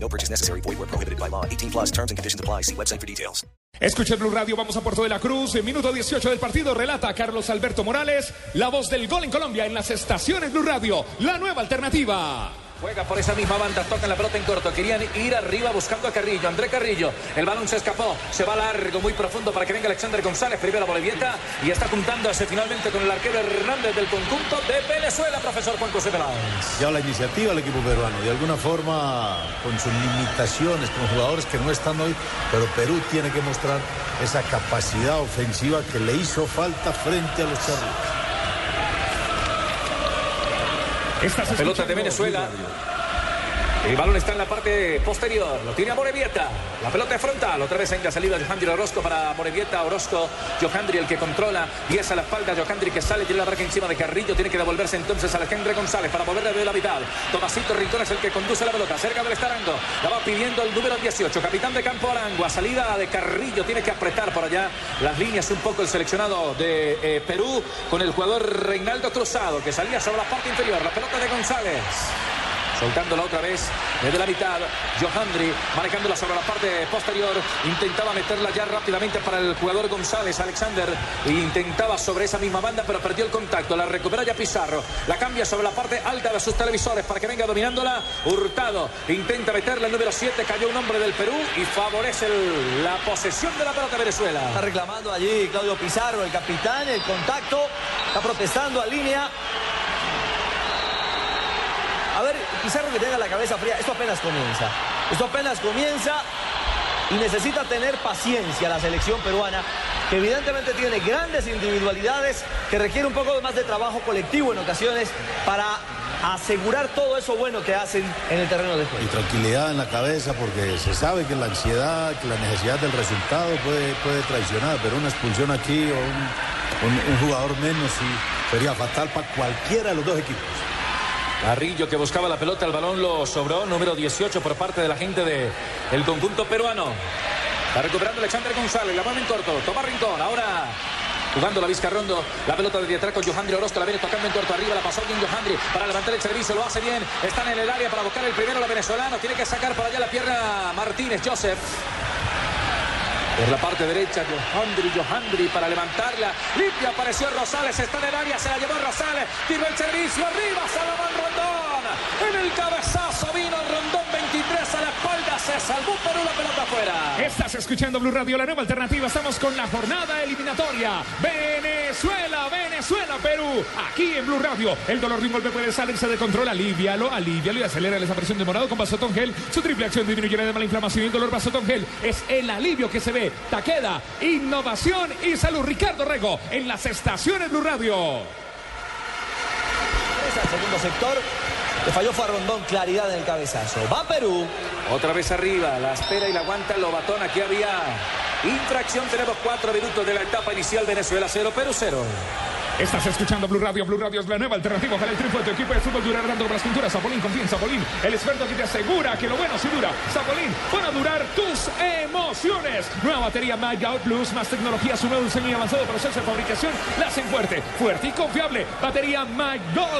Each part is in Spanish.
No purchase necessary. Void where prohibited by law. 18 plus terms and conditions apply. See website for details. Escucha Blue Radio, vamos a Puerto de la Cruz. En minuto 18 del partido relata Carlos Alberto Morales, la voz del gol en Colombia en las estaciones Blue Radio, la nueva alternativa. Juega por esa misma banda, tocan la pelota en corto. Querían ir arriba buscando a Carrillo. André Carrillo. El balón se escapó. Se va largo, muy profundo para que venga Alexander González. Primera Bolivieta. Y está apuntándose finalmente con el arquero Hernández del conjunto de Venezuela, profesor Juan José Peláez. Ya la iniciativa del equipo peruano. De alguna forma, con sus limitaciones, con jugadores que no están hoy. Pero Perú tiene que mostrar esa capacidad ofensiva que le hizo falta frente a los charros. Esta pelota de Venezuela. El balón está en la parte posterior. Lo tiene a Morevieta. La pelota es frontal. Otra vez en la salida Johandri Orozco para Morevieta. Orozco. Johandri el que controla. Y es a la espalda. Johandri que sale. Tiene la barca encima de Carrillo. Tiene que devolverse entonces a Alejandro González para moverle de la mitad. Tomasito Rincón es el que conduce la pelota. Cerca del estarango. La va pidiendo el número 18. Capitán de campo Arango. A salida de Carrillo. Tiene que apretar por allá las líneas un poco el seleccionado de eh, Perú. Con el jugador Reinaldo Cruzado. Que salía sobre la parte inferior. La pelota de González. Soltándola otra vez desde la mitad. Johandri manejándola sobre la parte posterior. Intentaba meterla ya rápidamente para el jugador González, Alexander. Intentaba sobre esa misma banda, pero perdió el contacto. La recupera ya Pizarro. La cambia sobre la parte alta de sus televisores para que venga dominándola. Hurtado intenta meterla el número 7. Cayó un hombre del Perú y favorece la posesión de la pelota Venezuela. Está reclamando allí Claudio Pizarro, el capitán, el contacto. Está protestando a línea. Pizarro que tenga la cabeza fría. Esto apenas comienza. Esto apenas comienza y necesita tener paciencia la selección peruana, que evidentemente tiene grandes individualidades, que requiere un poco más de trabajo colectivo en ocasiones para asegurar todo eso bueno que hacen en el terreno de juego. Y tranquilidad en la cabeza porque se sabe que la ansiedad, que la necesidad del resultado puede, puede traicionar, pero una expulsión aquí o un, jugador menos sería fatal para cualquiera de los dos equipos. Carrillo que buscaba la pelota, el balón lo sobró, número 18 por parte de la gente del el conjunto peruano. Está recuperando Alexander González, la mano en corto, toma Rincón, ahora jugando la Vizcarrondo, la pelota de atrás con Johandri Orozco, la viene tocando en corto arriba, la pasó bien Johandri para levantar el servicio, lo hace bien, están en el área para buscar el primero la venezolana, tiene que sacar por allá la pierna Martínez, Joseph. Por la parte derecha, Johandri, Johandri para levantarla. Limpia, apareció Rosales, está en el área, se la llevó Rosales. Tiró el servicio arriba, Salomón Rondón. En el cabezazo vino Rondón 23 a la espalda, se salvó Perú la pelota afuera. Estás escuchando Blue Radio, la nueva alternativa. Estamos con la jornada eliminatoria. Venezuela, Venezuela, Perú. Aquí en Blue Radio. El dolor de un golpe puede salirse de control. Alivialo, alivialo y acelera esa presión de morado con Vasotón Gel. Su triple acción disminuye la mala inflamación y el dolor Vasotón Gel. Es el alivio que se ve. Taqueda, innovación y salud. Ricardo Rego en las estaciones Blue Radio. Regresa al segundo sector. Le falló fue a claridad en el cabezazo. Va Perú. Otra vez arriba, la espera y la aguanta Lobatón. Aquí había infracción. Tenemos cuatro minutos de la etapa inicial. Venezuela 0, Perú 0. Estás escuchando Blue Radio. Blue Radio es la nueva alternativa. Ojalá el triunfo de tu equipo de fútbol durará dando las pinturas. Zapolín, confía en Zapolín. El experto que te asegura que lo bueno sí dura. Zapolín, van a durar tus emociones. Nueva batería My Out Plus, más tecnología, su nuevo diseño y avanzado proceso de fabricación la hacen fuerte, fuerte y confiable. Batería My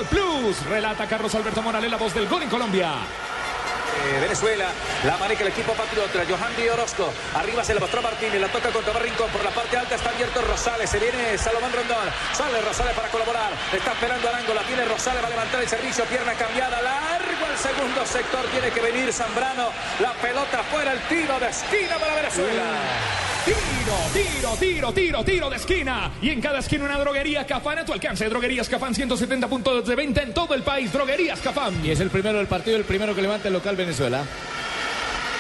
Plus. Relata Carlos Alberto Morales, la voz del gol en Colombia. Venezuela, la maneja el equipo patriota, Johandri Orozco, arriba se la mostró Martínez, la toca contra Barrincón, por la parte alta está abierto Rosales, se viene Salomón Rondón, sale Rosales para colaborar, está esperando Arango, la tiene Rosales, va a levantar el servicio, pierna cambiada, largo al segundo sector, tiene que venir Zambrano, la pelota fuera, el tiro de esquina para Venezuela. Tiro, tiro, tiro, tiro, tiro de esquina. Y en cada esquina una droguería Cafán a tu alcance. Droguerías Cafán, 170 puntos de venta en todo el país. Droguerías Cafán. Y es el primero del partido, el primero que levanta el local Venezuela.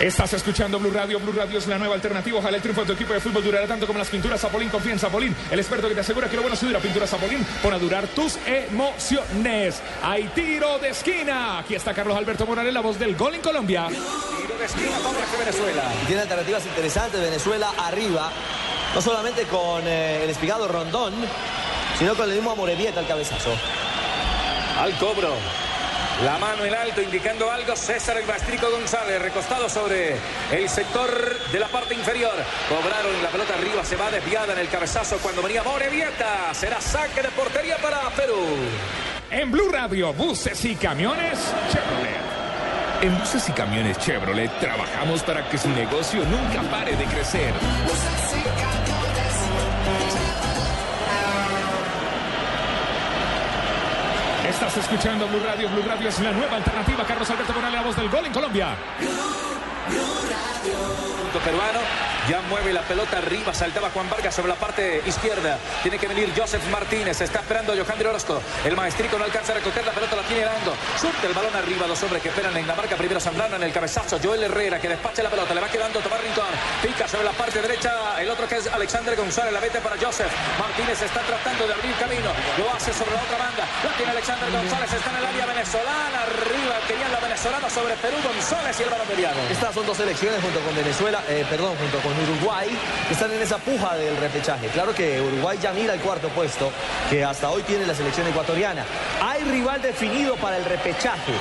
Estás escuchando Blue Radio. Blue Radio es la nueva alternativa. Ojalá el triunfo de tu equipo de fútbol durará tanto como las pinturas Zapolín. Confía en Zapolín, el experto que te asegura que lo bueno se dura. Pintura Zapolín para durar tus emociones. Hay tiro de esquina. Aquí está Carlos Alberto Morales, la voz del gol en Colombia. Tiro de esquina favorece Venezuela. Y tiene alternativas interesantes Venezuela arriba, no solamente con eh, el espigado Rondón, sino con el mismo Amorebieta al cabezazo. Al cobro. La mano en alto indicando algo. César el Bastrico González recostado sobre el sector de la parte inferior. Cobraron la pelota arriba. Se va desviada en el cabezazo cuando venía Morevieta. Será saque de portería para Perú. En Blue Radio, buses y camiones Chevrolet. En buses y camiones Chevrolet trabajamos para que su negocio nunca pare de crecer. Estás escuchando Blue Radio. Blue Radio es la nueva alternativa. Carlos Alberto Morales, la voz del gol en Colombia. Punto peruano. Ya mueve la pelota arriba. Saltaba Juan Vargas sobre la parte izquierda. Tiene que venir Joseph Martínez. Está esperando Johandri Orozco. El maestrico no alcanza a recoger la pelota. La tiene Arango. Surte el balón arriba. Dos hombres que esperan en la marca. Primero Zambrano en el cabezazo. Joel Herrera que despacha la pelota. Le va quedando Tomás Rincón. Pica sobre la parte derecha. El otro que es Alexander González. La vete para Joseph. Martínez está tratando de abrir camino. Lo hace sobre la otra banda. La tiene Alexander González. Está en el área venezolana. Arriba querían la venezolana sobre Perú. González y el balón mediano. Estas son dos selecciones junto con Venezuela, eh, perdón, junto con Uruguay, que están en esa puja del repechaje. Claro que Uruguay ya mira el cuarto puesto, que hasta hoy tiene la selección ecuatoriana. Hay rival definido para el repechaje.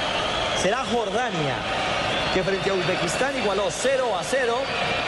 Será Jordania, que frente a Uzbekistán igualó 0 a 0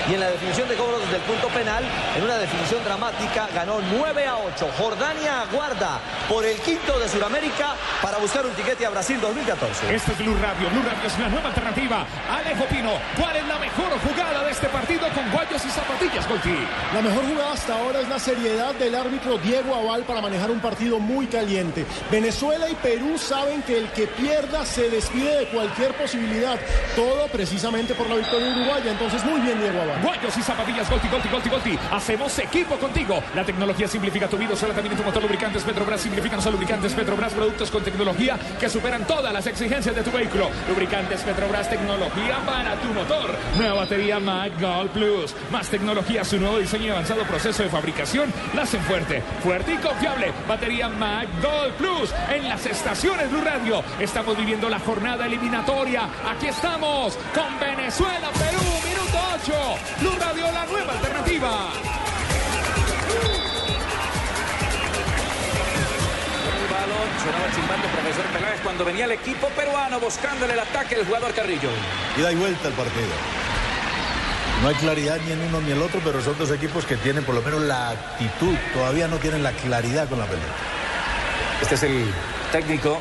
y en la definición de cobros desde el punto penal, en una definición dramática, ganó 9 a 8. Jordania aguarda por el quinto de Sudamérica para buscar un tiquete a Brasil 2014. Este es Blue Radio. Blue Radio es la nueva alternativa. Alejo Pino, ¿cuál es la mejor jugada de este partido con guayos y zapatillas, Golti? La mejor jugada hasta ahora es la seriedad del árbitro Diego Aval para manejar un partido muy caliente. Venezuela y Perú saben que el que pierda se despide de cualquier posibilidad. Todo precisamente por la victoria uruguaya. Entonces, muy bien, Diego Aval. Guayos y zapatillas, Golti, Golti, Golti, Golti. Hacemos equipo contigo. La tecnología simplifica tu vida. Solo también tu motor lubricantes Petrobras simplifican sus lubricantes Petrobras. Productos con tecnología que superan todas las exigencias de tu vehículo. Lubricantes Petrobras, tecnología para tu motor. Nueva batería Mag Gold Plus. Más tecnología, su nuevo diseño y avanzado proceso de fabricación la hacen fuerte, fuerte y confiable. Batería Mag Gold Plus en las estaciones Blue Radio. Estamos viviendo la jornada eliminatoria. Aquí estamos con Venezuela, Perú, minuto 8. Blue Radio, la nueva alternativa. El balón sonaba el silbando profesor Peláez cuando venía el equipo peruano buscándole el ataque el jugador Carrillo. Ida y vuelta el partido. No hay claridad ni en uno ni en el otro, pero son dos equipos que tienen por lo menos la actitud. Todavía no tienen la claridad con la pelota. Este es el técnico.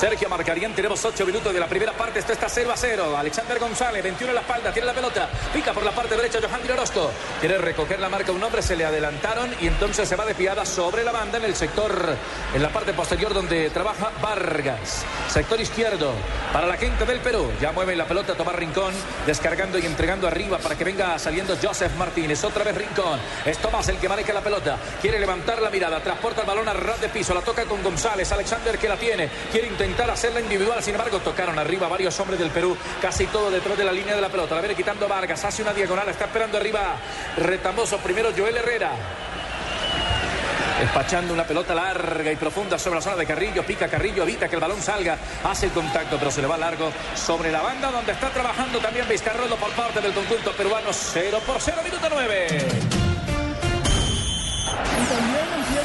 Sergio Marcarían, tenemos 8 minutos de la primera parte, esto está 0 a 0. Alexander González, 21 en la espalda, tiene la pelota, pica por la parte derecha Johandri Orozco. Quiere recoger la marca un hombre, se le adelantaron y entonces se va desviada sobre la banda en el sector, en la parte posterior donde trabaja Vargas. Sector izquierdo para la gente del Perú. Ya mueve la pelota Tomás Rincón, descargando y entregando arriba para que venga saliendo Joseph Martínez. Otra vez Rincón. Es Tomás el que maneja la pelota. Quiere levantar la mirada, transporta el balón a ras de piso, la toca con González. Alexander que la tiene, quiere intentar hacerla individual. Sin embargo, tocaron arriba varios hombres del Perú, casi todo detrás de la línea de la pelota. La viene quitando Vargas, hace una diagonal, está esperando arriba Retamoso. Primero Joel Herrera. Despachando una pelota larga y profunda sobre la zona de Carrillo. Pica Carrillo, evita que el balón salga. Hace el contacto, pero se le va largo sobre la banda donde está trabajando también Vizcarrolo por parte del conjunto peruano. 0 por 0, minuto 9.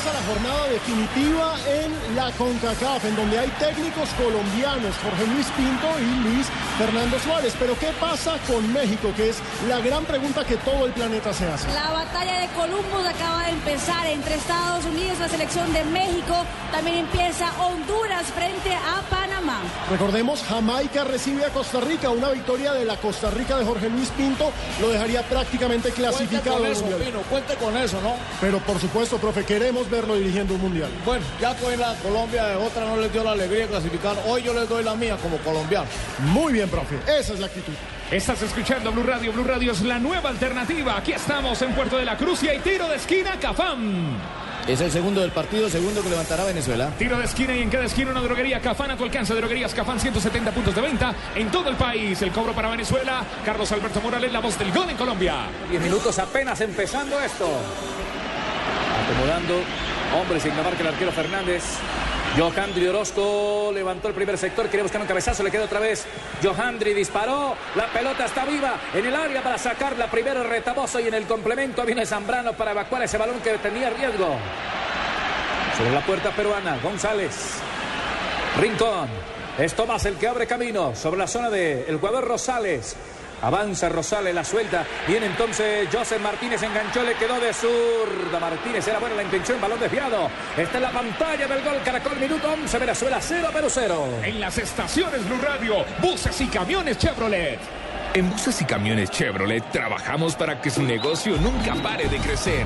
La jornada definitiva en la CONCACAF, en donde hay técnicos colombianos, Jorge Luis Pinto y Luis Fernando Suárez. Pero ¿qué pasa con México? Que es la gran pregunta que todo el planeta se hace. La batalla de Columbus acaba de empezar entre Estados Unidos, la selección de México. También empieza Honduras frente a Panamá. Recordemos, Jamaica recibe a Costa Rica. Una victoria de la Costa Rica de Jorge Luis Pinto lo dejaría prácticamente clasificado. Cuente al con eso. Pino, cuente con eso, ¿no? Pero por supuesto, profe, queremos verlo dirigiendo un mundial. Bueno, ya que hoy la Colombia de otra no les dio la alegría de clasificar, hoy yo les doy la mía como colombiano. Muy bien, profe. Esa es la actitud. Estás escuchando Blue Radio. Blue Radio es la nueva alternativa. Aquí estamos en Puerto de la Cruz y hay tiro de esquina, Cafán. Es el segundo del partido, segundo que levantará Venezuela. Tiro de esquina y en cada esquina una droguería Cafán a tu alcance. Droguerías Cafán, 170 puntos de venta en todo el país. El cobro para Venezuela. Carlos Alberto Morales, la voz del gol en Colombia. 10 minutos apenas empezando esto. Acomodando hombres la marca el arquero Fernández. Johandri Orozco levantó el primer sector, quería buscar un cabezazo, le queda otra vez. Johandri disparó, la pelota está viva en el área para sacar la primera retaboso y en el complemento viene Zambrano para evacuar ese balón que tenía riesgo. Sobre la puerta peruana, González. Rincón. Es Tomás el que abre camino sobre la zona de el jugador Rosales. Avanza Rosales, la suelta. Viene entonces Joseph Martínez, enganchó, le quedó de zurda. Martínez era buena la intención, balón desviado. Está en la pantalla del gol Caracol, minuto 11, Venezuela 0, Perú 0. En las estaciones Blue Radio, buses y camiones Chevrolet. En buses y camiones Chevrolet trabajamos para que su negocio nunca pare de crecer.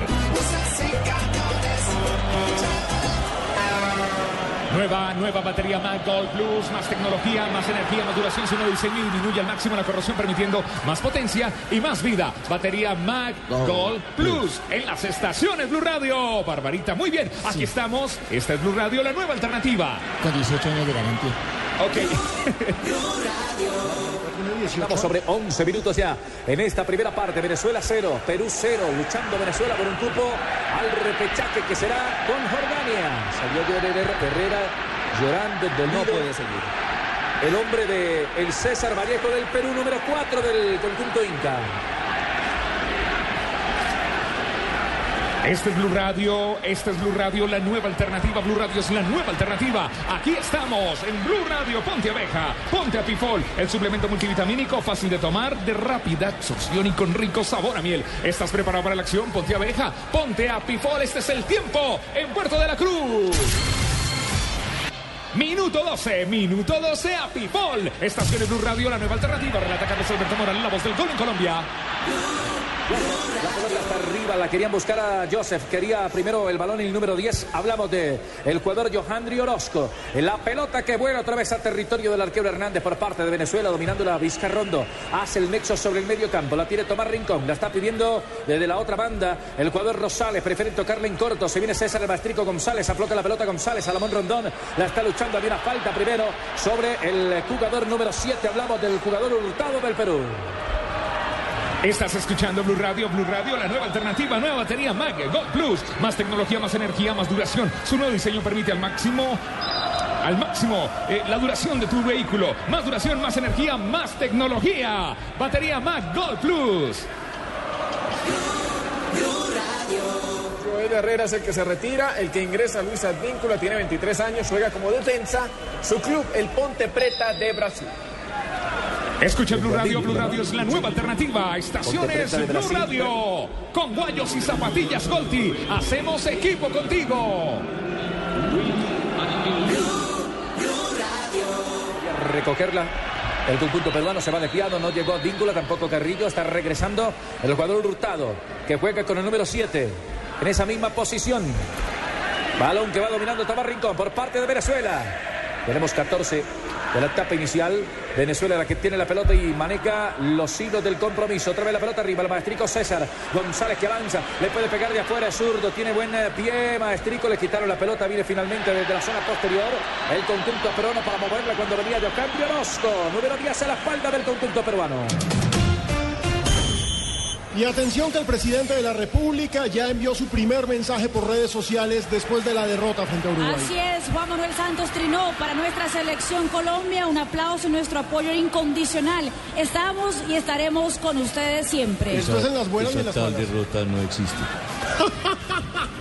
Nueva, nueva batería Mac Gold Plus, más tecnología, más energía, más duración, su nuevo diseño disminuye al máximo la corrosión permitiendo más potencia y más vida. Batería Mac Gold Plus en las estaciones Blue Radio. Barbarita, muy bien, aquí estamos. Esta es Blue Radio, la nueva alternativa. Con 18 años de garantía. Estamos sobre 11 minutos ya en esta primera parte. Venezuela 0, Perú 0. Luchando Venezuela por un cupo al repechaje que será con Jordania. Salió Herrera, Herrera llorando, dolido. No puede seguir. El hombre de el César Vallejo del Perú, número 4 del conjunto Inca. Este es Blue Radio, este es Blue Radio, la nueva alternativa. Blue Radio es la nueva alternativa. Aquí estamos en Blue Radio. Ponte abeja, ponte apifol, el suplemento multivitamínico fácil de tomar, de rápida absorción y con rico sabor a miel. ¿Estás preparado para la acción? Ponte abeja, ponte apifol. Este es el tiempo en Puerto de la Cruz. Minuto 12, minuto 12 a Pipol. Estaciones Blue Radio, la nueva alternativa. Relata Carlos Alberto Morales, la voz del gol en Colombia. La pelota está arriba, la querían buscar a Joseph. Quería primero el balón y el número 10. Hablamos de el jugador Johandri Orozco. La pelota que vuela otra vez a territorio del arquero Hernández por parte de Venezuela, dominando la Vizcarrondo. Hace el nexo sobre el medio campo. La tiene Tomás Rincón. La está pidiendo desde la otra banda el jugador Rosales. Prefiere tocarle en corto. Se viene César el Maestrico González. Afloca la pelota González. Salamón Rondón. La está luchando. Había una falta primero sobre el jugador número 7. Hablamos del jugador hurtado del Perú. Estás escuchando Blue Radio, Blue Radio, la nueva alternativa, nueva batería Mag Gold Plus. Más tecnología, más energía, más duración. Su nuevo diseño permite al máximo al máximo eh, la duración de tu vehículo. Más duración, más energía, más tecnología. Batería Mag Gold Plus. Joel Herrera es el que se retira, el que ingresa Luis Advíncula, tiene 23 años, juega como defensa. Su club, el Ponte Preta de Brasil. Escucha Blue Radio, Blue Radio es la nueva alternativa. Estaciones Blue Radio. Con guayos y zapatillas Golti. Hacemos equipo contigo. recogerla. El conjunto peruano se va desviado, no llegó Víncula, tampoco Carrillo, está regresando el jugador Hurtado, que juega con el número 7 en esa misma posición. Balón que va dominando Tomás Rincón por parte de Venezuela. Tenemos 14 de la etapa inicial. Venezuela la que tiene la pelota y maneja los hilos del compromiso. Otra vez la pelota arriba, el maestrico César González que avanza, le puede pegar de afuera, zurdo, tiene buen eh, pie, maestrico, le quitaron la pelota, viene finalmente desde la zona posterior. El conjunto peruano para moverla cuando venía Yocambio Orozco, número 10 a la espalda del conjunto peruano. Y atención que el presidente de la República ya envió su primer mensaje por redes sociales después de la derrota frente a Uruguay. Así es, Juan Manuel Santos Trinó para nuestra selección Colombia. Un aplauso y nuestro apoyo incondicional. Estamos y estaremos con ustedes siempre. Esto es en las buenas y en las malas. derrota no existe.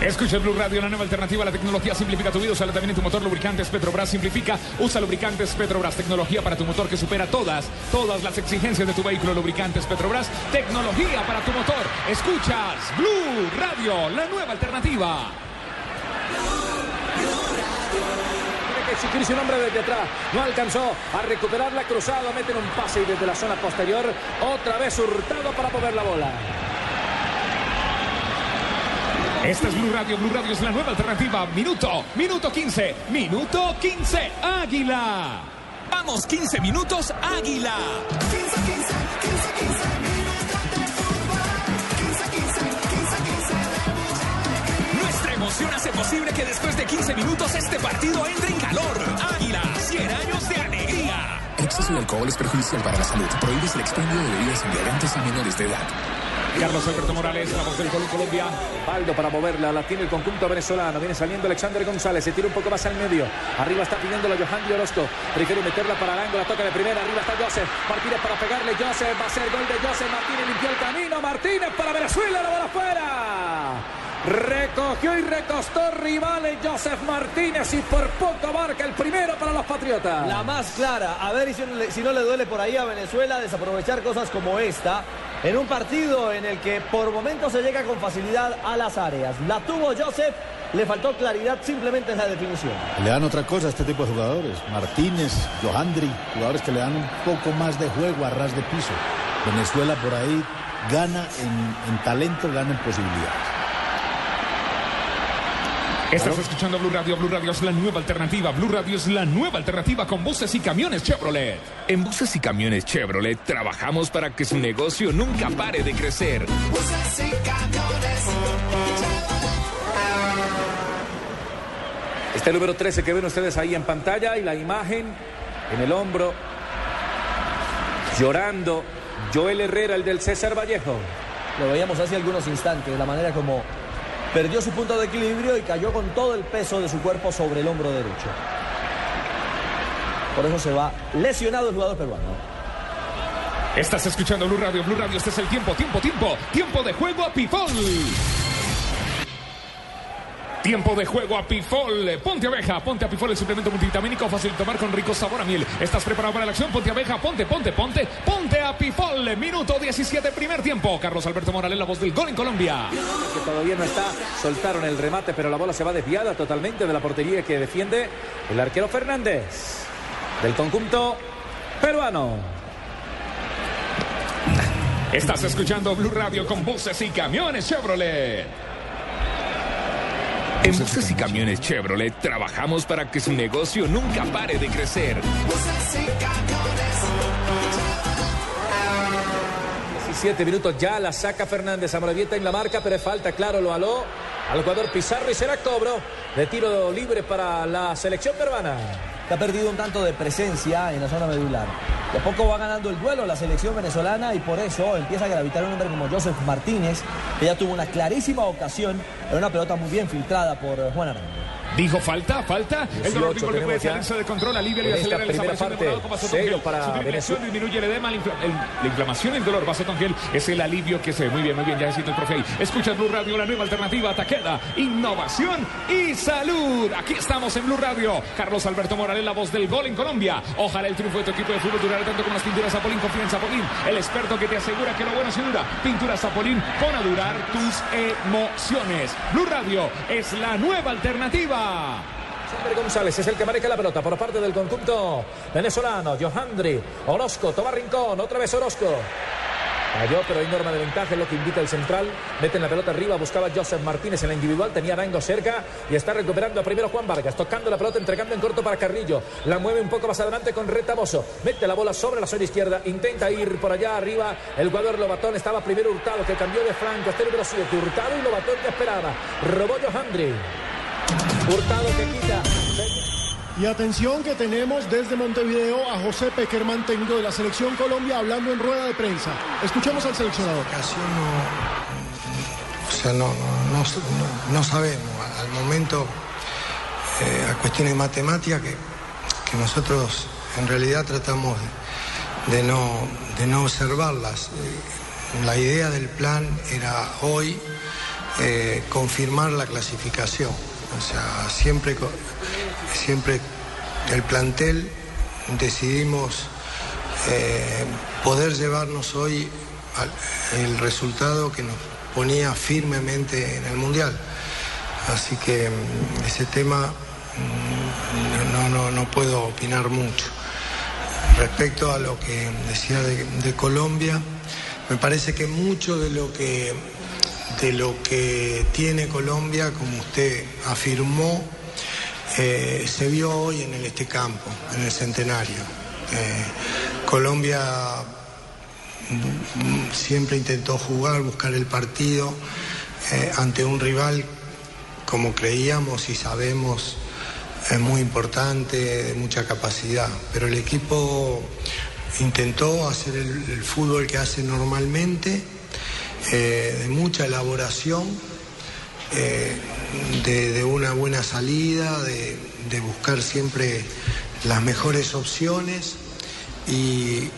Escucha Blue Radio, la nueva alternativa. La tecnología simplifica tu vida. Usala también en tu motor. Lubricantes Petrobras simplifica. Usa lubricantes Petrobras. Tecnología para tu motor que supera todas, todas las exigencias de tu vehículo. Lubricantes Petrobras. Tecnología para tu motor. Escuchas Blue Radio, la nueva alternativa. Que exigir su nombre desde atrás. No alcanzó a recuperar la cruzada. Meten un pase y desde la zona posterior. Otra vez hurtado para mover la bola. Esta es Blue Radio. Blue Radio es la nueva alternativa. Minuto, minuto 15, minuto 15. Águila. Vamos, 15 minutos, Águila. Nuestra emoción hace posible que después de 15 minutos este partido entre en calor. Águila, 100 años de alegría. El exceso de alcohol es perjudicial para la salud. Prohíbes el expendio de bebidas embriagantes a menores de edad. Carlos Alberto Morales, la voz del Colombia. Baldo para moverla, la tiene el conjunto venezolano. Viene saliendo Alexander González, se tira un poco más al medio. Arriba está pidiéndolo Johan Orozco. Prefiere meterla para Arango, la toca de primera. Arriba está Joseph. Martínez para pegarle. Joseph va a ser gol de Joseph. Martínez limpió el camino. Martínez para Venezuela, la bola afuera. Recogió y recostó rivales Joseph Martínez y por poco marca el primero para los Patriotas. La más clara, a ver si, si no le duele por ahí a Venezuela desaprovechar cosas como esta en un partido en el que por momentos se llega con facilidad a las áreas. La tuvo Joseph, le faltó claridad simplemente en la definición. Le dan otra cosa a este tipo de jugadores. Martínez, Johandri, jugadores que le dan un poco más de juego a ras de piso. Venezuela por ahí gana en, en talento, gana en posibilidades. Estás escuchando Blue Radio. Blue Radio es la nueva alternativa. Blue Radio es la nueva alternativa con buses y camiones Chevrolet. En buses y camiones Chevrolet trabajamos para que su negocio nunca pare de crecer. Buses y camiones. Este número 13 que ven ustedes ahí en pantalla y la imagen en el hombro. Llorando. Joel Herrera, el del César Vallejo. Lo veíamos hace algunos instantes, la manera como perdió su punto de equilibrio y cayó con todo el peso de su cuerpo sobre el hombro derecho. Por eso se va lesionado el jugador peruano. Estás escuchando Blue Radio. Blue Radio, este es el tiempo, tiempo, tiempo. Tiempo de juego a Pifol. Tiempo de juego a Pifol. Ponte abeja, ponte a Pifol, el suplemento multivitamínico fácil de tomar con rico sabor a miel. ¿Estás preparado para la acción? Ponte abeja, ponte, ponte, ponte, ponte a Pifol. Minuto 17, primer tiempo. Carlos Alberto Morales, la voz del gol en Colombia. Que todavía no está. Soltaron el remate, pero la bola se va desviada totalmente de la portería que defiende el arquero Fernández. Del conjunto peruano. Estás escuchando Blue Radio con buses y camiones Chevrolet. En buses y camiones Chevrolet trabajamos para que su negocio nunca pare de crecer. 17 minutos ya la saca Fernández. Amorevieta en la marca, pero falta, claro, lo aló al jugador Pizarro y será cobro de tiro libre para la selección peruana. Que ha perdido un tanto de presencia en la zona medular. De poco va ganando el duelo la selección venezolana y por eso empieza a gravitar un hombre como Joseph Martínez, que ya tuvo una clarísima ocasión en una pelota muy bien filtrada por Juan Armando. Dijo falta, falta. El dolor 18 que puede salirse de control, alivia y acelera el desaparición de parte, morado con cero para Venezuela. disminuye el edema, la, infla- el- la inflamación el dolor. Vasotongel es el alivio que se ve muy bien, muy bien. Ya necesito el profe. Escucha Blue Radio, la nueva alternativa. Taqueda, innovación y salud. Aquí estamos en Blue Radio. Carlos Alberto Morales, la voz del gol en Colombia. Ojalá el triunfo de tu equipo de fútbol durara tanto como las pinturas Zapolín. Confía en Zapolín, el experto que te asegura que lo bueno se dura. Pintura Zapolín, pon a durar tus emociones. Blue Radio es la nueva alternativa. Alexander González es el que maneja la pelota por parte del conjunto venezolano. Johandri, Orozco, toma rincón, otra vez Orozco. Cayó, pero hay norma de ventaja, es lo que indica el central. Mete en la pelota arriba, buscaba Joseph Martínez en la individual, tenía a Arango cerca y está recuperando primero Juan Vargas, tocando la pelota, entregando en corto para Carrillo. La mueve un poco más adelante con Retamoso. Mete la bola sobre la zona izquierda, intenta ir por allá arriba. El jugador Lobatón estaba primero Hurtado, que cambió de flanco. Este número 7, Hurtado y Lobatón que esperaba. Robó Johandri. Hurtado que quita. Y atención que tenemos desde Montevideo a José Peckerman, técnico de la Selección Colombia, hablando en rueda de prensa. Escuchemos al seleccionador. O sea, no, no, no, no- no sabemos. Al momento, eh, a cuestiones matemáticas que, que nosotros en realidad tratamos de, de no, de no observarlas. Eh, La idea del plan era hoy eh, confirmar la clasificación. O sea, siempre, siempre el plantel decidimos eh, poder llevarnos hoy al- el resultado que nos ponía firmemente en el Mundial. Así que mm, ese tema mm, no, no, no puedo opinar mucho. Respecto a lo que decía de, de Colombia, me parece que mucho de lo que, de lo que tiene Colombia, como usted afirmó, eh, se vio hoy en este campo, en el centenario. Eh, Colombia mm, siempre intentó jugar, buscar el partido eh, ante un rival como creíamos y sabemos es muy importante, de mucha capacidad, pero el equipo intentó hacer el fútbol que hace normalmente eh, de mucha elaboración, eh, de, una buena salida, de, buscar siempre las mejores opciones y,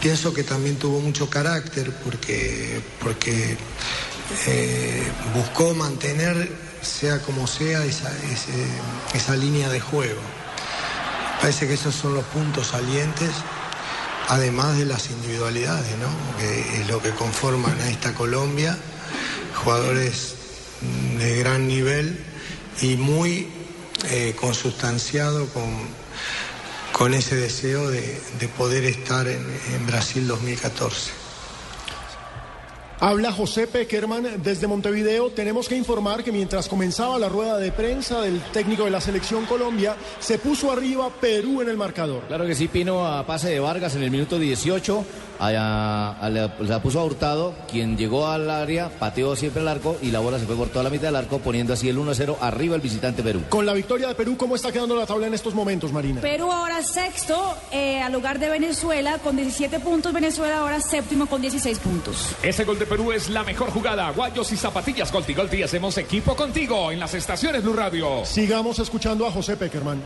pienso que también tuvo mucho carácter porque, porque eh, buscó mantener, sea como sea, esa, esa línea de juego. Parece que esos son los puntos salientes, además de las individualidades, ¿no? que es lo que conforman a esta Colombia, jugadores de gran nivel y muy eh, consustanciado con, con ese deseo de, de poder estar en, en Brasil 2014. Habla José Peckerman desde Montevideo. Tenemos que informar que mientras comenzaba la rueda de prensa del técnico de la selección Colombia, se puso arriba Perú en el marcador. Claro que sí, Pino, a pase de Vargas en el minuto 18, a- a- la, la puso a Hurtado, quien llegó al área, pateó siempre el arco y la bola se fue por toda la mitad del arco, poniendo así el 1-0 arriba el visitante Perú. Con la victoria de Perú, ¿cómo está quedando la tabla en estos momentos, Marina? Perú ahora sexto, eh, al lugar de Venezuela con 17 puntos. Venezuela ahora séptimo con 16 puntos. Ese gol de Perú es la mejor jugada. Guayos y zapatillas Golti Golti. Hacemos equipo contigo en las estaciones Blue Radio. Sigamos escuchando a José Peckerman.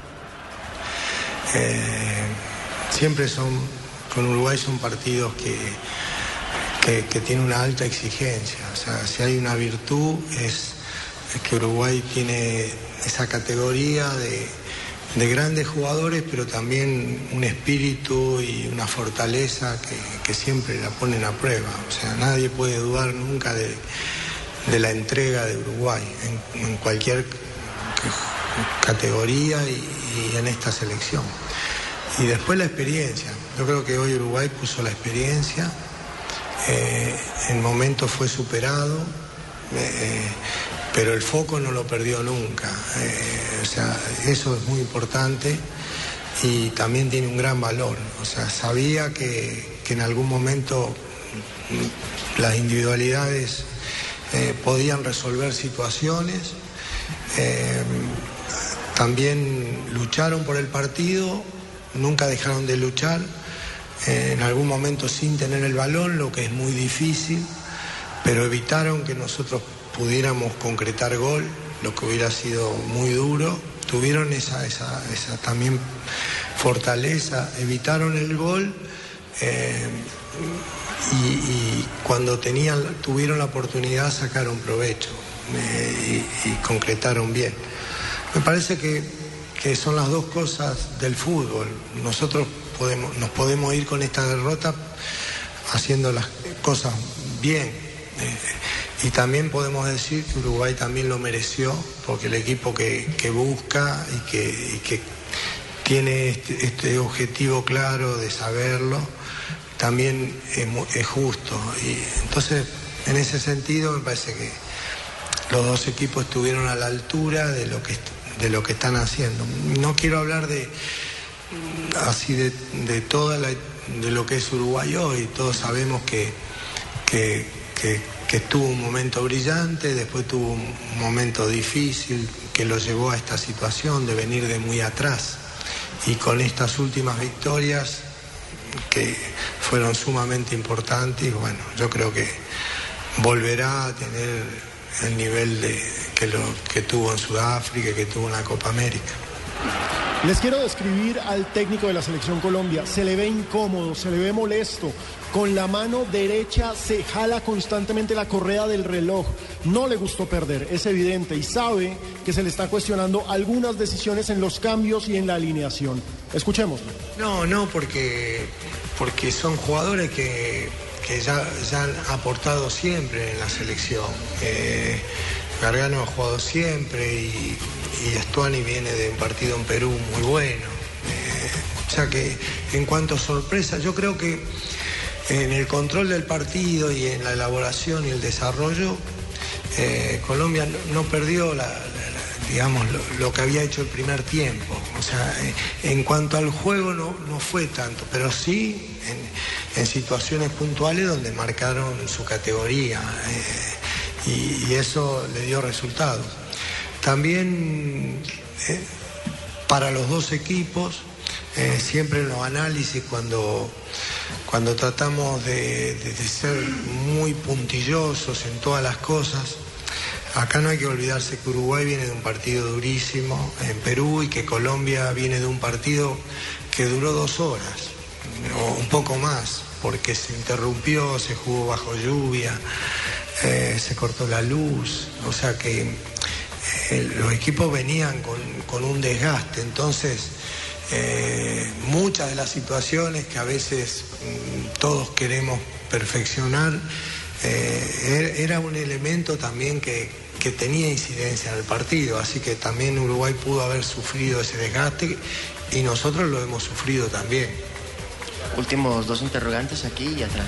Eh, siempre son, con Uruguay son partidos que, que, que tienen una alta exigencia. O sea, si hay una virtud es, es que Uruguay tiene esa categoría de, de grandes jugadores, pero también un espíritu y una fortaleza que, que siempre la ponen a prueba. O sea, nadie puede dudar nunca de, de la entrega de Uruguay en, cualquier categoría y, y en esta selección. Y después la experiencia. Yo creo que hoy Uruguay puso la experiencia. Eh, el momento fue superado, eh, pero el foco no lo perdió nunca. Eh, o sea, eso es muy importante y también tiene un gran valor. O sea, sabía que, que en algún momento las individualidades eh, podían resolver situaciones. Eh, también lucharon por el partido, nunca dejaron de luchar, en algún momento sin tener el balón, lo que es muy difícil, pero evitaron que nosotros pudiéramos concretar gol, lo que hubiera sido muy duro. Tuvieron esa, esa, esa también fortaleza, evitaron el gol. eh, y, cuando tenían, tuvieron la oportunidad sacaron provecho eh, y, y concretaron bien. Me parece que, que son las dos cosas del fútbol. Nosotros podemos, nos podemos ir con esta derrota haciendo las cosas bien. Eh, y también podemos decir que Uruguay también lo mereció, porque el equipo que, busca y que, tiene este, este objetivo claro de saberlo, también es, justo. Y entonces, en ese sentido, me parece que los dos equipos estuvieron a la altura de lo que, de lo que están haciendo. No quiero hablar de así de, toda de lo que es Uruguay hoy. Todos sabemos que, que- que tuvo un momento brillante, después tuvo un momento difícil que lo llevó a esta situación de venir de muy atrás. Y con estas últimas victorias que fueron sumamente importantes, bueno, yo creo que volverá a tener el nivel de, que, lo, que tuvo en Sudáfrica, que tuvo en la Copa América. Les quiero describir al técnico de la selección Colombia. Se le ve incómodo, se le ve molesto. Con la mano derecha se jala constantemente la correa del reloj. No le gustó perder, es evidente, y sabe que se le está cuestionando algunas decisiones en los cambios y en la alineación. Escuchémoslo. No, no, porque, porque son jugadores que, que ya, han aportado siempre en la selección. Eh, Gargano ha jugado siempre y, y Estuani viene de un partido en Perú muy bueno. Eh, o sea que en cuanto a sorpresa, yo creo que en el control del partido y en la elaboración y el desarrollo, eh, Colombia no, perdió digamos, lo, que había hecho el primer tiempo. O sea, eh, en cuanto al juego no, no fue tanto, pero sí en, situaciones puntuales donde marcaron su categoría eh, y, eso le dio resultados. También para los dos equipos, siempre en los análisis cuando cuando tratamos de, ser muy puntillosos en todas las cosas. Acá no hay que olvidarse que Uruguay viene de un partido durísimo en Perú y que Colombia viene de un partido que duró dos horas o un poco más, porque se interrumpió, se jugó bajo lluvia, eh, se cortó la luz, o sea que eh, los equipos venían con, con un desgaste, entonces eh, muchas de las situaciones que a veces mm, todos queremos perfeccionar, eh, er- era un elemento también que, que tenía incidencia en el partido, así que también Uruguay pudo haber sufrido ese desgaste y nosotros lo hemos sufrido también. Últimos dos interrogantes aquí y atrás.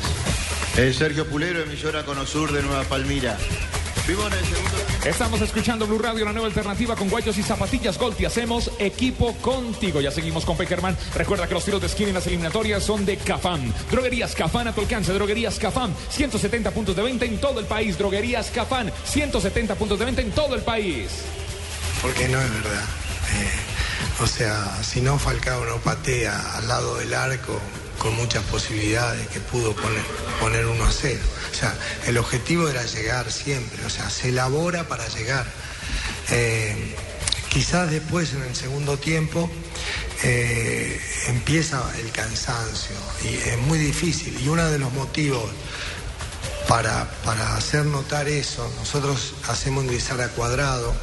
Eh, Sergio Pulero, emisora Conosur de Nueva Palmira. Vivo en el segundo Estamos escuchando Blue Radio, la nueva alternativa con guayos y zapatillas Gold y hacemos equipo contigo. Ya seguimos con Peckerman. Recuerda que los tiros de esquina en las eliminatorias son de Cafam. Droguerías Cafam a tu alcance. Droguerías Cafam, 170 puntos de venta en todo el país. Droguerías Cafam, 170 puntos de venta en todo el país. Porque no es verdad. Eh, o sea, si no Falcao no patea al lado del arco con muchas posibilidades que pudo poner, poner 1 a 0. O sea, el objetivo era llegar siempre, o sea, se elabora para llegar. Eh, quizás después en el segundo tiempo eh, empieza el cansancio y es muy difícil. Y uno de los motivos para, para hacer notar eso, nosotros hacemos ingresar a Cuadrado,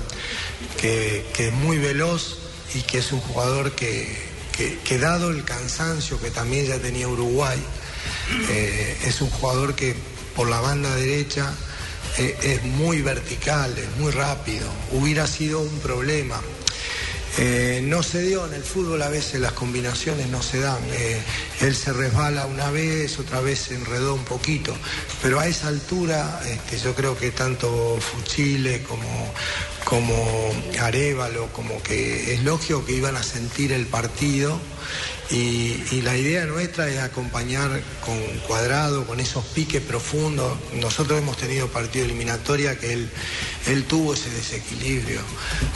que, que es muy veloz y que es un jugador que, que- dado el cansancio que también ya tenía Uruguay, eh, es un jugador que por la banda derecha eh, es muy vertical, es muy rápido, hubiera sido un problema. Eh, no se dio en el fútbol, a veces las combinaciones no se dan. Eh, él se resbala una vez, otra vez se enredó un poquito, pero a esa altura este, yo creo que tanto Fuchile como, como Arevalo, como que es lógico que iban a sentir el partido y, la idea nuestra es acompañar con cuadrado, con esos piques profundos. Nosotros hemos tenido partido eliminatoria que él, él tuvo ese desequilibrio.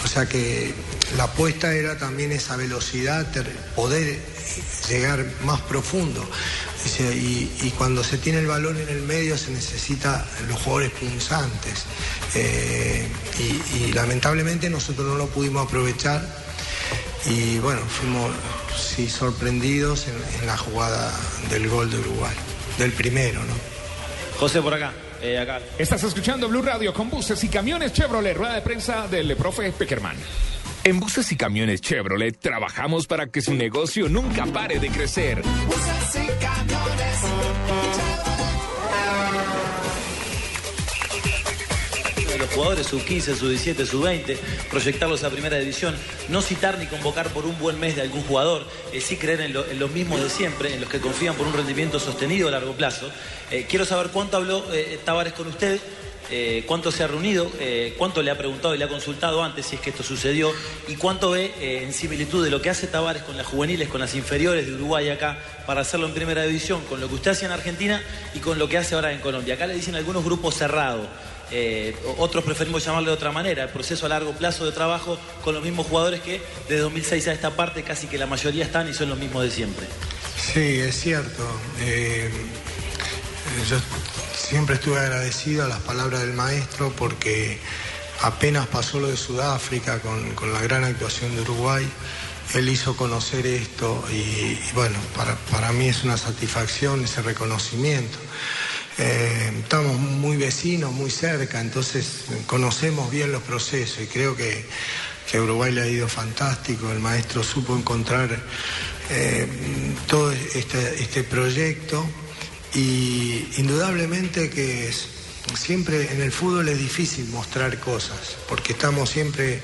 O sea que la apuesta era también esa velocidad, poder llegar más profundo. Y, cuando se tiene el balón en el medio se necesita los jugadores punzantes. Eh, y lamentablemente nosotros no lo pudimos aprovechar y bueno, fuimos sí, sorprendidos en, en la jugada del gol de Uruguay, del primero, ¿no? José por acá, eh, acá. Estás escuchando Blue Radio con buses y camiones Chevrolet, rueda de prensa del profe Peckerman. En buses y camiones Chevrolet trabajamos para que su negocio nunca pare de crecer. de los jugadores sub 15, sub 17, sub 20, proyectarlos a primera división, no citar ni convocar por un buen mes de algún jugador, eh, sí creer en, lo- los mismos de siempre, en los que confían por un rendimiento sostenido a largo plazo. Eh, quiero saber cuánto habló eh, Tavares con usted. eh, cuánto se ha reunido, cuánto le ha preguntado y le ha consultado antes si es que esto sucedió y cuánto ve en similitud de lo que hace Tavares con las juveniles, con las inferiores de Uruguay acá para hacerlo en primera división, con lo que usted hacía en Argentina y con lo que hace ahora en Colombia. Acá le dicen algunos grupos cerrados. Eh, otros preferimos llamarle de otra manera, el proceso a largo plazo de trabajo con los mismos jugadores que de 2006 a esta parte casi que la mayoría están y son los mismos de siempre. Sí, es cierto. Eh, yo siempre estuve agradecido a las palabras del maestro porque apenas pasó lo de Sudáfrica con, con la gran actuación de Uruguay, él hizo conocer esto y, y bueno, para, para mí es una satisfacción ese reconocimiento. Eh, estamos muy vecinos, muy cerca, entonces conocemos bien los procesos y creo que, que Uruguay le ha ido fantástico. El maestro supo encontrar eh, todo este, este proyecto y indudablemente que siempre en el fútbol es difícil mostrar cosas porque estamos siempre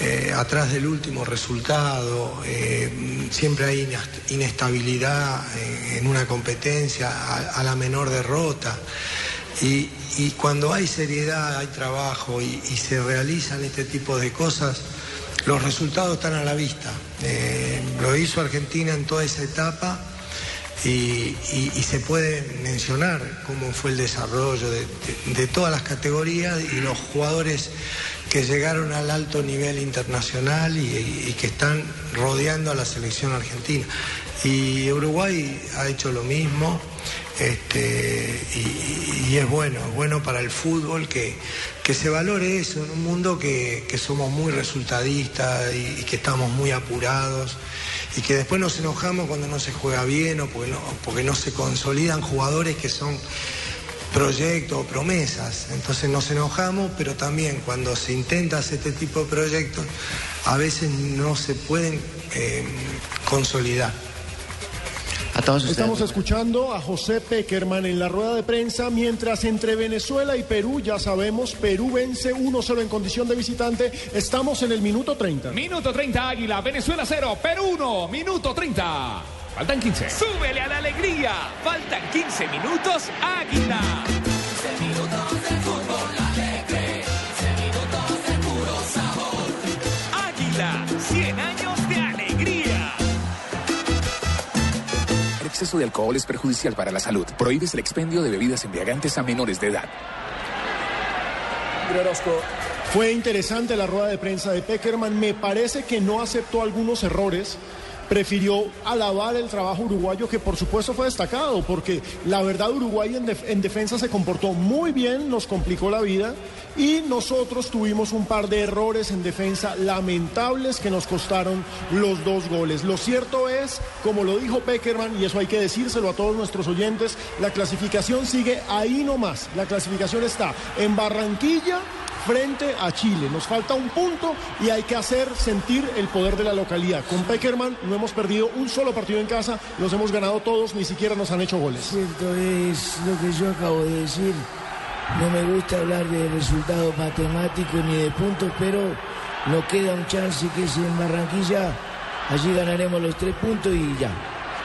eh, atrás del último resultado, eh, siempre hay inestabilidad eh, en una competencia a, la menor derrota. Y, cuando hay seriedad, hay trabajo y, se realizan este tipo de cosas, los resultados están a la vista. Lo hizo Argentina en toda esa etapa y, se puede mencionar cómo fue el desarrollo de, de- de todas las categorías y los jugadores que llegaron al alto nivel internacional y, que están rodeando a la selección argentina. Y Uruguay ha hecho lo mismo. Este, y, y es bueno, es bueno para el fútbol que, que se valore eso en un mundo que, que somos muy resultadistas y, y que estamos muy apurados y que después nos enojamos cuando no se juega bien o porque no, porque no se consolidan jugadores que son proyectos o promesas. Entonces nos enojamos, pero también cuando se intenta hacer este tipo de proyectos, a veces no se pueden eh, consolidar. Estamos escuchando a José Peckerman en la rueda de prensa, mientras entre Venezuela y Perú, ya sabemos, Perú vence 1-0 en condición de visitante. Estamos en el minuto 30. Minuto 30 Águila, Venezuela 0, Perú 1, minuto 30. Faltan 15. Súbele a la alegría. Faltan 15 minutos, Águila. 15 minutos de fútbol alegre. 15 minutos de puro sabor. Águila, 100 años de alegría. El exceso de alcohol es perjudicial para la salud. Prohíbes el expendio de bebidas embriagantes a menores de edad. Fue interesante la rueda de prensa de Peckerman. Me parece que no aceptó algunos errores. Prefirió alabar el trabajo uruguayo, que por supuesto fue destacado, porque la verdad Uruguay en, en defensa se comportó muy bien, nos complicó la vida y nosotros tuvimos un par de errores en defensa lamentables que nos costaron los dos goles. Lo cierto es, como lo dijo Peckerman, y eso hay que decírselo a todos nuestros oyentes, la clasificación sigue ahí nomás. La clasificación está en Barranquilla frente a Chile. Nos falta un punto y hay que hacer sentir el poder de la localidad. Con Peckerman no hemos perdido un solo partido en casa, los hemos ganado todos, ni siquiera nos han hecho goles. Cierto es lo que yo acabo de decir. No me gusta hablar de resultados matemáticos ni de puntos, pero nos queda un chance que es en Barranquilla. Allí ganaremos los tres puntos y ya.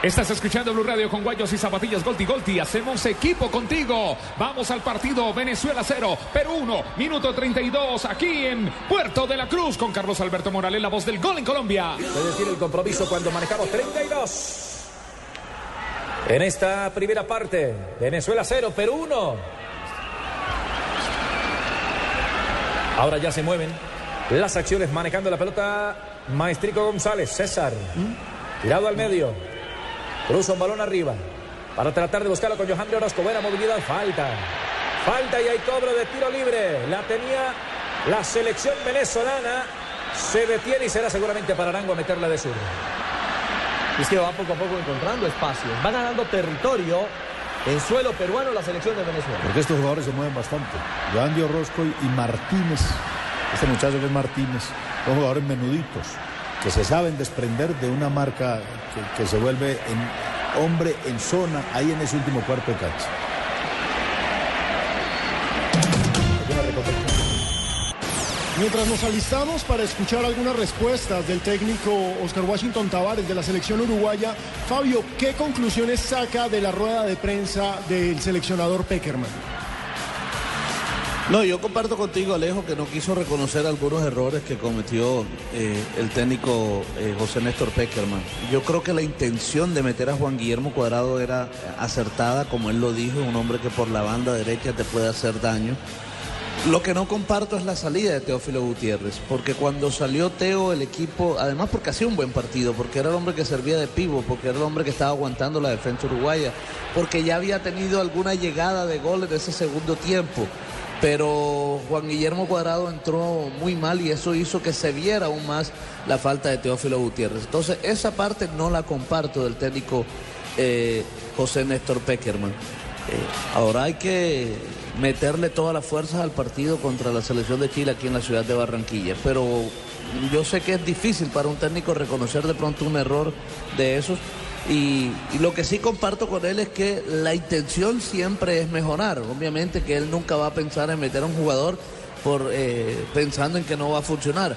Estás escuchando Blue Radio con Guayos y Zapatillas Golti Golti. Hacemos equipo contigo. Vamos al partido Venezuela 0, Perú 1, minuto 32, aquí en Puerto de la Cruz con Carlos Alberto Morales, la voz del gol en Colombia. Es decir, el compromiso cuando manejamos 32. En esta primera parte, Venezuela 0, Perú 1. Ahora ya se mueven las acciones manejando la pelota Maestrico González, César. Tirado al medio. Cruza un balón arriba. Para tratar de buscarlo con Johan de Orozco. Buena movilidad. Falta. Falta y hay cobro de tiro libre. La tenía la selección venezolana. Se detiene y será seguramente para Arango a meterla de sur. Es que va poco a poco encontrando espacio. Va ganando territorio en suelo peruano la selección de Venezuela. Porque estos jugadores se mueven bastante. Joan de Orozco y Martínez, este muchacho que es Martínez, son jugadores menuditos, que se saben desprender de una marca que, se vuelve en hombre en zona, ahí en ese último cuarto de cancha. Mientras nos alistamos para escuchar algunas respuestas del técnico Oscar Washington Tavares de la selección uruguaya, Fabio, ¿qué conclusiones saca de la rueda de prensa del seleccionador Peckerman? No, yo comparto contigo, Alejo, que no quiso reconocer algunos errores que cometió eh, el técnico eh, José Néstor Peckerman. Yo creo que la intención de meter a Juan Guillermo Cuadrado era acertada, como él lo dijo, un hombre que por la banda derecha te puede hacer daño. Lo que no comparto es la salida de Teófilo Gutiérrez, porque cuando salió Teo el equipo, además porque hacía un buen partido, porque era el hombre que servía de pivo, porque era el hombre que estaba aguantando la defensa uruguaya, porque ya había tenido alguna llegada de gol en ese segundo tiempo. Pero Juan Guillermo Cuadrado entró muy mal y eso hizo que se viera aún más la falta de Teófilo Gutiérrez. Entonces esa parte no la comparto del técnico eh, José Néstor Peckerman. Eh, ahora hay que meterle todas las fuerzas al partido contra la selección de Chile aquí en la ciudad de Barranquilla. Pero yo sé que es difícil para un técnico reconocer de pronto un error de esos. Y, lo que sí comparto con él es que la intención siempre es mejorar. Obviamente que él nunca va a pensar en meter a un jugador por eh, pensando en que no va a funcionar.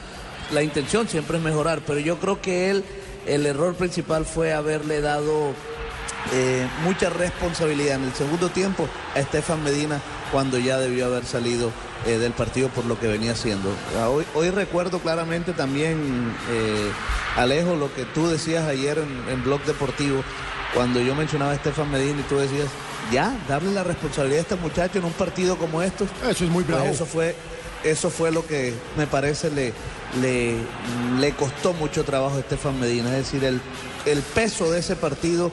La intención siempre es mejorar, pero yo creo que él, el error principal fue haberle dado eh, mucha responsabilidad en el segundo tiempo a Estefan Medina cuando ya debió haber salido eh, del partido por lo que venía haciendo. Ah, Hoy, hoy recuerdo claramente también, eh, Alejo, lo que tú decías ayer en, en Blog Deportivo, cuando yo mencionaba a Estefan Medina y tú decías, ya, darle la responsabilidad a este muchacho en un partido como estos. Eso es muy Pues bravo. eso fue eso fue lo que me parece le, le, le costó mucho trabajo a Estefan Medina. Es decir, el, el peso de ese partido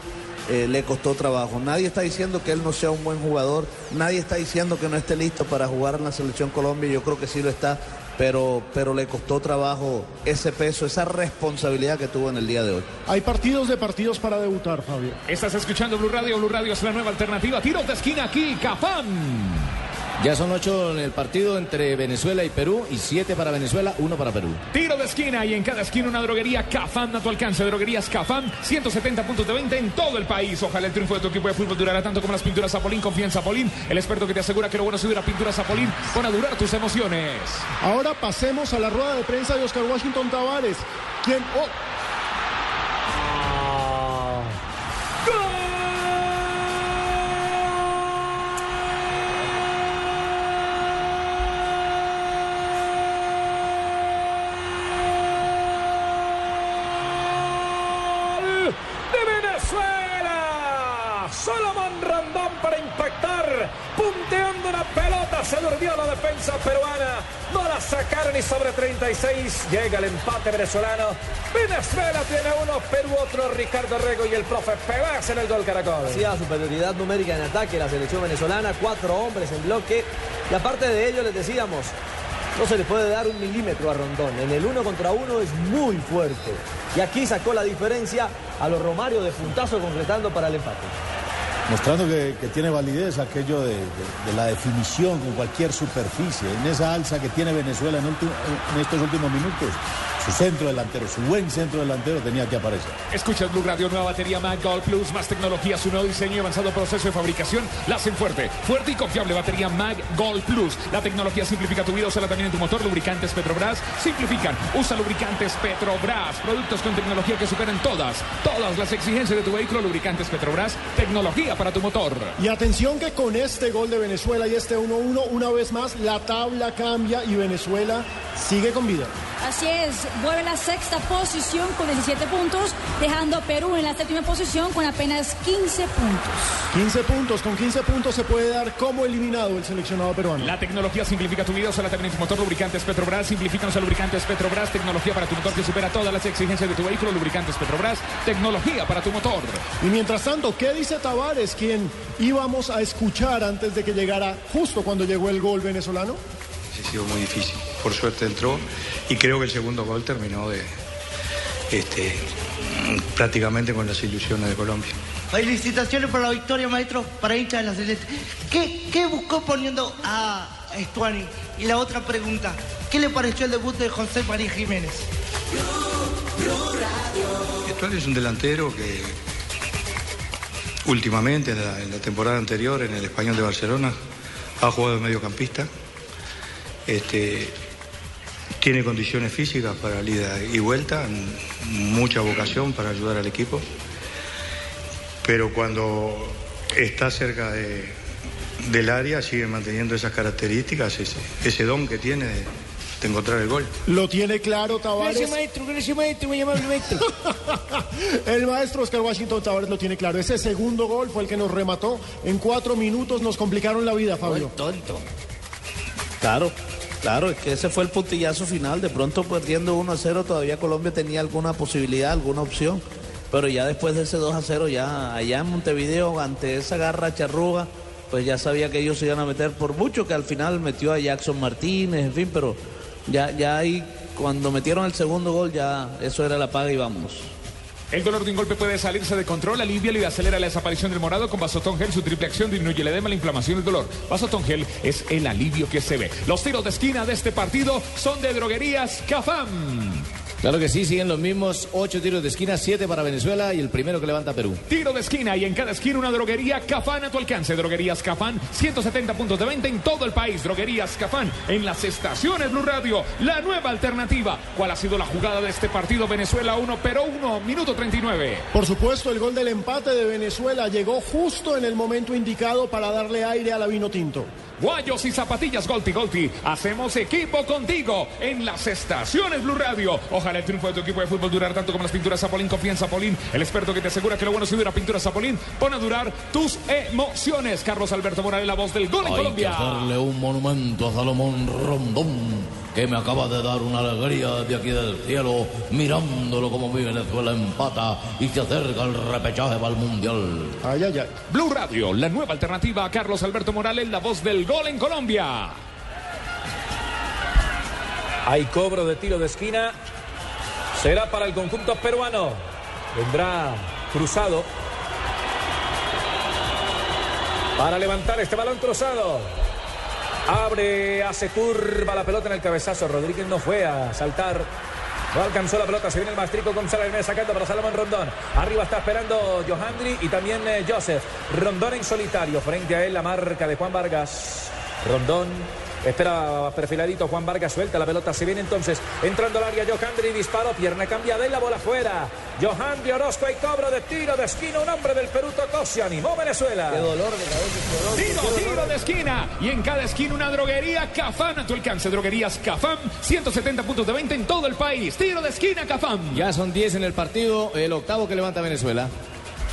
eh, le costó trabajo. Nadie está diciendo que él no sea un buen jugador, nadie está diciendo que no esté listo para jugar en la selección Colombia, yo creo que sí lo está, pero, pero le costó trabajo ese peso, esa responsabilidad que tuvo en el día de hoy. Hay partidos de partidos para debutar, Fabio. Estás escuchando Blue Radio. Blue Radio es la nueva alternativa. Tiros de esquina aquí, Cafán. Ya son ocho en el partido entre Venezuela y Perú y siete para Venezuela, uno para Perú. Tiro de esquina y en cada esquina una droguería Cafán a tu alcance. Droguerías Cafán, 170 puntos de venta en todo el país. Ojalá el triunfo de tu equipo de fútbol durará tanto como las pinturas Zapolín. Confía en Zapolín, el experto que te asegura que lo bueno es subir a pinturas Zapolín. Pon a durar tus emociones. Ahora pasemos a la rueda de prensa de Oscar Washington Tavares, quien... oh, 36 llega el empate venezolano. Venezuela tiene uno, Perú otro. Ricardo Rego y el profe Pérez en el gol Caracol. Hacía superioridad numérica en ataque la selección venezolana, cuatro hombres en bloque. Y aparte de ello, les decíamos, no se le puede dar un milímetro a Rondón. En el uno contra uno es muy fuerte. Y aquí sacó la diferencia a los Romario de puntazo concretando para el empate. Mostrando que, tiene validez aquello de, la definición con cualquier superficie, en esa alza que tiene Venezuela en estos últimos minutos. Su centro delantero, su buen centro delantero tenía que aparecer. Escuchas Blue Radio, nueva batería Mag Gold Plus, más tecnología, su nuevo diseño y avanzado proceso de fabricación la hacen fuerte. Fuerte y confiable batería Mag Gold Plus. La tecnología simplifica tu vida, úsala también en tu motor. Lubricantes Petrobras simplifican. Usa lubricantes Petrobras. Productos con tecnología que superan todas, todas las exigencias de tu vehículo. Lubricantes Petrobras. Tecnología para tu motor. Y atención que con este gol de Venezuela y este 1-1, una vez más la tabla cambia y Venezuela sigue con vida. Así es, vuelve a la sexta posición con 17 puntos, dejando a Perú en la séptima posición con apenas 15 puntos. 15 puntos, con 15 puntos se puede dar como eliminado el seleccionado peruano. La tecnología simplifica tu vida, también en tu motor. Lubricantes Petrobras. Simplifícanos a lubricantes Petrobras. Tecnología para tu motor que supera todas las exigencias de tu vehículo. Lubricantes Petrobras. Tecnología para tu motor. Y mientras tanto, ¿qué dice Tavares, quien íbamos a escuchar antes de que llegara justo cuando llegó el gol venezolano? Ha sido muy difícil. Por suerte entró y creo que el segundo gol terminó de este, prácticamente con las ilusiones de Colombia. Felicitaciones por la victoria, maestro, para hincha de la Celeste. ¿Qué, qué buscó poniendo a Estuani? Y la otra pregunta, ¿qué le pareció el debut de José María Jiménez? Estuani es un delantero que últimamente, en la, en la temporada anterior, en el Español de Barcelona, ha jugado de mediocampista. Este, tiene condiciones físicas para ida y vuelta, mucha vocación para ayudar al equipo. Pero cuando está cerca de- del área, sigue manteniendo esas características, ese, ese don que tiene de, de encontrar el gol. Lo tiene claro Tavares. Gracias, maestro, gracias, maestro, muy amable, maestro. El maestro Oscar Washington Tavares lo tiene claro. Ese segundo gol fue el que nos remató. En cuatro minutos nos complicaron la vida, Fabio. Tonto. Claro, claro, es que ese fue el puntillazo final. De pronto perdiendo 1 a 0, todavía Colombia tenía alguna posibilidad, alguna opción. Pero ya después de ese 2 a 0, ya allá en Montevideo, ante esa garra charruga, pues ya sabía que ellos se iban a meter por mucho, que al final metió a Jackson Martínez, en fin, pero ya, ya ahí, cuando metieron el segundo gol, ya eso era la paga y vámonos. El dolor de un golpe puede salirse de control, alivia y acelera la desaparición del morado con Vasotón Gel. Su triple acción disminuye el edema, la inflamación y el dolor. Vasotón Gel es el alivio que se ve. Los tiros de esquina de este partido son de droguerías Cafam. Claro que sí, siguen los mismos ocho tiros de esquina, siete para Venezuela y el primero que levanta Perú. Tiro de esquina y en cada esquina una droguería Cafán a tu alcance. Droguerías Cafán, 170 puntos de venta en todo el país. Droguerías Cafán en las estaciones Blue Radio. La nueva alternativa. ¿Cuál ha sido la jugada de este partido? Venezuela 1, pero 1, minuto 39. Por supuesto, el gol del empate de Venezuela llegó justo en el momento indicado para darle aire a la vino tinto. Guayos y zapatillas Golti Golti. Hacemos equipo contigo en las estaciones Blue Radio. Ojalá el triunfo de tu equipo de fútbol durara tanto como las pinturas Zapolín. Confía en Zapolín, el experto que te asegura que lo bueno si dura pintura Zapolín. Pon a durar tus emociones. Carlos Alberto Morales, la voz del gol en Hay que Colombia. hacerle un monumento a Salomón Rondón, que me acaba de dar una alegría de aquí del cielo, mirándolo como mi Venezuela empata y se acerca el repechaje para el Mundial. Ay, ay, ay. Blue Radio, la nueva alternativa a Carlos Alberto Morales, la voz del gol en Colombia. Hay cobro de tiro de esquina. Será para el conjunto peruano. Vendrá cruzado. Para levantar este balón cruzado. Abre, hace curva la pelota en el cabezazo. Rodríguez no fue a saltar. No alcanzó la pelota, se viene el Mastrico González viene sacando para Salomón Rondón. Arriba está esperando Johandri y también eh, Joseph. Rondón en solitario, frente a él la marca de Juan Vargas. Rondón espera perfiladito, Juan Vargas suelta la pelota, se viene entonces entrando al área Johandri, disparo, pierna cambiada y la bola fuera. Johandri Orozco y cobro de tiro de esquina, un hombre del Perú tocó, se animó Venezuela. Qué dolor de cabeza. Tiro, tiro de esquina. Y en cada esquina una droguería Cafán a tu alcance. Droguerías Cafán, 170 puntos de venta en todo el país. Tiro de esquina Cafán. Ya son 10 en el partido, el octavo que levanta Venezuela.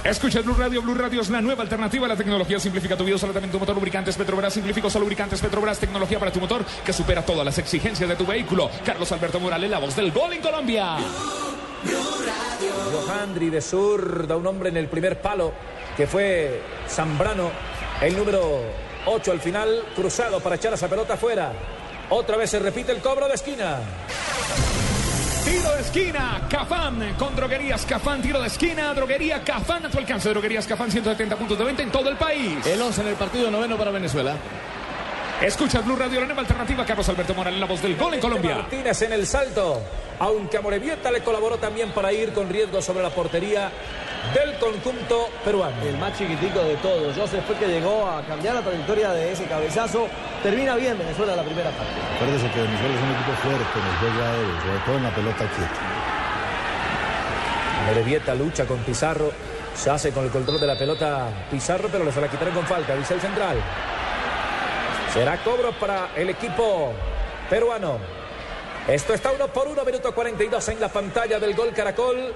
Escucha Blue Radio. Blue Radio es la nueva alternativa a la tecnología. Simplifica tu vida, solamente motor, lubricantes Petrobras. Simplificó lubricantes Petrobras. Tecnología para tu motor que supera todas las exigencias de tu vehículo. Carlos Alberto Morales, la voz del gol en Colombia. Johandri de zurda, un hombre en el primer palo que fue Zambrano, el número 8 al final, cruzado para echar esa pelota afuera. Otra vez se repite el cobro de esquina. Tiro de esquina, Cafán, con droguerías Cafán, tiro de esquina, droguería Cafán a tu alcance, droguerías Cafán, 170 puntos de venta en todo el país. El 11 en el partido noveno para Venezuela. Escucha Blue Radio, la nueva alternativa, Carlos Alberto Morales, la voz del gol en Colombia. Martínez en el salto, aunque a Morevieta le colaboró también para ir con riesgo sobre la portería del conjunto peruano. El más chiquitico de todos. Joseph fue que llegó a cambiar la trayectoria de ese cabezazo. Termina bien Venezuela la primera parte. Acuérdese que Venezuela es un equipo fuerte en el juego aéreo, sobre todo en la pelota quieta. Morevieta lucha con Pizarro, se hace con el control de la pelota Pizarro, pero le se la quitaron con falta, dice el central. Será cobro para el equipo peruano. Esto está uno por uno, minuto 42 en la pantalla del gol Caracol.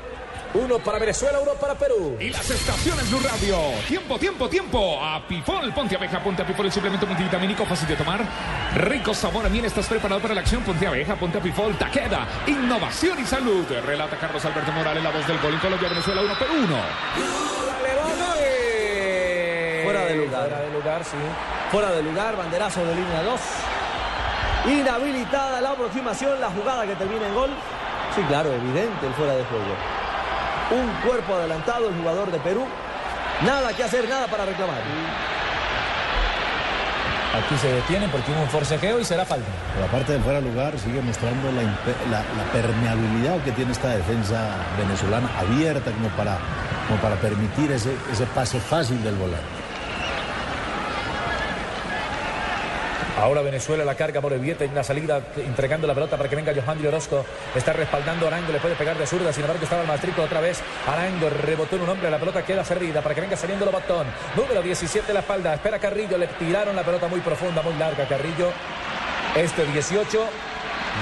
Uno para Venezuela, uno para Perú. Y las estaciones Blue Radio. Tiempo, tiempo, tiempo. A Pifol, ponte abeja, ponte a Pifol, el suplemento multivitamínico fácil de tomar. Rico sabor, bien estás preparado para la acción. Ponte abeja, ponte a Pifol, Taqueda. Innovación y salud. Relata Carlos Alberto Morales, la voz del gol en Colombia, Venezuela, uno por uno. Fuera de lugar. Fuera de lugar, sí. Fuera de lugar, banderazo de línea 2. Inhabilitada la aproximación, la jugada que termina en gol. Sí, claro, evidente el fuera de juego. Un cuerpo adelantado, el jugador de Perú. Nada que hacer, nada para reclamar. Aquí se detiene porque hubo un forcejeo y será falta. Pero aparte del fuera de lugar, sigue mostrando la, impe- la- la permeabilidad que tiene esta defensa venezolana abierta como para, como para permitir ese, ese pase fácil del volante. Ahora Venezuela la carga por Evieta en la salida, entregando la pelota para que venga Johandri Orozco. Está respaldando Arango, le puede pegar de zurda, sin embargo estaba el mastrico otra vez. Arango rebotó en un hombre, la pelota queda servida para que venga saliendo Lobatón. Número 17 la espalda, espera Carrillo, le tiraron la pelota muy profunda, muy larga Carrillo. Este 18.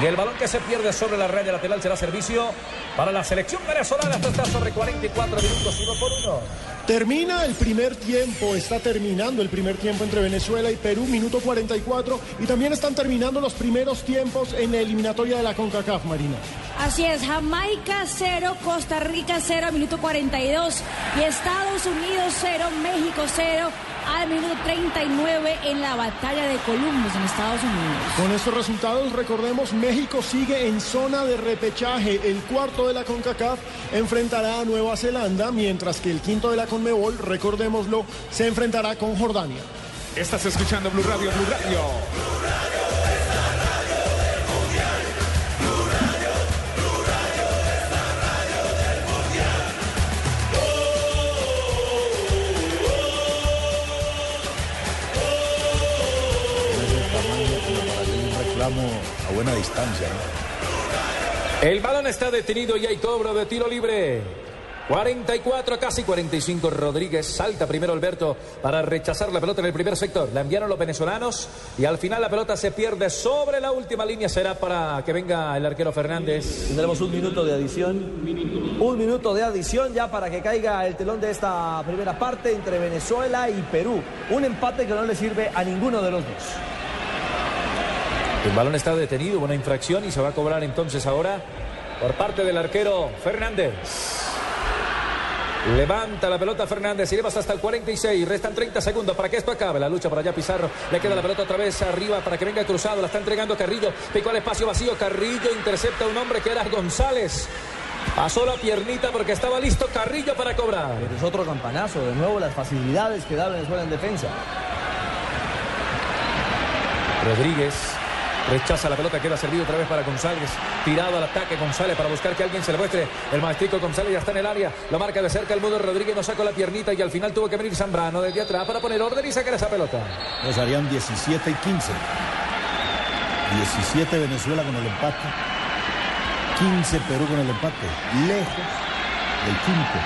Y el balón que se pierde sobre la raya lateral será servicio para la selección venezolana. Esto está sobre 44 minutos, uno por uno. Termina el primer tiempo, está terminando el primer tiempo entre Venezuela y Perú, minuto 44, y también están terminando los primeros tiempos en la eliminatoria de la CONCACAF, Marina. Así es, Jamaica 0, Costa Rica 0, minuto 42. Y Estados Unidos 0, México 0, al minuto 39 en la batalla de Columbus en Estados Unidos. Con estos resultados, recordemos, México sigue en zona de repechaje. El cuarto de la CONCACAF enfrentará a Nueva Zelanda, mientras que el quinto de la CONMEBOL, recordémoslo, se enfrentará con Jordania. Estás escuchando Blue Radio, Blue Radio. A buena distancia. ¿no? El balón está detenido y hay cobro de tiro libre. 44, casi 45. Rodríguez salta primero Alberto para rechazar la pelota en el primer sector. La enviaron los venezolanos y al final la pelota se pierde sobre la última línea. Será para que venga el arquero Fernández. Tendremos un minuto de adición. Un minuto de adición ya para que caiga el telón de esta primera parte entre Venezuela y Perú. Un empate que no le sirve a ninguno de los dos. El balón está detenido, una infracción y se va a cobrar entonces ahora por parte del arquero Fernández. Levanta la pelota Fernández y llevas hasta el 46. Restan 30 segundos para que esto acabe. La lucha por allá Pizarro. Le queda la pelota otra vez arriba para que venga cruzado. La está entregando Carrillo. Picó el espacio vacío. Carrillo intercepta a un hombre que era González. Pasó la piernita porque estaba listo Carrillo para cobrar. Pero es otro campanazo. De nuevo las facilidades que da Venezuela en defensa. Rodríguez rechaza la pelota, queda servido otra vez para González. Tirado al ataque González para buscar que alguien se le muestre. El maestrico González ya está en el área. Lo marca de cerca el mudo Rodríguez, no sacó la piernita y al final tuvo que venir Zambrano desde atrás para poner orden y sacar esa pelota. Nos harían 17 y 15. 17 Venezuela con el empate. 15 Perú con el empate. Lejos del quinto,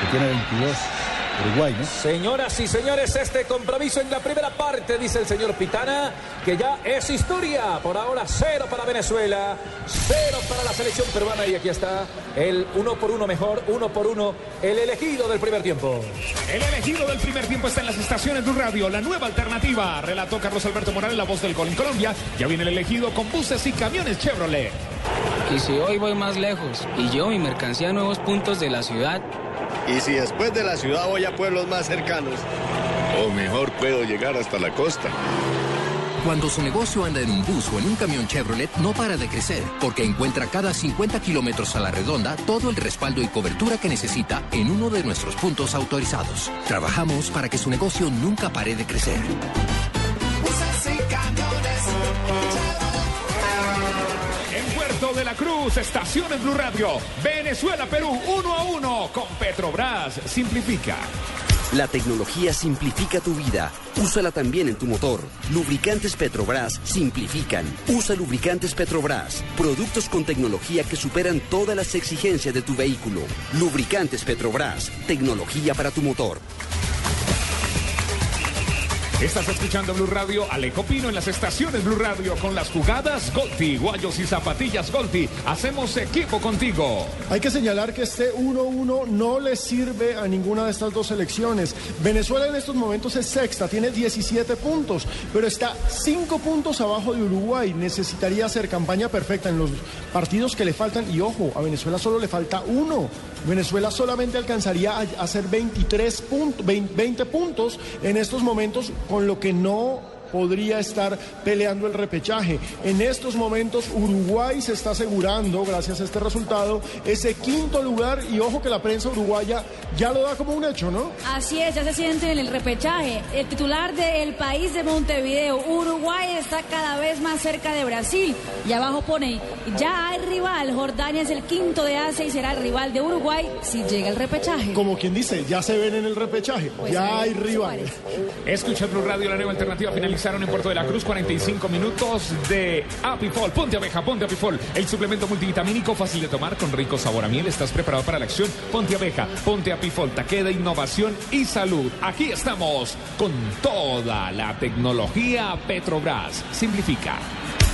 que tiene 22. Uruguay, ¿no? Señoras y señores, este compromiso en la primera parte, dice el señor Pitana, que ya es historia. Por ahora, cero para Venezuela, cero para la selección peruana. Y aquí está el uno por uno mejor, uno por uno, el elegido del primer tiempo. El elegido del primer tiempo está en las estaciones de un radio, la nueva alternativa. Relató Carlos Alberto Morales, la voz del gol en Colombia. Ya viene el elegido con buses y camiones Chevrolet. Y si hoy voy más lejos y llevo mi mercancía a nuevos puntos de la ciudad, y si después de la ciudad voy a pueblos más cercanos. O mejor puedo llegar hasta la costa. Cuando su negocio anda en un bus o en un camión Chevrolet, no para de crecer, porque encuentra cada 50 kilómetros a la redonda todo el respaldo y cobertura que necesita en uno de nuestros puntos autorizados. Trabajamos para que su negocio nunca pare de crecer. Estaciones Blue Radio. Venezuela, Perú, uno a uno con Petrobras. Simplifica. La tecnología simplifica tu vida. Úsala también en tu motor. Lubricantes Petrobras simplifican. Usa lubricantes Petrobras. Productos con tecnología que superan todas las exigencias de tu vehículo. Lubricantes Petrobras. Tecnología para tu motor. Estás escuchando Blue Radio, Alejo Pino en las estaciones Blue Radio con las jugadas Golti, guayos y zapatillas Golti. Hacemos equipo contigo. Hay que señalar que este 1-1 no le sirve a ninguna de estas dos selecciones. Venezuela en estos momentos es sexta, tiene 17 puntos, pero está 5 puntos abajo de Uruguay. Necesitaría hacer campaña perfecta en los partidos que le faltan. Y ojo, a Venezuela solo le falta uno. Venezuela solamente alcanzaría a hacer 23 puntos, 20 puntos en estos momentos, con lo que no podría estar peleando el repechaje. En estos momentos Uruguay se está asegurando, gracias a este resultado, ese quinto lugar y ojo que la prensa uruguaya ya lo da como un hecho, ¿no? Así es, ya se siente en el repechaje. El titular del país de Montevideo, Uruguay está cada vez más cerca de Brasil. Y abajo pone, ya hay rival, Jordania es el quinto de Asia y será el rival de Uruguay si llega el repechaje. Como quien dice, ya se ven en el repechaje, Pues ya hay rival. Escucha Blue Radio, la nueva alternativa. Finalizaron en Puerto de la Cruz 45 minutos de Apifol. Ponte abeja, ponte Apifol. El suplemento multivitamínico fácil de tomar con rico sabor a miel. ¿Estás preparado para la acción? Ponte abeja, ponte Apifol. Taqueda, innovación y salud. Aquí estamos con toda la tecnología Petrobras. Simplifica.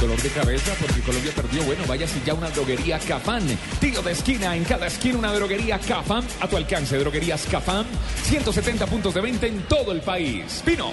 Dolor de cabeza porque Colombia perdió. Bueno, vaya si ya una droguería Cafán. Tiro de esquina, en cada esquina una droguería Cafán. A tu alcance, droguerías Cafán. 170 puntos de venta en todo el país. Pino.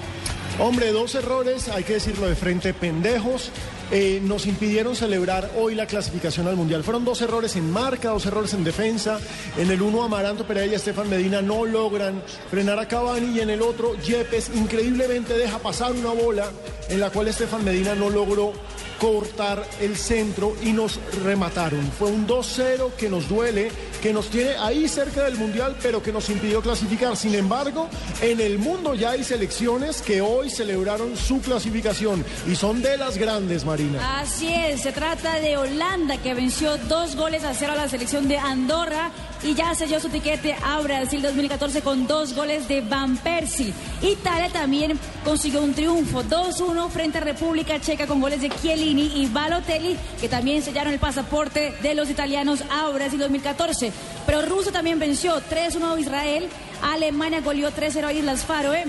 Hombre, dos errores, hay que decirlo de frente, pendejos. eh, nos impidieron celebrar hoy la clasificación al Mundial. Fueron dos errores en marca, dos errores en defensa. En el uno, Amaranto Pereira y Estefan Medina no logran frenar a Cavani. Y en el otro, Yepes increíblemente deja pasar una bola en la cual Estefan Medina no logró cortar el centro y nos remataron. Fue un 2-0 que nos duele, que nos tiene ahí cerca del Mundial, pero que nos impidió clasificar. Sin embargo, en el mundo ya hay selecciones que hoy celebraron su clasificación y son de las grandes, Marina. Así es, se trata de Holanda que venció dos goles a cero a la selección de Andorra y ya selló su tiquete a Brasil 2014 con dos goles de Van Persie. Italia también consiguió un triunfo 2-1 frente a República Checa con goles de Y Balotelli que también sellaron el pasaporte de los italianos a Brasil 2014. Pero Rusia también venció 3-1 a Israel, Alemania goleó 3-0 a Islas Faroe.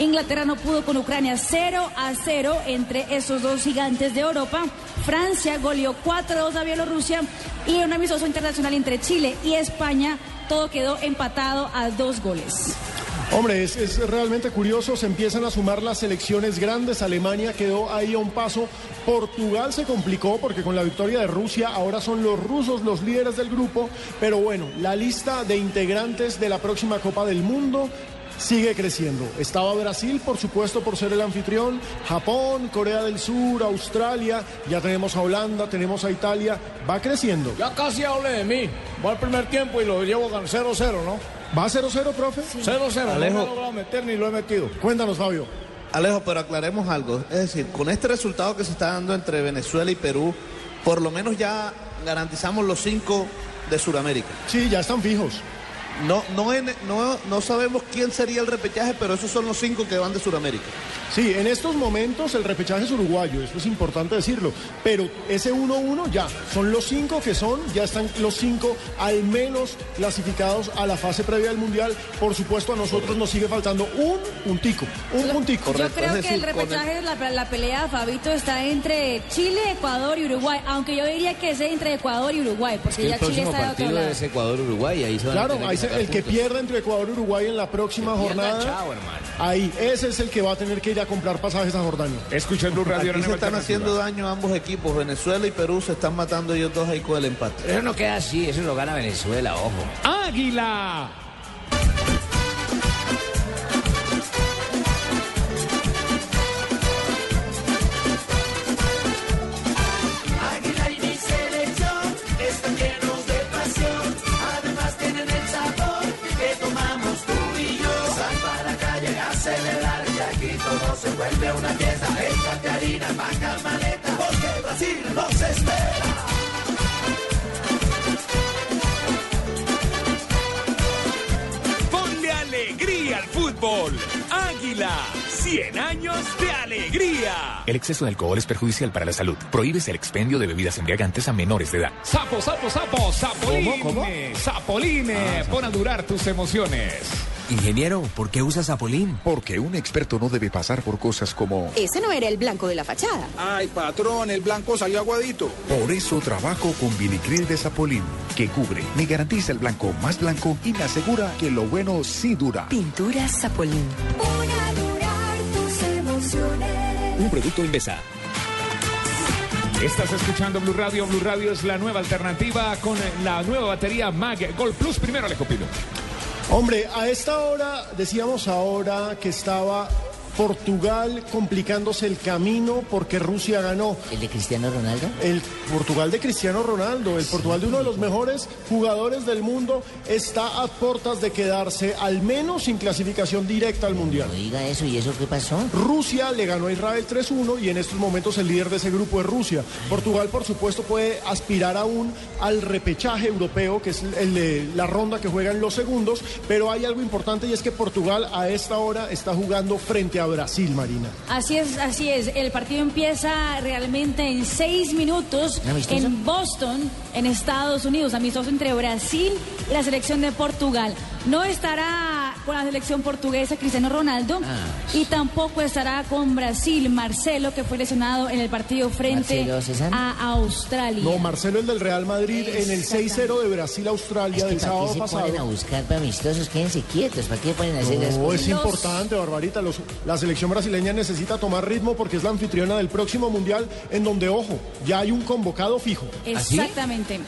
Inglaterra no pudo con Ucrania 0 a 0 entre esos dos gigantes de Europa. Francia goleó 4-2 a Bielorrusia y un amistoso internacional entre Chile y España todo quedó empatado a dos goles. Hombre, es, es realmente curioso, se empiezan a sumar las selecciones grandes, Alemania quedó ahí a un paso, Portugal se complicó porque con la victoria de Rusia ahora son los rusos los líderes del grupo, pero bueno, la lista de integrantes de la próxima Copa del Mundo sigue creciendo. Estaba Brasil, por supuesto, por ser el anfitrión, Japón, Corea del Sur, Australia, ya tenemos a Holanda, tenemos a Italia, va creciendo. Ya casi hablé de mí. Va al primer tiempo y lo llevo con 0-0, ¿no? ¿Va 0-0, profe? 0-0, Alejo. no me he logrado meter ni lo he metido. Cuéntanos, Fabio. Alejo, pero aclaremos algo. Es decir, con este resultado que se está dando entre Venezuela y Perú, por lo menos ya garantizamos los cinco de Sudamérica. Sí, ya están fijos. No, no, en- no, no sabemos quién sería el repechaje, pero esos son los cinco que van de Sudamérica. Sí, en estos momentos el repechaje es uruguayo, esto es importante decirlo, pero ese 1-1 ya, son los cinco que son, ya están los cinco al menos clasificados a la fase previa del Mundial. Por supuesto, a nosotros nos sigue faltando un puntico, un puntico. Yo creo que el repechaje, la, la pelea, Fabito, está entre Chile, Ecuador y Uruguay, aunque yo diría que es entre Ecuador y Uruguay, porque el ya Chile está de otro partido lado. es Ecuador-Uruguay, ahí se van a Claro, tener ahí que se- el que puntos. pierda entre Ecuador y Uruguay en la próxima jornada, chao, ahí, ese es el que va a tener que ir a comprar pasajes a Jordania. Escucha el Blue Radio. Aquí se están haciendo daño a ambos equipos. Venezuela y Perú se están matando ellos dos ahí con el empate. Eso no queda así, eso lo gana Venezuela, ojo. Águila se vuelve una fiesta. Échate harina, manga, maleta, porque Brasil nos espera. Ponle alegría al fútbol. Águila, 100 años de alegría. El exceso de alcohol es perjudicial para la salud. Prohíbes el expendio de bebidas embriagantes a menores de edad. Sapo, sapo, sapo, Sapoline. ¿Cómo, cómo? Sapoline, pon a durar tus emociones. Ingeniero, ¿por qué usa Zapolín? Porque un experto no debe pasar por cosas como... Ese no era el blanco de la fachada. Ay, patrón, el blanco salió aguadito. Por eso trabajo con Vinicril de Zapolín, que cubre, me garantiza el blanco más blanco y me asegura que lo bueno sí dura. Pinturas Zapolín. Un producto Invesa. Estás escuchando Blue Radio. Blue Radio es la nueva alternativa con la nueva batería Mag Gold Plus. Primero, Alejo Pino. Hombre, a esta hora, decíamos ahora que estaba Portugal complicándose el camino porque Rusia ganó. ¿El de Cristiano Ronaldo? El Portugal de Cristiano Ronaldo, el Portugal de uno de los mejores jugadores del mundo, está a puertas de quedarse al menos sin clasificación directa al Mundial. diga eso, ¿y eso qué pasó? Rusia le ganó a Israel 3-1 y en estos momentos el líder de ese grupo es Rusia. Portugal, por supuesto, puede aspirar aún al repechaje europeo, que es el de la ronda que juegan los segundos, pero hay algo importante y es que Portugal a esta hora está jugando frente a Brasil, Marina. Así es, así es. El partido empieza realmente en seis minutos en Boston, en Estados Unidos. Amistoso entre Brasil y la selección de Portugal. No estará con la selección portuguesa Cristiano Ronaldo y tampoco estará con Brasil Marcelo, que fue lesionado en el partido frente a Australia. No, Marcelo, el del Real Madrid, en el 6-0 de Brasil-Australia del ¿Para sábado qué se pasado. ponen a buscar para amistosos? Quédense quietos, ¿para qué ponen a hacer las No, cosas? es importante, Barbarita. Los- la selección brasileña necesita tomar ritmo porque es la anfitriona del próximo mundial, en donde, ojo, ya hay un convocado fijo. Exactamente.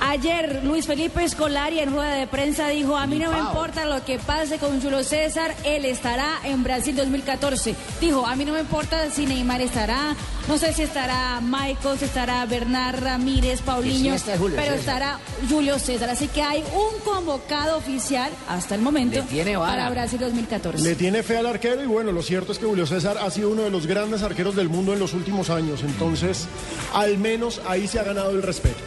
Ayer Luis Felipe Escolari en rueda de prensa dijo, a mí no me importa lo que pase con Julio César, él estará en Brasil 2014. Dijo, a mí no me importa si Neymar estará, no sé si estará Michael, si estará Bernard Ramírez, Paulinho, Sí, está pero César. estará Julio César. Así que hay un convocado oficial hasta el momento Le tiene vara. para Brasil 2014. Le tiene fe al arquero y bueno, lo cierto es que Julio César ha sido uno de los grandes arqueros del mundo en los últimos años. Entonces, al menos ahí se ha ganado el respeto.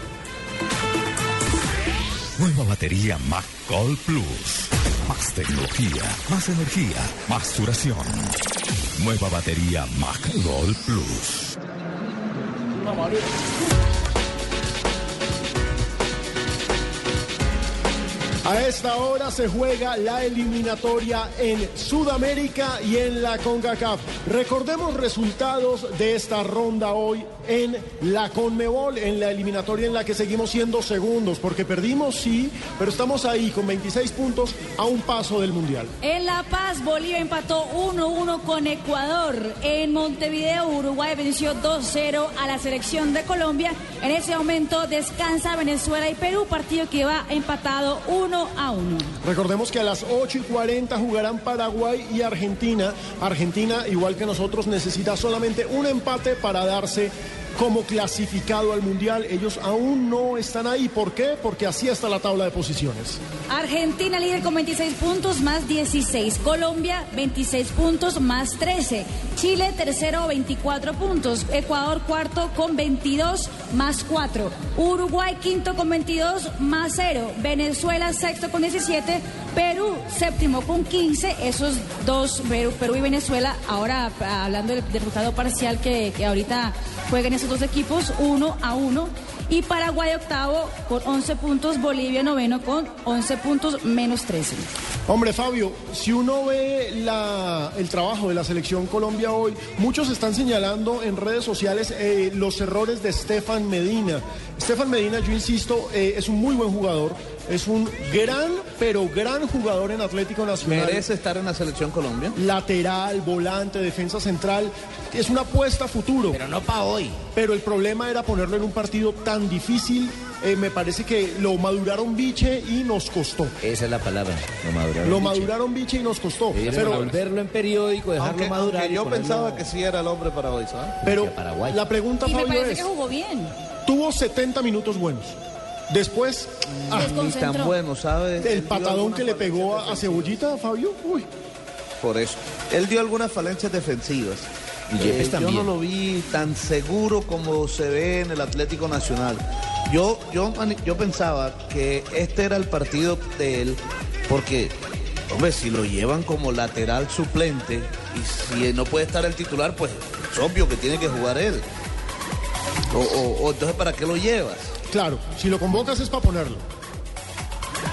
Nueva batería Mac Gold Plus. Más tecnología, más energía, más duración. Nueva batería Mac Gold Plus. A esta hora se juega la eliminatoria en Sudamérica y en la CONCACAF. Recordemos resultados de esta ronda hoy en la CONMEBOL, en la eliminatoria en la que seguimos siendo segundos, porque perdimos sí, pero estamos ahí con 26 puntos a un paso del Mundial. En La Paz, Bolivia empató 1-1 con Ecuador. En Montevideo, Uruguay venció 2-0 a la selección de Colombia. En ese momento descansa Venezuela y Perú, partido que va empatado 1-1. Recordemos que a las 8 y 40 jugarán Paraguay y Argentina. Argentina, igual que nosotros, necesita solamente un empate para darse como clasificado al Mundial. Ellos aún no están ahí. ¿Por qué? Porque así está la tabla de posiciones. Argentina líder con 26 puntos más 16. Colombia 26 puntos más 13. Chile tercero 24 puntos. Ecuador cuarto con 22 más 4. Uruguay quinto con 22 más 0. Venezuela sexto con 17. Perú séptimo con 15. Esos dos, Perú, y Venezuela, ahora ah, hablando del, resultado parcial que, que ahorita juegan esos dos equipos, uno a uno. Y Paraguay octavo con 11 puntos, Bolivia noveno con 11 puntos menos 13. Hombre, Fabio, si uno ve la- el trabajo de la selección Colombia hoy, muchos están señalando en redes sociales eh, los errores de Stefan Medina. Stefan Medina, yo insisto, eh, es un muy buen jugador, es un gran, pero gran jugador en Atlético Nacional. Merece estar en la selección Colombia. Lateral, volante, defensa central. Es una apuesta a futuro. Pero no para hoy. Pero el problema era ponerlo en un partido tan difícil. Eh, me parece que lo maduraron biche y nos costó. Esa es la palabra, lo maduraron. Lo biche. maduraron biche y nos costó. Pero, volverlo en periódico, dejarlo Aunque, madurar. aunque yo pensaba que sí era el hombre para hoy, ¿sabes? pero la pregunta, Y me Fabio, parece es, que jugó bien. tuvo 70 minutos buenos. Después, ah, Ni tan bueno, ¿sabes? El patadón que le pegó a, a. Cebollita, Fabio, uy. Por eso. Él dio algunas falencias defensivas. Y Yepes yo no lo vi tan seguro como se ve en el Atlético Nacional. Yo, yo, yo pensaba que este era el partido de él, porque, hombre, si lo llevan como lateral suplente y si no puede estar el titular, pues es obvio que tiene que jugar él. O, o- o entonces, ¿para qué lo llevas? Claro, si lo convocas es para ponerlo.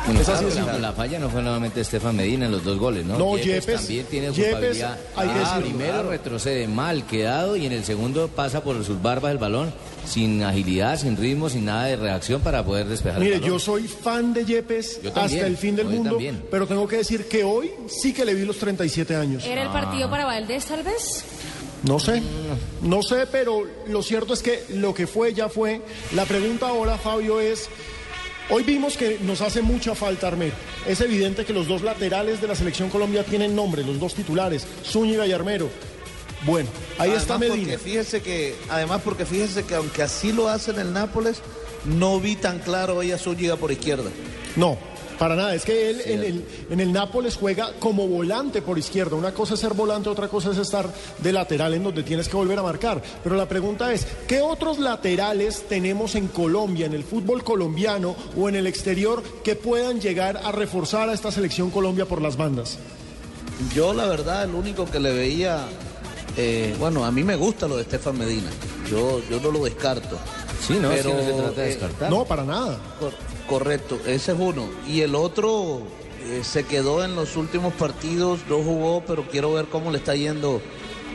Bueno, Es así claro, de la, falla no fue nuevamente Estefan Medina en los dos goles, ¿no? No, Yepes- también tiene Yepes, culpabilidad. Ah, primero claro. retrocede mal quedado y en el segundo pasa por sus barbas el balón sin agilidad, sin ritmo, sin nada de reacción para poder despejar Mire, el balón. yo soy fan de Yepes también, hasta el fin del mundo, también. pero tengo que decir que hoy sí que le vi los 37 años. ¿Era el partido para Valdés, tal vez? No sé, no sé, pero lo cierto es que lo que fue ya fue. La pregunta ahora, Fabio, es, hoy vimos que nos hace mucha falta Armero. Es evidente que los dos laterales de la selección Colombia tienen nombre, los dos titulares, Zúñiga y Armero. Bueno, ahí está Medina. Porque fíjese que, además, porque fíjese que aunque así lo hacen el Nápoles, no vi tan claro hoy a Zúñiga por izquierda. No, para nada. Es que él en, el, en el Nápoles juega como volante por izquierda. Una cosa es ser volante, otra cosa es estar de lateral en donde tienes que volver a marcar. Pero la pregunta es, ¿qué otros laterales tenemos en Colombia, en el fútbol colombiano o en el exterior que puedan llegar a reforzar a esta selección Colombia por las bandas? Yo, la verdad, el único que le veía, eh, bueno, a mí me gusta lo de Estefan Medina. Yo, yo no lo descarto. Sí, no, es que Pero, no se trata de eh, descartar. No, para nada. Correcto, ese es uno. Y el otro eh, se quedó en los últimos partidos, no jugó, pero quiero ver cómo le está yendo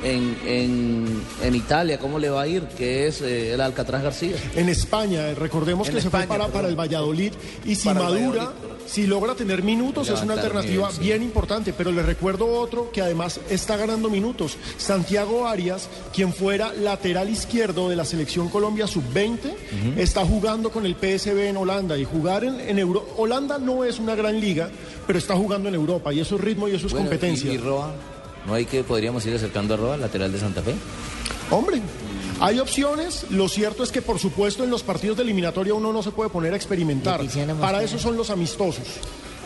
en, en, en Italia, cómo le va a ir, que es eh, el Alcatraz García. En España, eh, recordemos En que se fue para, el Valladolid y si Para madura, si logra tener minutos es una alternativa nivel, sí. bien importante, pero le recuerdo otro que además está ganando minutos, Santiago Arias, quien fuera lateral izquierdo de la selección Colombia sub-20, está jugando con el PSV en Holanda y jugar en, en Euro Holanda no es una gran liga, pero está jugando en Europa y eso es ritmo y eso es Bueno, competencia. ¿Y, y Roa? ¿No hay que podríamos ir acercando a Roa, lateral de Santa Fe? Hombre, hay opciones. Lo cierto es que, por supuesto, en los partidos de eliminatoria uno no se puede poner a experimentar. Para eso son los amistosos.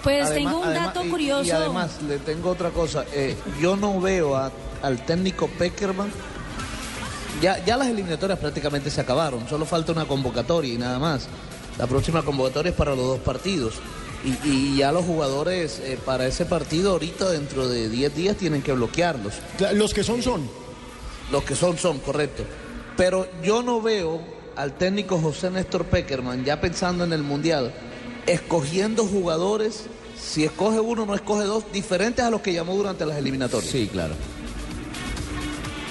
Pues Además- tengo un además- dato y- curioso. Y, además le tengo otra cosa. Eh, yo no veo a- al técnico Peckerman. Ya, ya las eliminatorias prácticamente se acabaron. Solo falta una convocatoria y nada más. La próxima convocatoria es para los dos partidos. Y, y ya los jugadores eh, para ese partido ahorita dentro de 10 días tienen que bloquearlos. Los que son son. Los que son son, correcto. Pero yo no veo al técnico José Néstor Peckerman ya pensando en el Mundial, escogiendo jugadores, si escoge uno no escoge dos, diferentes a los que llamó durante las eliminatorias. Sí, claro.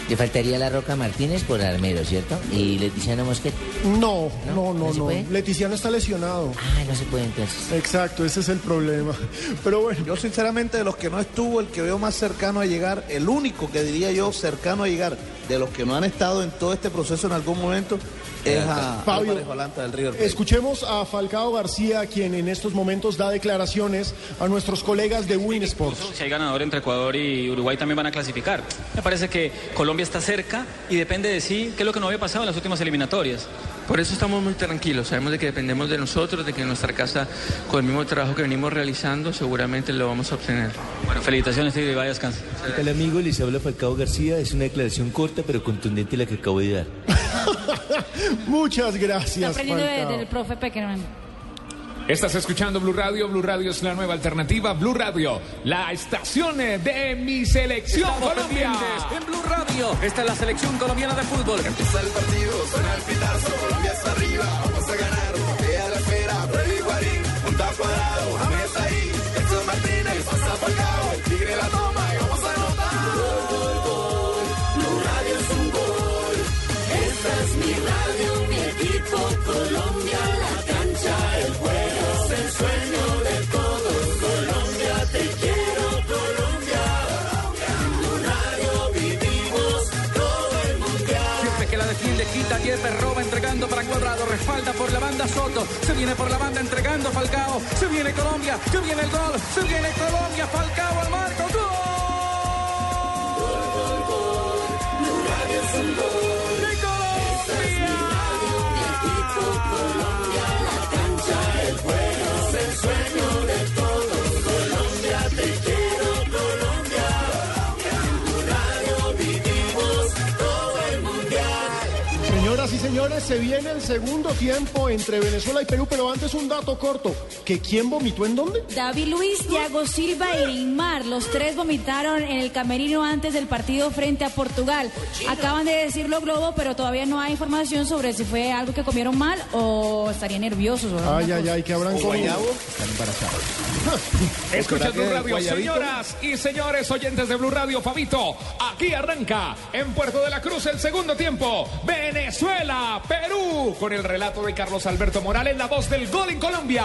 Le faltaría la Roca Martínez por armero, ¿cierto? Y Leticiano Mosquera. No, no, no, ¿No no. está lesionado. Ah, no se puede entonces. Exacto, ese es el problema. Pero bueno. Yo sinceramente de los que no estuvo, el que veo más cercano a llegar, el único que diría yo cercano a llegar, de los que no han estado en todo este proceso en algún momento, es a Fabio, del River Plate. Escuchemos a Falcao García, quien en estos momentos da declaraciones a nuestros colegas de Win Sports. Si hay ganador entre Ecuador y Uruguay también van a clasificar. Me parece que Colombia está cerca y depende de sí, que es lo que no había pasado en las últimas eliminatorias. Por eso estamos muy tranquilos, sabemos de que dependemos de nosotros, de que en nuestra casa, con el mismo trabajo que venimos realizando, seguramente lo vamos a obtener. Bueno, felicitaciones y vaya descanso. ¿Qué tal amigo? Les habla Falcao García. Es una declaración corta pero contundente la que acabo de dar. Muchas Está gracias, aprendiendo de- del profe Peckerman. Estás escuchando Blue Radio. Blue Radio es la nueva alternativa. Blue Radio, la estación de mi selección Estamos Colombia. en Blue Radio. Esta es la selección colombiana de fútbol. Empieza el partido, suena el pitazo, Colombia está arriba, vamos a ganar, queda la espera, Freddy Guarín, punta cuadrado, James ahí, Edson Martínez, pasa Falcao, el tigre la Colombia, la cancha, el juego, es el sueño de todos, Colombia, te quiero, Colombia, Radio vivimos todo el mundial. Siempre que la defiende, quita, Yepes, roba, entregando para Cuadrado, respalda por la banda Soto, se viene por la banda entregando Falcao, se viene Colombia, se viene el gol, se viene Colombia, Falcao al marco, gol. Blue Radio es un gol. Señores, se viene el segundo tiempo entre Venezuela y Perú, pero antes un dato corto. ¿Que quién vomitó en dónde? David Luis, Thiago Silva y Neymar, los tres vomitaron en el camerino antes del partido frente a Portugal. Acaban de decirlo Globo, pero todavía no hay información sobre si fue algo que comieron mal o estarían nerviosos. o Ay, ay, ay, que habrán comido. Están embarazados. Escucha ¿Será Blue Radio, Guayabito? señoras y señores oyentes de Blue Radio, Fabito. Aquí arranca en Puerto de la Cruz el segundo tiempo. Venezuela, Perú, con el relato de Carlos Alberto Morales, la voz del gol en Colombia.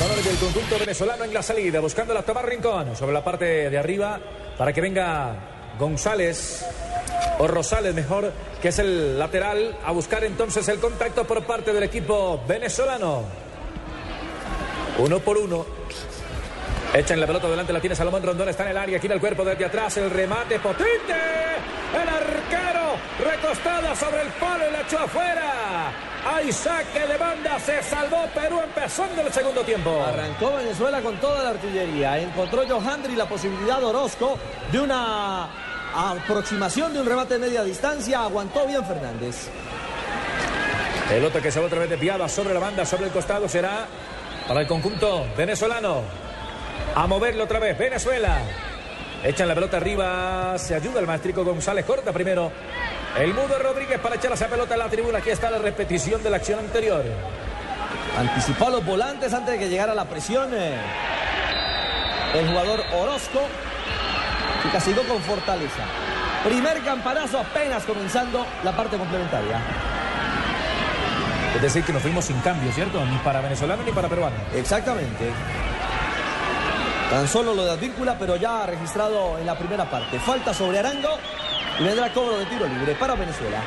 Valores del conjunto venezolano en la salida, buscando la Tomás Rincón sobre la parte de arriba para que venga González o Rosales mejor, que es el lateral, a buscar entonces el contacto por parte del equipo venezolano. Uno por uno. Echan la pelota delante, la tiene Salomón Rondón, está en el área, gira el cuerpo desde atrás, el remate potente. El arquero recostada sobre el palo y la echó afuera. Hay saque de banda, se salvó Perú empezando el segundo tiempo. Arrancó Venezuela con toda la artillería. Encontró Johandri la posibilidad de Orozco de una aproximación de un remate de media distancia. Aguantó bien Fernández. Pelota que se va otra vez desviada sobre la banda, sobre el costado, será para el conjunto venezolano. A moverlo otra vez, Venezuela. Echan la pelota arriba, se ayuda el maestrico González, corta primero. El Mudo Rodríguez para echar esa pelota a la tribuna. Aquí está la repetición de la acción anterior. Anticipó a los volantes antes de que llegara la presión. eh, El jugador Orozco y castigó con fortaleza. Primer campanazo apenas comenzando la parte complementaria. Es decir, que nos fuimos sin cambio, ¿cierto? Ni para venezolano ni para peruano. Exactamente. Tan solo lo de Advíncula, pero ya registrado en la primera parte. Falta sobre Arango y vendrá cobro de tiro libre para Venezuela.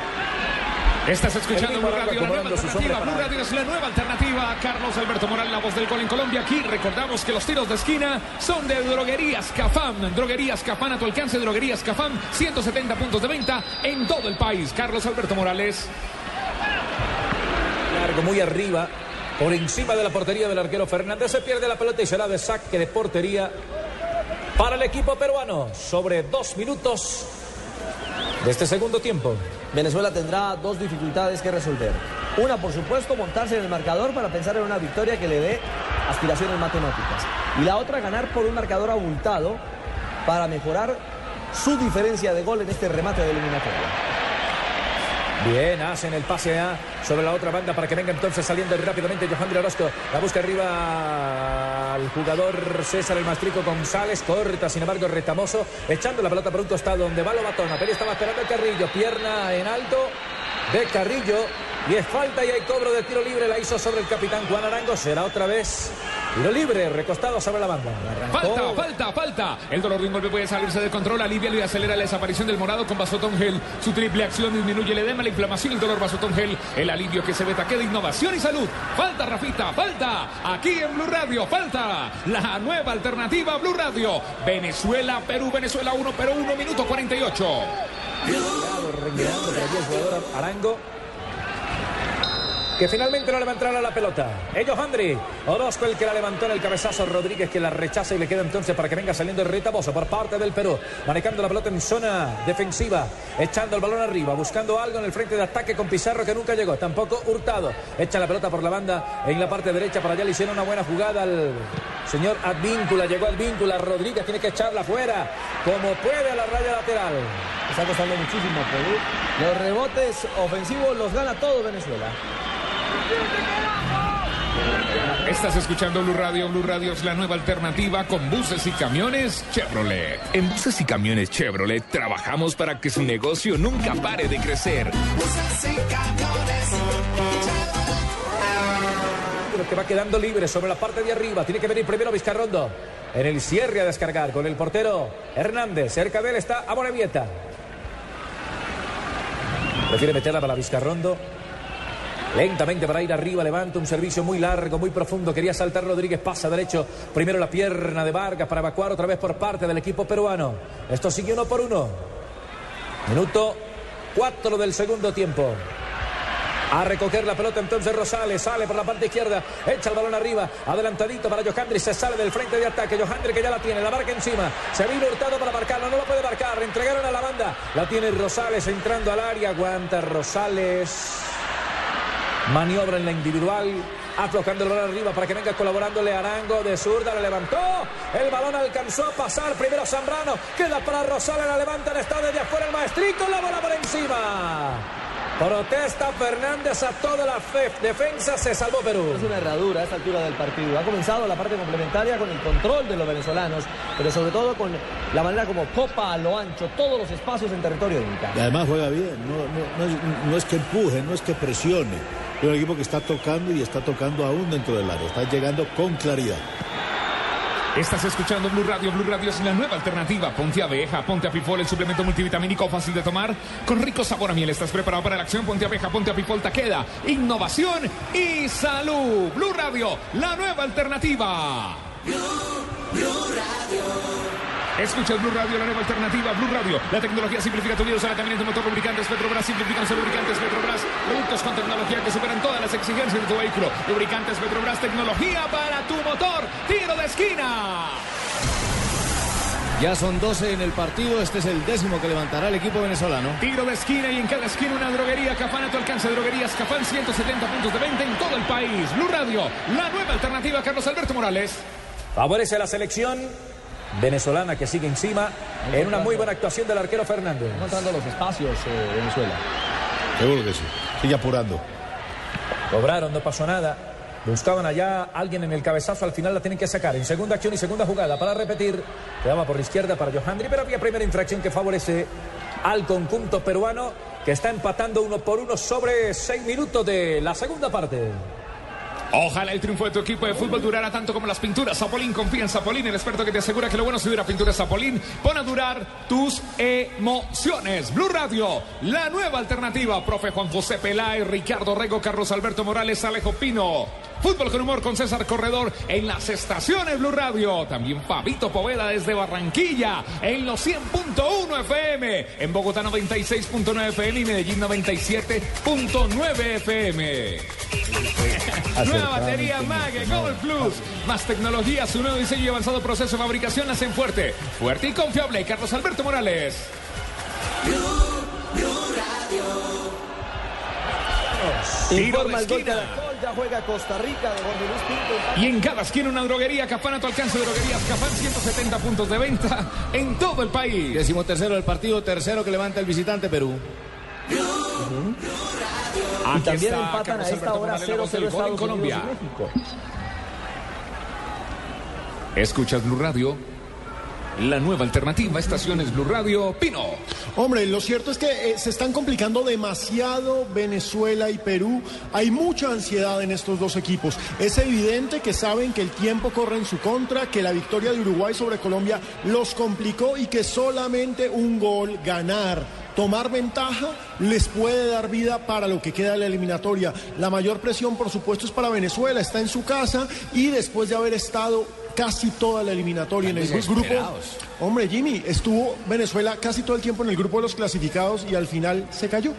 Estás escuchando Blue Radio, la nueva alternativa. Blue Radio es la nueva alternativa. Carlos Alberto Moral, la voz del gol en Colombia. Aquí recordamos que los tiros de esquina son de Droguerías Cafam. Droguerías Cafam a tu alcance. Droguerías Cafam, 170 puntos de venta en todo el país. Carlos Alberto Morales. Largo, muy arriba, por encima de la portería del arquero Fernández. Se pierde la pelota y será de saque de portería para el equipo peruano. Sobre dos minutos de este segundo tiempo. Venezuela tendrá dos dificultades que resolver. Una, por supuesto, montarse en el marcador para pensar en una victoria que le dé aspiraciones matemáticas. Y la otra, ganar por un marcador abultado para mejorar su diferencia de gol en este remate de eliminatoria. Bien, hacen el pase A sobre la otra banda para que venga entonces saliendo rápidamente Johandri Orozco. La busca arriba al jugador César el Mastrico González. Corta, sin embargo, retamoso. Echando la pelota por un costado donde va Lobatón. Apenas estaba esperando el Carrillo. Pierna en alto de Carrillo. Y es falta y hay cobro de tiro libre. La hizo sobre el capitán Juan Arango. Será otra vez tiro libre, recostado sobre la banda. Arrancó. Falta, falta, falta. El dolor de un golpe puede salirse de control. Alivia y acelera la desaparición del morado con Vasotón Gel. Su triple acción disminuye el edema, la inflamación, el dolor Vasotón Gel. El alivio que se ve taque de innovación y salud. Falta, Rafita, falta. Aquí en Blue Radio, falta. La nueva alternativa Blue Radio. Venezuela, Perú, Venezuela 1, Perú 1, minuto 48. Rengueando por allí el jugador Arango. Que finalmente no le va a entrar a la pelota. Ellos Andri. Orozco el que la levantó en el cabezazo. Rodríguez que la rechaza y le queda entonces para que venga saliendo el retaboso por parte del Perú. Manejando la pelota en zona defensiva. Echando el balón arriba. Buscando algo en el frente de ataque con Pizarro que nunca llegó. Tampoco Hurtado. Echa la pelota por la banda en la parte derecha. Para allá le hicieron una buena jugada al señor Advíncula. Llegó Advíncula. Rodríguez tiene que echarla fuera. Como puede a la raya lateral. Está costando muchísimo Perú. Los rebotes ofensivos los gana todo Venezuela. Estás escuchando Blue Radio. Blue Radio es la nueva alternativa con buses y camiones Chevrolet. En buses y camiones Chevrolet trabajamos para que su negocio nunca pare de crecer. Pero que va quedando libre sobre la parte de arriba. Tiene que venir primero Vizcarrondo. En el cierre a descargar con el portero Hernández. Cerca de él está Amorebieta. Prefiere meterla para Vizcarrondo. Lentamente para ir arriba, levanta un servicio muy largo, muy profundo. Quería saltar Rodríguez, pasa derecho. Primero la pierna de Vargas para evacuar otra vez por parte del equipo peruano. Esto sigue uno por uno. Minuto 4 del segundo tiempo. A recoger la pelota entonces Rosales, sale por la parte izquierda, echa el balón arriba, adelantadito para Johandri, se sale del frente de ataque, Johandri que ya la tiene, la marca encima, se vino hurtado para marcarlo, no lo puede marcar, entregaron a la banda, la tiene Rosales entrando al área, aguanta Rosales, maniobra en la individual, aflojando el balón arriba para que venga colaborándole Arango de zurda, la levantó, el balón alcanzó a pasar, primero Zambrano, queda para Rosales, la levanta, está desde afuera el maestrito, la bola por encima. Protesta Fernández a toda la fe- defensa, se salvó Perú. Es una herradura a esta altura del partido. Ha comenzado la parte complementaria con el control de los venezolanos, pero sobre todo con la manera como copa a lo ancho todos los espacios en territorio inca. Y además juega bien, no, no- no es, no es que empuje, no es que presione. Un equipo que está tocando y está tocando aún dentro del área, está llegando con claridad. Estás escuchando Blue Radio. Blue Radio es la nueva alternativa. Ponte abeja, ponte apifol, el suplemento multivitamínico fácil de tomar con rico sabor a miel. ¿Estás preparado para la acción? Ponte abeja, ponte apifol, taqueda, innovación y salud. Blue Radio, la nueva alternativa. Escuchas Blue Radio, la nueva alternativa, Blue Radio. La tecnología simplifica tu vida, usa en tu motor lubricantes Petrobras, simplifican los lubricantes Petrobras. Productos con tecnología que superan todas las exigencias de tu vehículo. Lubricantes Petrobras, tecnología para tu motor. Tiro de esquina. Ya son 12 en el partido, este es el décimo que levantará el equipo venezolano. Tiro de esquina y en cada esquina una droguería. Cafán a tu alcance. Droguerías Cafán, 170 puntos de venta en todo el país. Blue Radio, la nueva alternativa. Carlos Alberto Morales. Favorece a la selección venezolana que sigue encima en una muy buena actuación del arquero Fernández. Encontrando los espacios eh, Venezuela. Seguro que sí. Sigue apurando. Cobraron, no pasó nada. Buscaban allá alguien en el cabezazo, al final la tienen que sacar. En segunda acción y segunda jugada para repetir. Quedaba por la izquierda para Johandri, pero había primera infracción que favorece al conjunto peruano que está empatando uno por uno sobre seis minutos de la segunda parte. Ojalá el triunfo de tu equipo de fútbol durara tanto como las pinturas. Zapolín, confía en Zapolín, el experto que te asegura que lo bueno si dura pinturas Zapolín. Pon a durar tus emociones. Blue Radio, la nueva alternativa. Profe Juan José Peláez, Ricardo Rego, Carlos Alberto Morales, Alejo Pino. Fútbol con humor con César Corredor en las estaciones Blue Radio. También Pabito Poveda desde Barranquilla en los 100.1 FM. En Bogotá 96.9 FM y Medellín 97.9 FM. Nueva batería MAG Gold Plus. Más tecnología, su nuevo diseño y avanzado proceso de fabricación hacen fuerte. Fuerte y confiable. Carlos Alberto Morales. Tiro de Informa el gol ya juega Costa Rica de Jorge Luis Pinto. Y en cada esquina una droguería Cafán a tu alcance. Droguerías Cafán, 170 puntos de venta en todo el país. Décimo tercero del partido, tercero que levanta el visitante Perú. Y Aquí también está empatan a esta Alberto hora Morales, la 0-0 voz del gol en Estados Colombia. Unidos y México. Escuchas Blue Radio. La nueva alternativa, estaciones Blue Radio, Pino. Hombre, lo cierto es que eh, se están complicando demasiado Venezuela y Perú. Hay mucha ansiedad en estos dos equipos. Es evidente que saben que el tiempo corre en su contra, que la victoria de Uruguay sobre Colombia los complicó y que solamente un gol ganar. Tomar ventaja les puede dar vida para lo que queda de la eliminatoria. La mayor presión, por supuesto, es para Venezuela. Está en su casa y después de haber estado casi toda la eliminatoria en el grupo. Hombre, Jimmy, estuvo Venezuela casi todo el tiempo en el grupo de los clasificados y al final se cayó.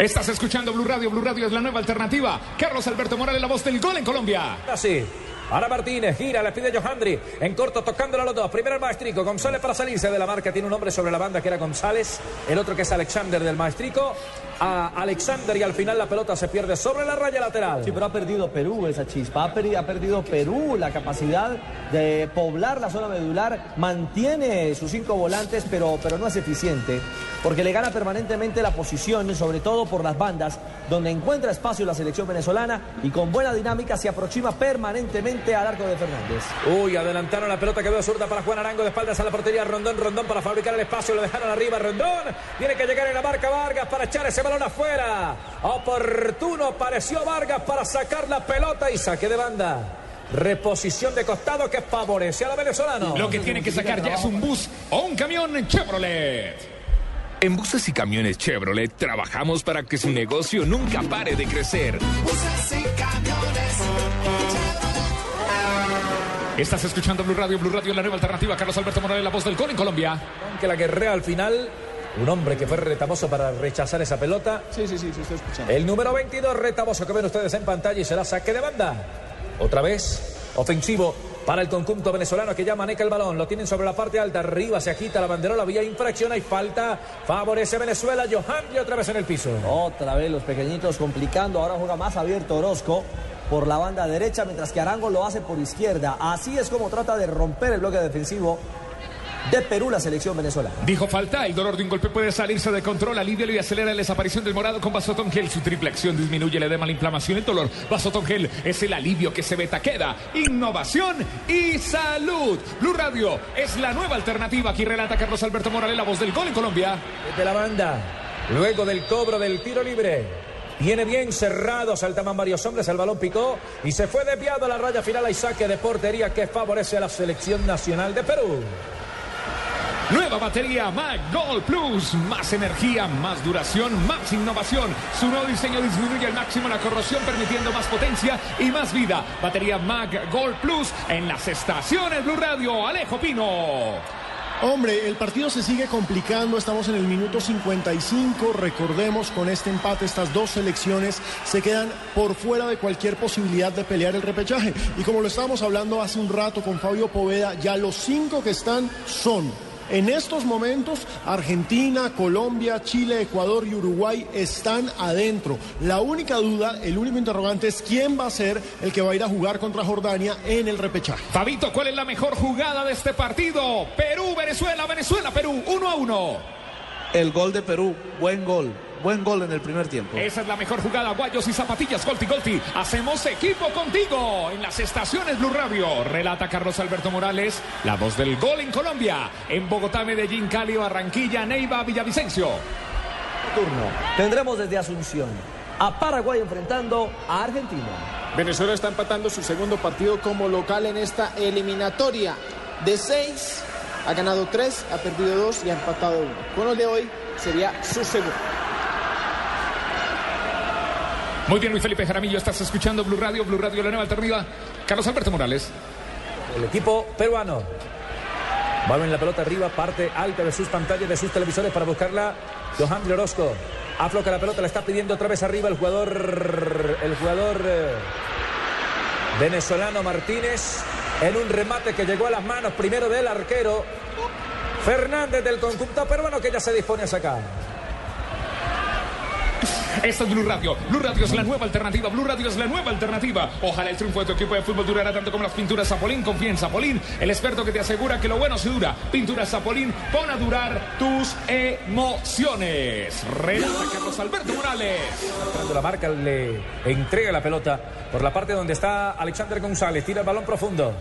Estás escuchando Blue Radio. Blue Radio es la nueva alternativa. Carlos Alberto Morales, la voz del gol en Colombia. Así. Ahora Martínez gira, le pide Johandri. En corto, tocándolo a los dos. Primero el maestrico. González para salirse de la marca. Tiene un hombre sobre la banda que era González. El otro que es Alexander del maestrico. A Alexander y al final la pelota se pierde sobre la raya lateral. Sí, pero ha perdido Perú esa chispa. Ha, perdi- ha perdido Perú la capacidad de poblar la zona medular. Mantiene sus cinco volantes, pero, pero no es eficiente. Porque le gana permanentemente la posición, sobre todo por las bandas, donde encuentra espacio la selección venezolana y con buena dinámica se aproxima permanentemente al arco de Fernández. Uy, adelantaron la pelota, quedó zurda para Juan Arango de espaldas a la portería. Rondón, Rondón para fabricar el espacio, lo dejaron arriba. Rondón tiene que llegar en la marca Vargas para echar ese balón afuera. Oportuno pareció Vargas para sacar la pelota y saque de banda. Reposición de costado que favorece a la venezolana. Lo que tiene que sacar ya es un bus o un camión Chevrolet. En buses y camiones Chevrolet trabajamos para que su negocio nunca pare de crecer. Estás escuchando Blue Radio. Blue Radio la nueva alternativa. Carlos Alberto Morales, la voz del gol en Colombia. Que la guerrea al final. Un hombre que fue retamoso para rechazar esa pelota. Sí, sí, sí, sí, estoy escuchando. El número 22, retamoso que ven ustedes en pantalla y será saque de banda. Otra vez, ofensivo para el conjunto venezolano que ya maneja el balón. Lo tienen sobre la parte alta, arriba se agita la banderola, vía infracción, hay falta. Favorece Venezuela, Johan y otra vez en el piso. Otra vez los pequeñitos complicando. Ahora juega más abierto Orozco por la banda derecha, mientras que Arango lo hace por izquierda. Así es como trata de romper el bloque defensivo de Perú la selección venezolana. Dijo falta, el dolor de un golpe puede salirse de control, alivia y acelera la desaparición del morado con Vasotón Gel. Su triple acción disminuye el edema, la inflamación y el dolor. Vasotón Gel es el alivio que se beta queda. Innovación y salud. Blue Radio es la nueva alternativa. Aquí relata Carlos Alberto Morales, la voz del gol en Colombia. Desde la banda, luego del cobro del tiro libre. Viene bien cerrado, saltaban varios hombres, el balón picó y se fue desviado a la raya final. Hay saque de portería que favorece a la selección nacional de Perú. Nueva batería Mag Gold Plus. Más energía, más duración, más innovación. Su nuevo diseño disminuye al máximo la corrosión, permitiendo más potencia y más vida. Batería Mag Gold Plus en las estaciones Blue Radio. Alejo Pino. Hombre, el partido se sigue complicando, estamos en el minuto 55, recordemos con este empate estas dos selecciones se quedan por fuera de cualquier posibilidad de pelear el repechaje. Y como lo estábamos hablando hace un rato con Fabio Poveda, ya los cinco que están son en estos momentos, Argentina, Colombia, Chile, Ecuador y Uruguay están adentro. La única duda, el único interrogante es quién va a ser el que va a ir a jugar contra Jordania en el repechaje. Fabito, ¿cuál es la mejor jugada de este partido? Perú, Venezuela, Venezuela, Perú, uno a uno. El gol de Perú, buen gol, buen gol en el primer tiempo. Esa es la mejor jugada, guayos y zapatillas, Golti Golti. Hacemos equipo contigo en las estaciones Blue Radio. Relata Carlos Alberto Morales, la voz del gol en Colombia. En Bogotá, Medellín, Cali, Barranquilla, Neiva, Villavicencio. turno tendremos desde Asunción a Paraguay enfrentando a Argentina. Venezuela está empatando su segundo partido como local en esta eliminatoria. De seis, ha ganado tres, ha perdido dos y ha empatado uno. Con el de hoy sería su segundo. Muy bien, Luis Felipe Jaramillo, estás escuchando Blue Radio, Blue Radio, la nueva alternativa. Carlos Alberto Morales. El equipo peruano. Mueven la pelota arriba, parte alta de sus pantallas, de sus televisores para buscarla. Johan Orozco. Afloca la pelota, la está pidiendo otra vez arriba el jugador. El jugador eh, venezolano Martínez. En un remate que llegó a las manos primero del arquero. Fernández del conjunto peruano que ya se dispone a sacar. Esta es Blue Radio. Blue Radio es la nueva alternativa. Blue Radio es la nueva alternativa. Ojalá el triunfo de tu equipo de fútbol durara tanto como las pinturas Zapolín. Confía en Zapolín, el experto que te asegura que lo bueno se dura. Pinturas Zapolín, pon a durar tus emociones. Relata Carlos Alberto Morales. La marca le entrega la pelota por la parte donde está Alexander González. Tira el balón profundo.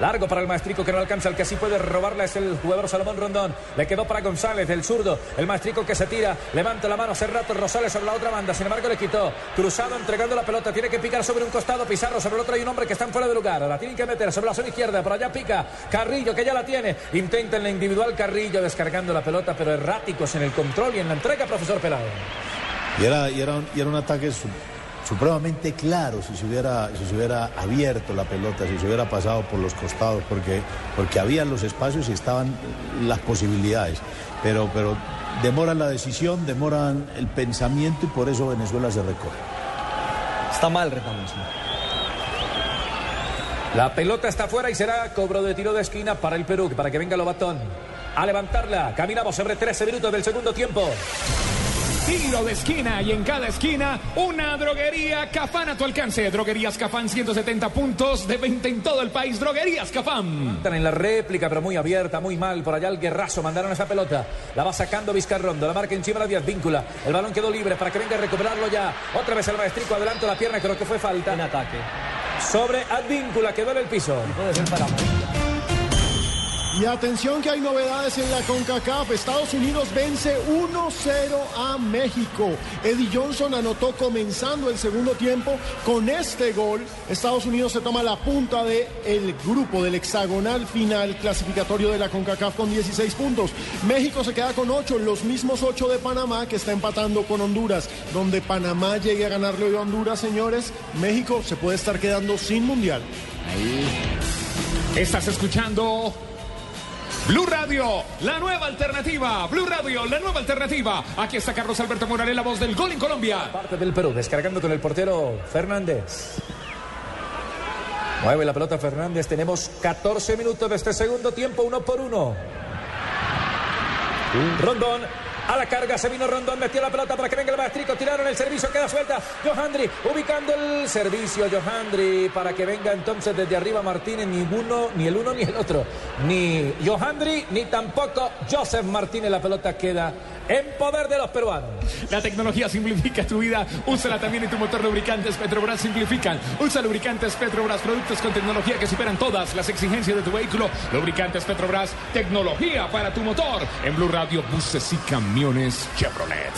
Largo para el maestrico que no alcanza. El que sí puede robarla es el jugador Salomón Rondón. Le quedó para González, el zurdo. El maestrico que se tira. Levanta la mano hace rato Rosales sobre la otra banda. Sin embargo, le quitó. Cruzado entregando la pelota. Tiene que picar sobre un costado. Pizarro sobre el otro. Hay un hombre que está fuera de lugar. La tienen que meter sobre la zona izquierda. Por allá pica Carrillo que ya la tiene. Intenta en la individual Carrillo descargando la pelota, pero erráticos en el control y en la entrega, profesor Pelado. Y era, un, y era un ataque supremamente claro si se, hubiera, si se hubiera abierto la pelota, si se hubiera pasado por los costados, porque, porque había los espacios y estaban las posibilidades. Pero, pero demoran la decisión, demoran el pensamiento y por eso Venezuela se recoge. Está mal Retamoso. La pelota está fuera y será cobro de tiro de esquina para el Perú, para que venga Lobatón a levantarla. Caminamos sobre 13 minutos del segundo tiempo. Tiro de esquina y en cada esquina una droguería Cafán a tu alcance. Droguerías Cafán, 170 puntos de 20 en todo el país. Droguerías Cafán. Están en la réplica, pero muy abierta, muy mal. Por allá el guerrazo mandaron esa pelota. La va sacando Vizcarrondo. La marca encima de Díaz Víncula. El balón quedó libre para que venga a recuperarlo ya. Otra vez el maestrico adelanto la pierna, creo que fue falta. En ataque. Sobre Advíncula, quedó en el piso. Puede ser para Y atención que hay novedades en la CONCACAF. Estados Unidos vence 1-0 a México. Eddie Johnson anotó comenzando el segundo tiempo. Con este gol, Estados Unidos se toma la punta del el grupo del hexagonal final clasificatorio de la CONCACAF con 16 puntos. México se queda con 8, los mismos 8 de Panamá que está empatando con Honduras. Donde Panamá llegue a ganarle hoy a Honduras, señores, México se puede estar quedando sin mundial. Estás escuchando Blue Radio, la nueva alternativa. Blue Radio, la nueva alternativa. Aquí está Carlos Alberto Morales, la voz del gol en Colombia. Parte del Perú, descargando con el portero Fernández. Mueve la pelota Fernández. Tenemos 14 minutos de este segundo tiempo, uno por uno. Rondón. A la carga se vino Rondón, metió la pelota para que venga el maestrico, tiraron el servicio, queda suelta. Johandri ubicando el servicio, Johandri, para que venga entonces desde arriba Martínez, ninguno, ni el uno ni el otro. Ni Johandri, ni tampoco Joseph Martínez. La pelota queda en poder de los peruanos. La tecnología simplifica tu vida. Úsala también en tu motor lubricantes Petrobras simplifican. Usa lubricantes Petrobras, productos con tecnología que superan todas las exigencias de tu vehículo. Lubricantes Petrobras, tecnología para tu motor. En Blue Radio, buses y camiones Chevrolet.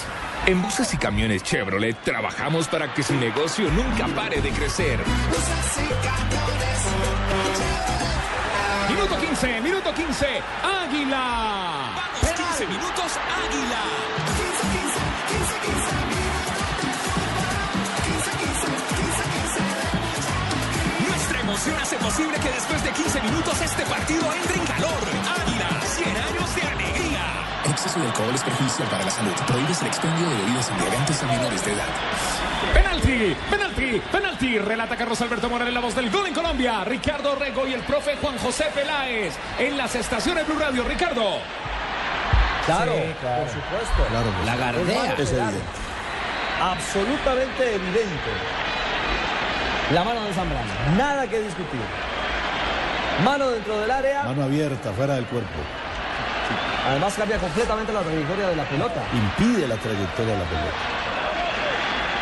En buses y camiones Chevrolet trabajamos para que su negocio nunca pare de crecer. Minuto 15, minuto 15, Águila. Vamos, 15 minutos, Águila. Nuestra emoción hace posible que después de 15 minutos este partido entre en calor. Águila, 100 años de alegría. El exceso de alcohol es perjudicial para la salud. Prohíbes el expendio de bebidas embriagantes a menores de edad. Penalti, penalti, penalti. Relata Carlos Alberto Morales, la voz del gol en Colombia. Ricardo Rego y el profe Juan José Peláez en las estaciones Blue Radio. Ricardo. Claro, Sí, claro. por supuesto. Claro, La gardea. Es evidente. Absolutamente evidente. La mano de Zambrano. Nada que discutir. Mano dentro del área. Mano abierta, fuera del cuerpo. Además cambia completamente la trayectoria de la pelota. Impide la trayectoria de la pelota.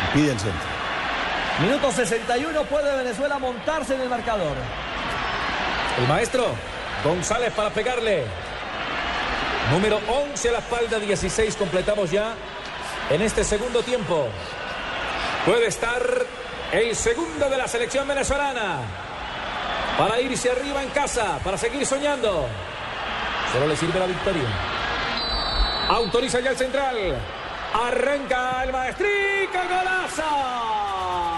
Impide el centro. Minuto 61 puede Venezuela montarse en el marcador. El maestro González para pegarle. Número 11 a la espalda, 16 completamos ya. en este segundo tiempo. Puede estar el segundo de la selección venezolana para irse arriba en casa, para seguir soñando. Solo le sirve la victoria. Autoriza ya el central. Arranca el maestrica, golazo.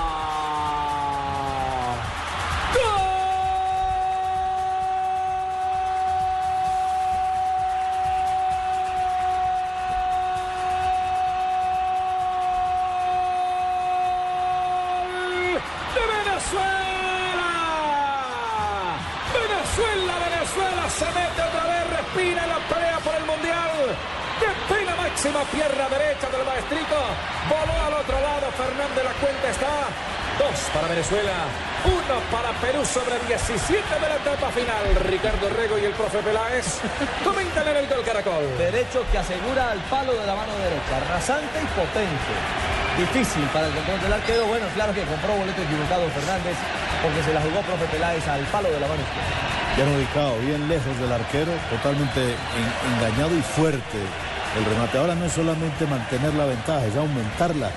Pierna derecha del maestrito. Voló al otro lado, Fernández, la cuenta está. Dos para Venezuela, uno para Perú sobre 17 de la etapa final. Ricardo Rego y el profe Peláez comentan en el gol Caracol. Derecho que asegura al palo de la mano derecha. Rasante y potente. Difícil para el control del arquero. Bueno, claro que compró boleto equivocado Fernández porque se la jugó profe Peláez al palo de la mano izquierda. Bien ubicado, bien lejos del arquero, totalmente en- engañado y fuerte el remate. Ahora no es solamente mantener la ventaja, es aumentarla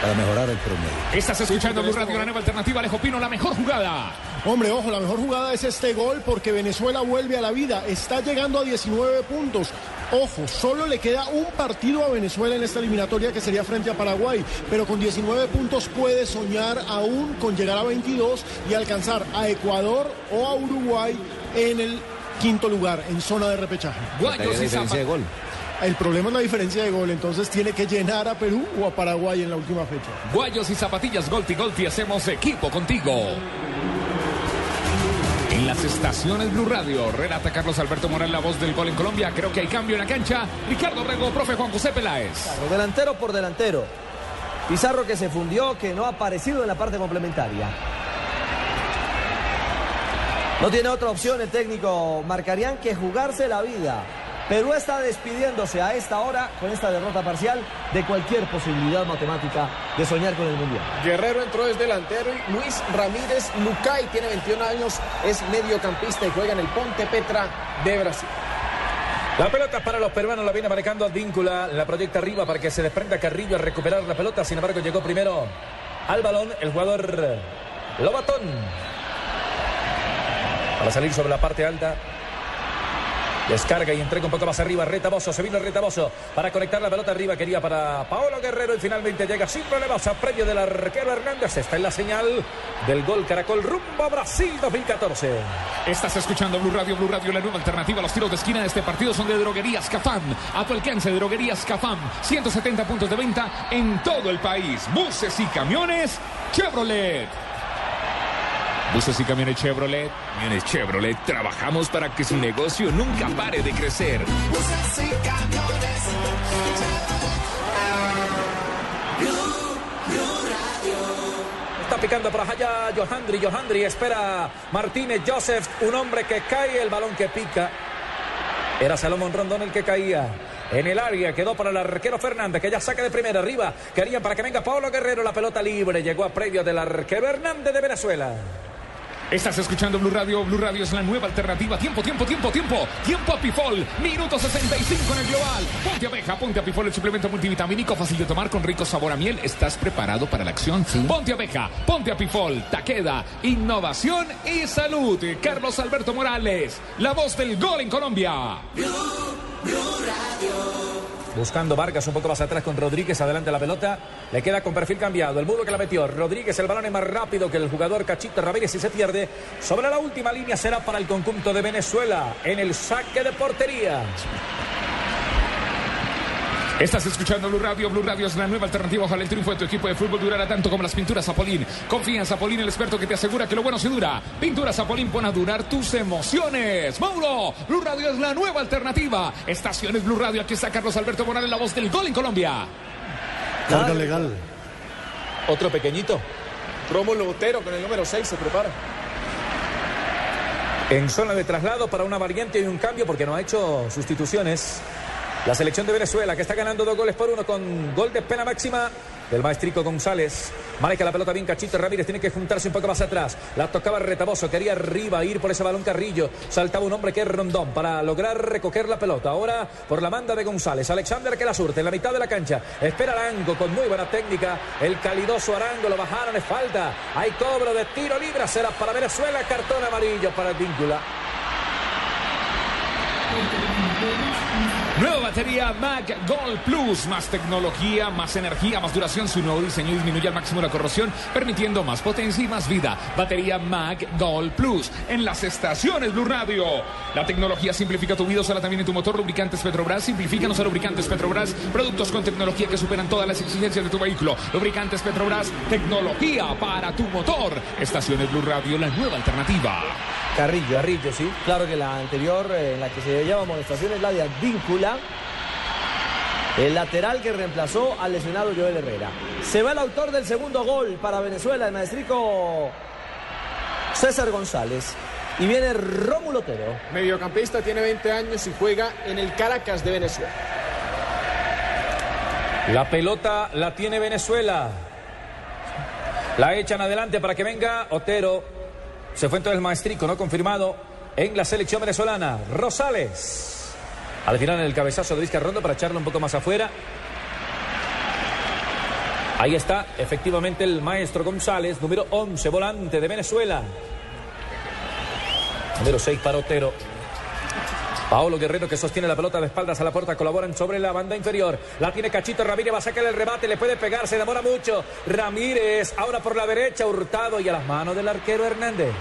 para mejorar el promedio. Estás escuchando Blue Radio, la nueva alternativa. Alejo Pino, la mejor jugada. Hombre, ojo, la mejor jugada es este gol porque Venezuela vuelve a la vida. Está llegando a 19 puntos. Ojo, solo le queda un partido a Venezuela en esta eliminatoria que sería frente a Paraguay. Pero con 19 puntos puede soñar aún con llegar a 22 y alcanzar a Ecuador o a Uruguay en el quinto lugar, en zona de repechaje. Guayos y diferencia de gol. El problema es la diferencia de gol, entonces tiene que llenar a Perú o a Paraguay en la última fecha. Guayos y zapatillas Golti Golti, hacemos equipo contigo. En las estaciones Blue Radio, relata Carlos Alberto Morales, la voz del gol en Colombia. Creo que hay cambio en la cancha. Ricardo Rego, profe Juan José Peláez. Claro, delantero por delantero. Pizarro que se fundió, que no ha aparecido en la parte complementaria. No tiene otra opción el técnico Marcarían que jugarse la vida. Perú está despidiéndose a esta hora, con esta derrota parcial, de cualquier posibilidad matemática de soñar con el Mundial. Guerrero entró es delantero y Luis Ramírez Lucay tiene 21 años, es mediocampista y juega en el Ponte Petra de Brasil. La pelota para los peruanos la viene marcando Advíncula, la proyecta arriba para que se desprenda Carrillo a recuperar la pelota, sin embargo llegó primero al balón el jugador Lobatón. Para salir sobre la parte alta. Descarga y entrega un poco más arriba. Retaboso, se vino Retaboso para conectar la pelota arriba. Quería para Paolo Guerrero y finalmente llega sin problemas a premio del arquero Hernández. Está en la señal del gol Caracol rumbo a Brasil 2014. Estás escuchando Blue Radio, Blue Radio, la nueva alternativa. Los tiros de esquina de este partido son de Droguerías Cafam. A tu alcance, Droguerías Cafam. 170 puntos de venta en todo el país. Buses y camiones Chevrolet. Buses y camiones Chevrolet. Camiones Chevrolet, trabajamos para que su negocio nunca pare de crecer. Está picando por allá Johandri. Johandri espera Martínez Joseph, un hombre que cae, el balón que pica. Era Salomón Rondón el que caía. En el área quedó para el arquero Fernández, que ya saca de primera arriba. Querían para que venga Pablo Guerrero, la pelota libre. Llegó a previo del arquero Hernández de Venezuela. Estás escuchando Blue Radio. Blue Radio es la nueva alternativa. Tiempo, tiempo, tiempo, tiempo. Tiempo a Pifol. Minuto 65 en el global. Ponte abeja, ponte a Pifol, el suplemento multivitamínico fácil de tomar con rico sabor a miel. ¿Estás preparado para la acción? Ponte abeja, ponte a Pifol. Taqueda, innovación y salud. Carlos Alberto Morales, la voz del gol en Colombia. Buscando Vargas un poco más atrás con Rodríguez, adelante la pelota. Le queda con perfil cambiado. El mudo que la metió. Rodríguez, el balón es más rápido que el jugador Cachito Ramírez y se pierde. Sobre la última línea será para el conjunto de Venezuela en el saque de portería. Estás escuchando Blue Radio. Blue Radio es la nueva alternativa. Ojalá el triunfo de tu equipo de fútbol durara tanto como las pinturas Zapolín. Confía en Zapolín, el experto que te asegura que lo bueno se dura. Pinturas Zapolín pon a durar tus emociones. Mauro, Blue Radio es la nueva alternativa. Estaciones Blue Radio. Aquí está Carlos Alberto Morales, la voz del gol en Colombia. Carga legal. Otro pequeñito. Rómulo Botero con el número 6 se prepara. En zona de traslado para una variante y un cambio porque no ha hecho sustituciones. La selección de Venezuela que está ganando dos goles por uno con gol de pena máxima del maestrico González. Maneja la pelota bien Cachito Ramírez, tiene que juntarse un poco más atrás. La tocaba Retaboso, quería arriba ir por ese balón Carrillo. Saltaba un hombre que es Rondón para lograr recoger la pelota. Ahora por la manda de González. Alexander que la surte en la mitad de la cancha. Espera Arango con muy buena técnica. El calidoso Arango lo bajaron, es falta. Hay cobro de tiro libre, será para Venezuela. Cartón amarillo para el víncula. Nueva batería Mac Gold Plus, más tecnología, más energía, más duración. Su nuevo diseño disminuye al máximo la corrosión, permitiendo más potencia y más vida. Batería Mac Gold Plus en las estaciones Blue Radio. La tecnología simplifica tu vida, usala también en tu motor. Lubricantes Petrobras, simplifican los lubricantes Petrobras. Productos con tecnología que superan todas las exigencias de tu vehículo. Lubricantes Petrobras, tecnología para tu motor. Estaciones Blue Radio, la nueva alternativa. Carrillo. Carrillo, sí. Claro que la anterior, eh, en la que se lleva es la de Advíncula. El lateral que reemplazó al lesionado Joel Herrera. Se va el autor del segundo gol para Venezuela, el maestrico César González. Y viene Rómulo Otero. Mediocampista, tiene 20 años y juega en el Caracas de Venezuela. La pelota la tiene Venezuela. La echan adelante para que venga Otero. Se fue entonces el maestrico, no confirmado en la selección venezolana. Rosales. Al final en el cabezazo de Vizca Rondo para echarlo un poco más afuera. Ahí está, efectivamente, el maestro González, número 11, volante de Venezuela. Número 6 para Otero. Paolo Guerrero que sostiene la pelota de espaldas a la puerta, colaboran sobre la banda inferior. La tiene Cachito Ramírez, va a sacar el remate, le puede pegar, se demora mucho. Ramírez, ahora por la derecha, Hurtado y a las manos del arquero Hernández.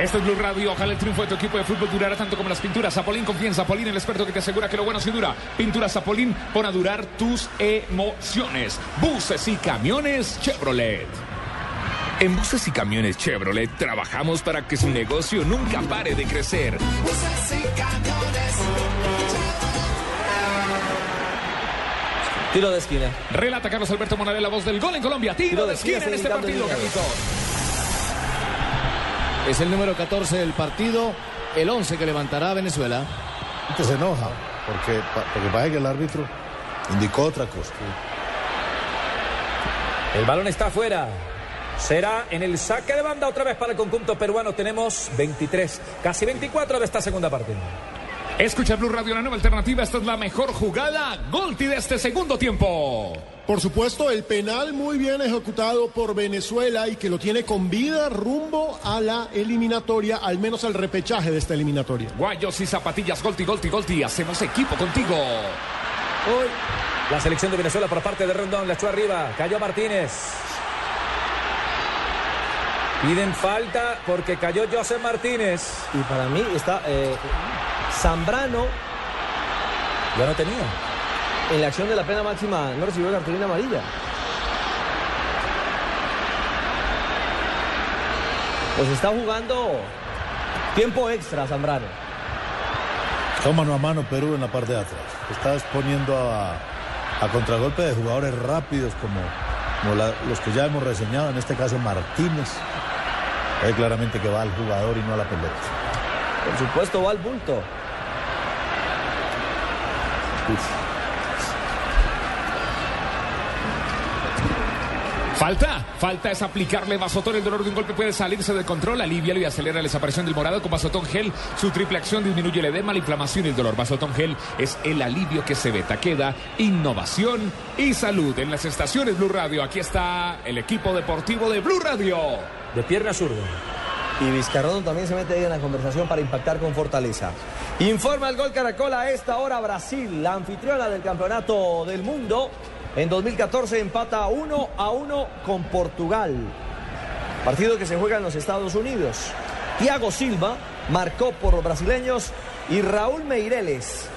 Esto es Blue Radio. Ojalá el triunfo de tu equipo de fútbol durara tanto como las pinturas. Zapolín, confianza. Zapolín, el experto que te asegura que lo bueno sí dura. Pintura Zapolín, pon a durar tus emociones. Buses y camiones Chevrolet. En buses y camiones Chevrolet trabajamos para que su negocio nunca pare de crecer. Tiro de esquina. Relata Carlos Alberto Monaré, la voz del gol en Colombia. Tiro, de esquina, en este partido, Carlitos. Es el número 14 del partido, el 11 que levantará Venezuela. Que se enoja, porque, porque parece que el árbitro indicó otra cosa. El balón está afuera. Será en el saque de banda otra vez para el conjunto peruano. Tenemos 23, casi 24 de esta segunda parte. Escucha Blue Radio, la nueva alternativa. Esta es la mejor jugada. Golti de este segundo tiempo. Por supuesto, el penal muy bien ejecutado por Venezuela y que lo tiene con vida rumbo a la eliminatoria, al menos al repechaje de esta eliminatoria. Guayos y zapatillas, Golti, Golti, Golti. Hacemos equipo contigo. Hoy la selección de Venezuela por parte de Rondón la echó arriba. Cayó Martínez. Piden falta porque cayó José Martínez. Y para mí está eh, Zambrano. Ya no tenía. En la acción de la pena máxima no recibió cartulina amarilla. Pues está jugando tiempo extra Zambrano. Está mano a mano Perú en la parte de atrás. Está exponiendo a, a contragolpe de jugadores rápidos como, como la- los que ya hemos reseñado, en este caso Martínez. Ve claramente que va al jugador y no a la pelota. Por supuesto va al bulto. Falta, falta es aplicarle Vasotón. El dolor de un golpe puede salirse de control. Alivia y acelera la desaparición del morado con Vasotón Gel. Su triple acción disminuye el edema, la inflamación y el dolor. Vasotón Gel es el alivio que se ve. Taqueda, innovación y salud. En las estaciones Blue Radio, aquí está el equipo deportivo de Blue Radio. De pierna zurda. Y Vizcarrondo también se mete ahí en la conversación para impactar con fortaleza. Informa el gol Caracol a esta hora Brasil, la anfitriona del campeonato del mundo. En 2014 empata 1 a 1 con Portugal. Partido que se juega en los Estados Unidos. Thiago Silva marcó por los brasileños y Raúl Meireles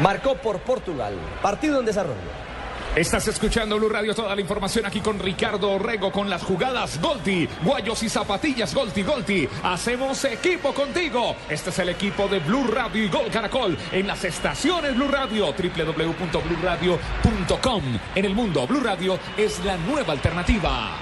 marcó por Portugal. Partido en desarrollo. Estás escuchando Blue Radio, toda la información aquí con Ricardo Orrego con las jugadas Golti, guayos y zapatillas Golti, Golti. Hacemos equipo contigo. Este es el equipo de Blue Radio y Gol Caracol en las estaciones Blue Radio, www.bluradio.com. En el mundo, Blue Radio es la nueva alternativa.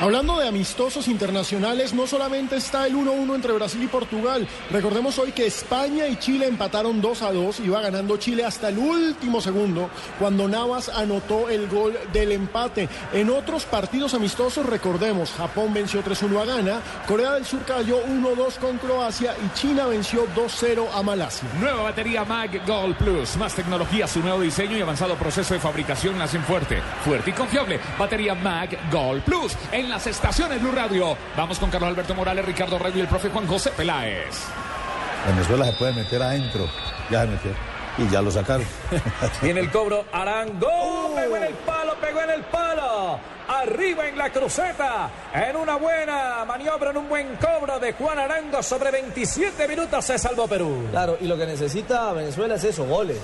Hablando de amistosos internacionales, no solamente está el 1-1 entre Brasil y Portugal. Recordemos hoy que España y Chile empataron 2 a 2. Iba ganando Chile hasta el último segundo cuando Navas anotó el gol del empate. En otros partidos amistosos, recordemos, Japón venció 3-1 a Ghana, Corea del Sur cayó 1-2 con Croacia y China venció 2-0 a Malasia. Nueva batería Mag Gold Plus. Más tecnología, su nuevo diseño y avanzado proceso de fabricación la hacen fuerte, fuerte y confiable. Batería Mag Gold Plus. Las estaciones Blue Radio. Vamos con Carlos Alberto Morales, Ricardo Rey y el profe Juan José Peláez. Venezuela se puede meter adentro. Ya se metió. Y ya lo sacaron. Viene el cobro, Arango, pegó en el palo, pegó en el palo. Arriba en la cruceta, en una buena maniobra, en un buen cobro de Juan Arango sobre 27 minutos se salvó Perú. Claro, y lo que necesita Venezuela es eso, goles.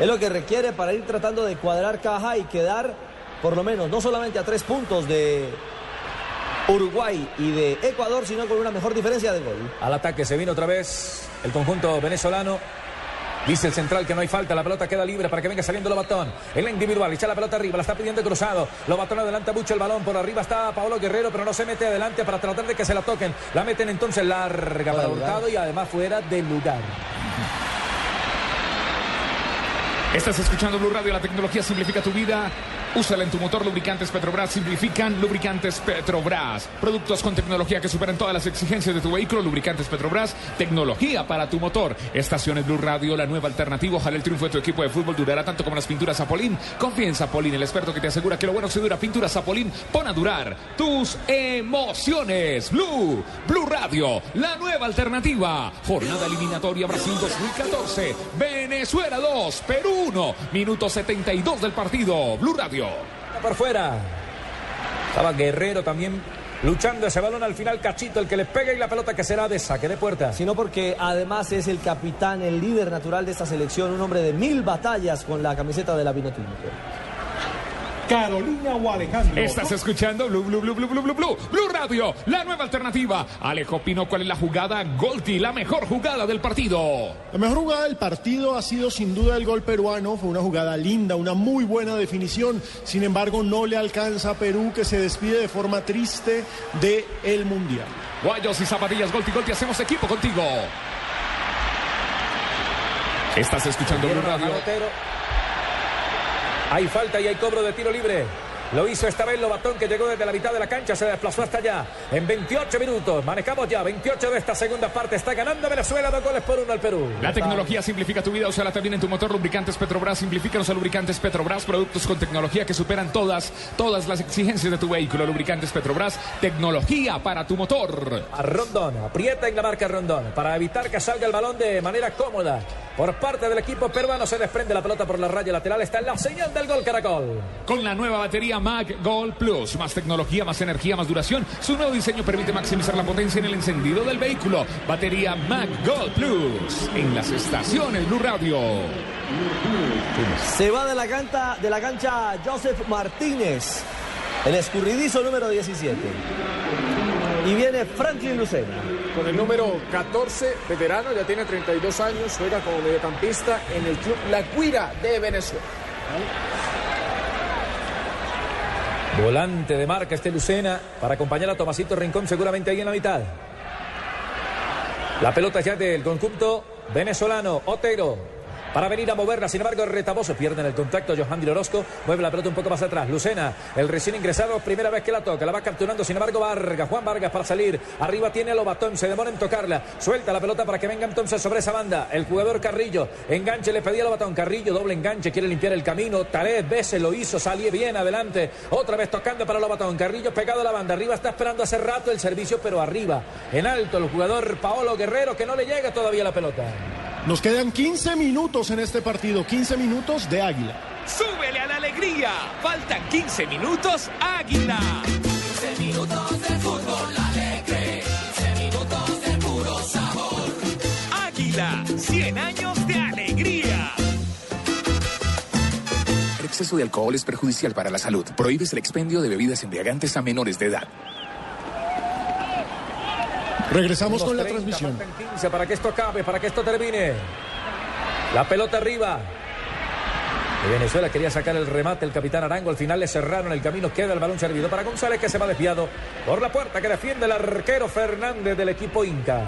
Es lo que requiere para ir tratando de cuadrar caja y quedar, por lo menos, no solamente a tres puntos de Uruguay y de Ecuador, sino con una mejor diferencia de gol. Al ataque se vino otra vez el conjunto venezolano. Dice el central que no hay falta, la pelota queda libre para que venga saliendo Lobatón. En la individual, echa la pelota arriba, la está pidiendo cruzado. Lobatón adelanta mucho el balón, por arriba está Paolo Guerrero, pero no se mete adelante para tratar de que se la toquen. La meten entonces larga para Hurtado y además fuera de lugar. Estás escuchando Blue Radio, la tecnología simplifica tu vida. Úsala en tu motor. Lubricantes Petrobras simplifican. Lubricantes Petrobras. Productos con tecnología que superan todas las exigencias de tu vehículo. Lubricantes Petrobras. Tecnología para tu motor. Estaciones Blue Radio, la nueva alternativa. Ojalá el triunfo de tu equipo de fútbol durará tanto como las pinturas Zapolín. Confía en Zapolín, el experto que te asegura que lo bueno se dura. Pinturas Zapolín. Pon a durar tus emociones. Blue. Blue Radio, la nueva alternativa. Jornada eliminatoria Brasil 2014. Venezuela 2. Perú 1. Minuto 72 del partido. Blue Radio. Por fuera. Estaba Guerrero también luchando ese balón al final. Cachito, el que le pega y la pelota que será de saque de puerta. Sino porque además es el capitán, el líder natural de esta selección, un hombre de mil batallas con la camiseta de la Vinotinto. Carolina o Alejandro. Estás escuchando Blue, Blue, Blue, Blue, Blue, Blue, Blue, Blue Radio, la nueva alternativa. Alejo Pino, ¿cuál es la jugada? Golti, la mejor jugada del partido. La mejor jugada del partido ha sido sin duda el gol peruano. Fue una jugada linda, una muy buena definición. Sin embargo, no le alcanza a Perú que se despide de forma triste del el Mundial. Guayos y zapatillas, Golti, Golti, hacemos equipo contigo. Estás escuchando Blue Radio. Hay falta y hay cobro de tiro libre. Lo hizo esta vez Lobatón que llegó desde la mitad de la cancha, se desplazó hasta allá. En 28 minutos, manejamos ya 28 de esta segunda parte. Está ganando Venezuela dos goles por uno al Perú. La tecnología simplifica tu vida, úsala también en tu motor. Lubricantes Petrobras, simplifican los lubricantes Petrobras, productos con tecnología que superan todas, todas las exigencias de tu vehículo. Lubricantes Petrobras, tecnología para tu motor. A Rondón, aprieta en la marca Rondón para evitar que salga el balón de manera cómoda. Por parte del equipo peruano se desprende la pelota por la raya lateral. Está en la señal del gol Caracol. Con la nueva batería Mag Gold Plus, más tecnología, más energía, más duración. Su nuevo diseño permite maximizar la potencia en el encendido del vehículo. Batería Mag Gold Plus en las estaciones Blue Radio. Se va de la, canta, de la cancha Joseph Martínez, el escurridizo número 17. Y viene Franklin Lucena. Con el número 14, veterano, ya tiene 32 años, juega como mediocampista en el club La Guira de Venezuela. Volante de marca este Lucena para acompañar a Tomasito Rincón seguramente ahí en la mitad. La pelota ya del conjunto venezolano, Otero. Para venir a moverla, sin embargo, el retaboso pierde el contacto. Johan Orozco mueve la pelota un poco más atrás. Lucena, el recién ingresado, primera vez que la toca, la va capturando. Sin embargo, Vargas, Juan Vargas para salir. Arriba tiene a Lobatón, se demora en tocarla. Suelta la pelota para que venga entonces sobre esa banda. El jugador Carrillo, enganche, le pedía a Lobatón. Carrillo, doble enganche, quiere limpiar el camino. Tres veces lo hizo, salió bien adelante. Otra vez tocando para Lobatón. Carrillo pegado a la banda. Arriba está esperando hace rato el servicio, pero arriba, en alto, el jugador Paolo Guerrero que no le llega todavía la pelota. Nos quedan 15 minutos en este partido, 15 minutos de Águila. ¡Súbele a la alegría! Faltan 15 minutos, Águila. 15 minutos de fútbol alegre. 15 minutos de puro sabor. Águila, 100 años de alegría. El exceso de alcohol es perjudicial para la salud. Prohíbes el expendio de bebidas embriagantes a menores de edad. Regresamos con la 30, transmisión. faltan 15 para que esto acabe, para que esto termine. La pelota arriba. de Venezuela quería sacar el remate el capitán Arango. Al final le cerraron el camino. Queda el balón servido para González que se va desviado por la puerta que defiende el arquero Fernández del equipo Inca.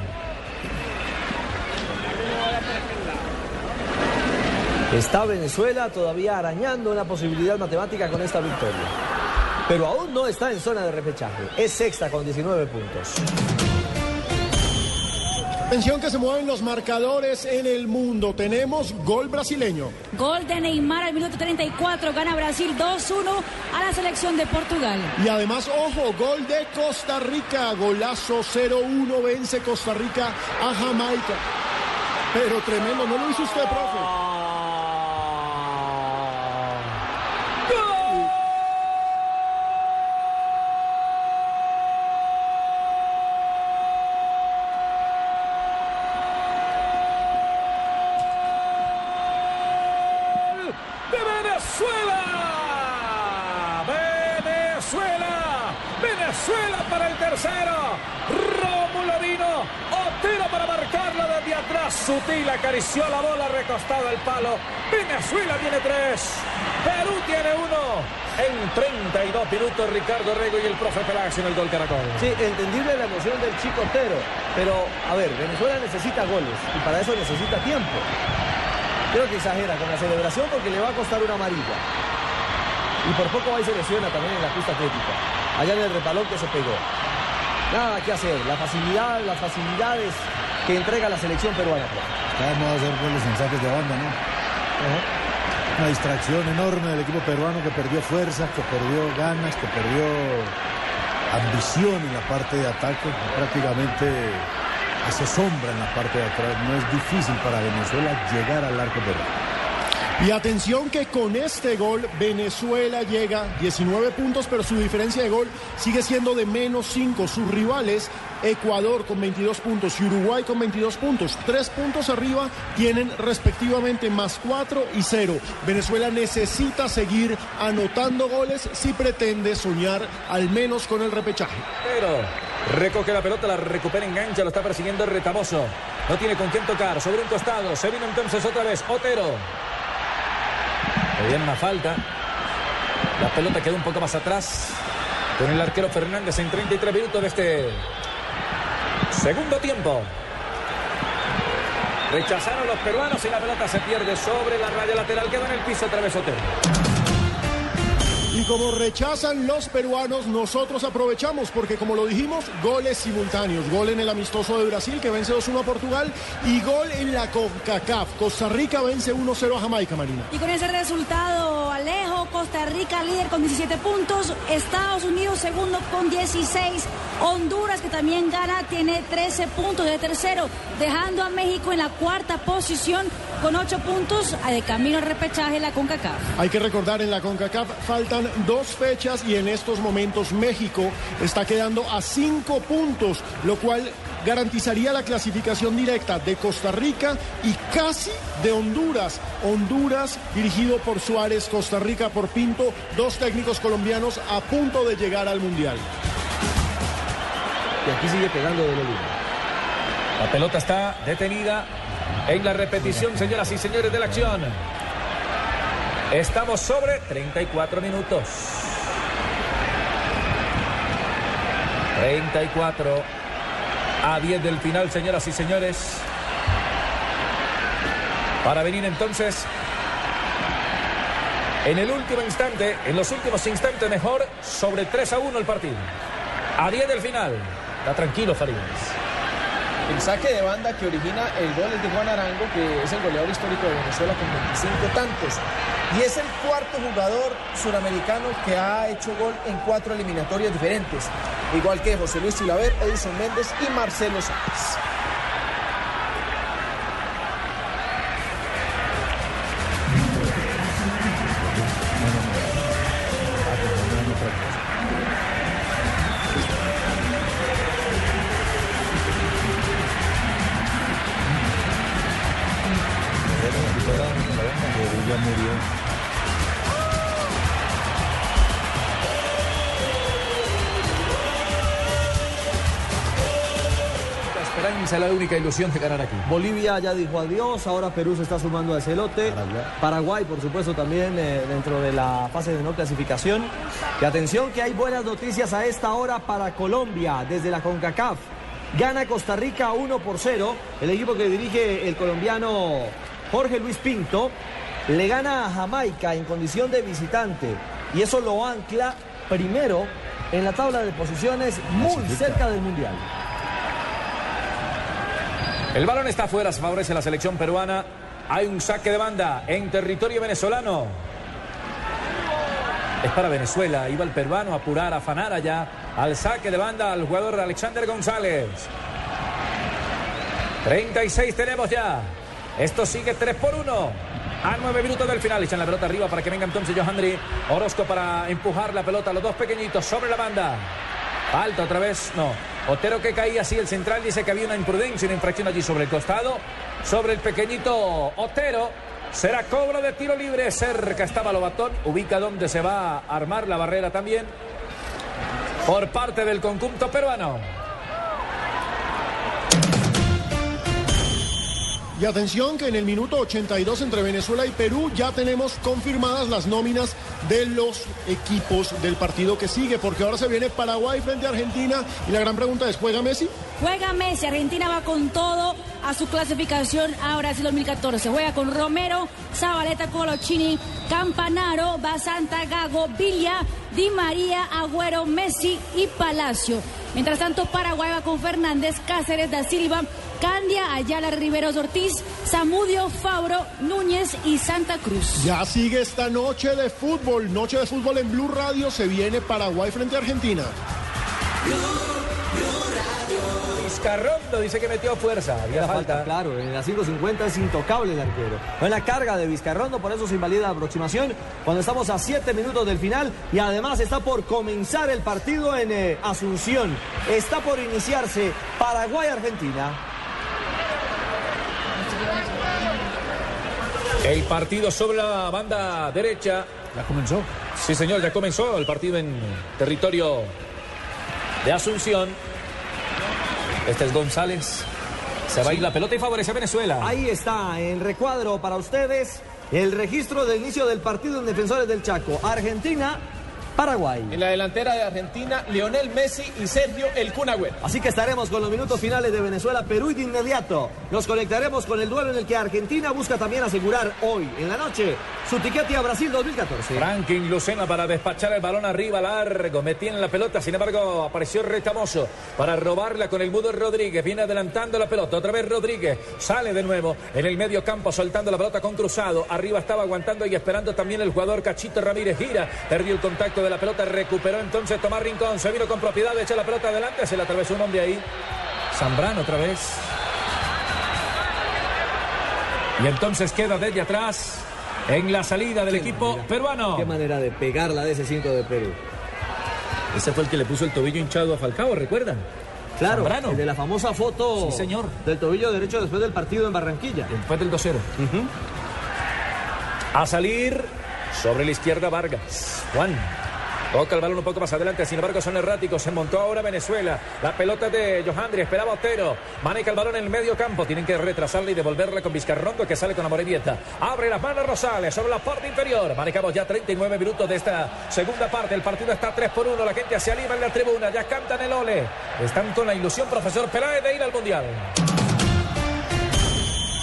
Está Venezuela todavía arañando una posibilidad matemática con esta victoria. Pero aún no está en zona de repechaje. Es sexta con 19 puntos. Atención que se mueven los marcadores en el mundo. Tenemos gol brasileño. Gol de Neymar al minuto 34. Gana Brasil 2-1 a la selección de Portugal. Y además, ojo, gol de Costa Rica. Golazo 0-1 vence Costa Rica a Jamaica. Pero tremendo, ¿no lo hizo usted, profe? de Venezuela. Venezuela. Venezuela para el tercero. Rómulo vino. Otero para marcarla desde atrás. Sutil acarició la bola recostada al palo. Venezuela tiene tres. Perú tiene uno. En 32 minutos Ricardo Rego y el profe Pelacio en el gol Caracol. Sí, entendible la emoción del chico Otero. Pero, a ver, Venezuela necesita goles y para eso necesita tiempo. Creo que exagera con la celebración porque le va a costar una amarilla. Y por poco va y se lesiona también en la pista atlética. Allá en el repalón que se pegó. Nada que hacer. La facilidad, las facilidades que entrega la selección peruana. Vamos a hacer goles en saques de banda, ¿no? Una distracción enorme del equipo peruano que perdió fuerza, que perdió ganas, que perdió ambición en la parte de ataque. Prácticamente hace sombra en la parte de atrás. No es difícil para Venezuela llegar al arco peruano. Y atención que con este gol Venezuela llega 19 puntos, pero su diferencia de gol sigue siendo de menos 5. Sus rivales, Ecuador con 22 puntos y Uruguay con 22 puntos. Tres puntos arriba tienen respectivamente más 4 y 0. Venezuela necesita seguir anotando goles si pretende soñar al menos con el repechaje. Pero recoge la pelota, la recupera, engancha, lo está persiguiendo el retamoso. No tiene con quién tocar, sobre un costado. Se vino entonces otra vez Otero. Viene una falta. La pelota quedó un poco más atrás. Con el arquero Fernández en 33 minutos de este segundo tiempo. Rechazaron los peruanos y la pelota se pierde sobre la raya lateral. Queda en el piso otra vez Otero. Y como rechazan los peruanos, nosotros aprovechamos porque como lo dijimos, goles simultáneos. Gol en el amistoso de Brasil que vence 2-1 a Portugal y gol en la CONCACAF. Costa Rica vence 1-0 a Jamaica, Marina. Y con ese resultado, Alejo, Costa Rica líder con 17 puntos, Estados Unidos segundo con 16, Honduras que también gana tiene 13 puntos de tercero, dejando a México en la cuarta posición con 8 puntos de camino al repechaje de la CONCACAF. Hay que recordar, en la CONCACAF faltan dos fechas y en estos momentos México está quedando a cinco puntos, lo cual garantizaría la clasificación directa de Costa Rica y casi de Honduras. Honduras dirigido por Suárez, Costa Rica por Pinto, dos técnicos colombianos a punto de llegar al Mundial. Y aquí sigue pegando de nuevo. La pelota está detenida en la repetición, señoras y señores de la acción. Estamos sobre 34 minutos. 34 a 10 del final, señoras y señores. Para venir entonces en el último instante, en los últimos instantes mejor, sobre 3 a 1 el partido. A 10 del final. Está tranquilo, Farías. El saque de banda que origina el gol es de Juan Arango, que es el goleador histórico de Venezuela con 25 tantos. Y es el cuarto jugador suramericano que ha hecho gol en cuatro eliminatorias diferentes, igual que José Luis Chilaver, Edison Méndez y Marcelo Sánchez. Esa es la única ilusión de ganar aquí. Bolivia ya dijo adiós, ahora Perú se está sumando a ese lote. Paraguay, por supuesto, también eh, dentro de la fase de no clasificación. Y atención que hay buenas noticias a esta hora para Colombia desde la CONCACAF. Gana Costa Rica 1 por 0. El equipo que dirige el colombiano Jorge Luis Pinto le gana a Jamaica en condición de visitante. Y eso lo ancla primero en la tabla de posiciones muy cerca del Mundial. El balón está afuera, se favorece la selección peruana. Hay un saque de banda en territorio venezolano. Es para Venezuela. Iba el peruano a apurar, a afanar allá al saque de banda al jugador Alexander González. 36 tenemos ya. Esto sigue 3 por 1. A 9 minutos del final. Echan la pelota arriba para que venga entonces Johandri. Orozco para empujar la pelota. Los dos pequeñitos sobre la banda. Falta otra vez. No. Otero que caía así. El central dice que había una imprudencia, una infracción allí sobre el costado. Sobre el pequeñito Otero. Será cobro de tiro libre. Cerca estaba Lobatón. Ubica donde se va a armar la barrera también. Por parte del conjunto peruano. Y atención que en el minuto 82 entre Venezuela y Perú ya tenemos confirmadas las nóminas de los equipos del partido que sigue, porque ahora se viene Paraguay frente a Argentina y la gran pregunta es, ¿juega Messi? Juega Messi, Argentina va con todo a su clasificación a Brasil 2014. Juega con Romero, Zabaleta, Colochini, Campanaro, Basanta, Gago, Villa, Di María, Agüero, Messi y Palacio. Mientras tanto, Paraguay va con Fernández, Cáceres, Da Silva, Candia, Ayala, Riveros Ortiz, Zamudio, Fabro, Núñez y Santa Cruz. Ya sigue esta noche de fútbol, noche de fútbol en Blue Radio, se viene Paraguay frente a Argentina. Vizcarrondo dice que metió fuerza. Había La falta. falta, claro, en la 5.50 es intocable el arquero. En la carga de Vizcarrondo, por eso se invalida la aproximación cuando estamos a 7 minutos del final y además está por comenzar el partido en eh, Asunción. Está por iniciarse Paraguay-Argentina. El partido sobre la banda derecha. ¿Ya comenzó? Sí, señor, ya comenzó el partido en territorio de Asunción. Este es González. Se va a ir la pelota y favorece a Venezuela. Ahí está, en recuadro para ustedes, el registro del inicio del partido en Defensores del Chaco. Argentina, Paraguay. En la delantera de Argentina, Lionel Messi y Sergio El Kun Agüero. Así que estaremos con los minutos finales de Venezuela, Perú y de inmediato nos conectaremos con el duelo en el que Argentina busca también asegurar hoy en la noche su tiquete a Brasil 2014. Franklin Lucena para despachar el balón arriba largo. Metía en la pelota, sin embargo, apareció Retamoso para robarla con el mudo Rodríguez. Viene adelantando la pelota. Otra vez Rodríguez. Sale de nuevo en el medio campo, soltando la pelota con cruzado. Arriba estaba aguantando y esperando también el jugador Cachito Ramírez. Gira. Perdió el contacto de la pelota. Recuperó entonces Tomás Rincón. Se vino con propiedad. Echa la pelota adelante. Se le atravesó un hombre ahí. Zambrano otra vez. Y entonces queda desde atrás en la salida del equipo peruano. Qué manera de pegarla de ese 5 de Perú. Ese fue el que le puso el tobillo hinchado a Falcao, ¿recuerdan? Claro, Zambrano. el de la famosa foto Sí, señor. del tobillo derecho después del partido en Barranquilla. Después del 2-0. A salir sobre la izquierda Vargas. Juan. Toca el balón un poco más adelante, sin embargo son erráticos. Se montó ahora Venezuela. La pelota de Johandri, esperaba Otero. Maneja el balón en el medio campo. Tienen que retrasarla y devolverla con Vizcarrondo que sale con la Morevieta. Abre las manos Rosales sobre la parte inferior. Manejamos ya 39 minutos de esta segunda parte. El partido está 3 por 1. La gente se anima en la tribuna. Ya cantan el ole. Están con la ilusión, profesor Peláez, de ir al Mundial.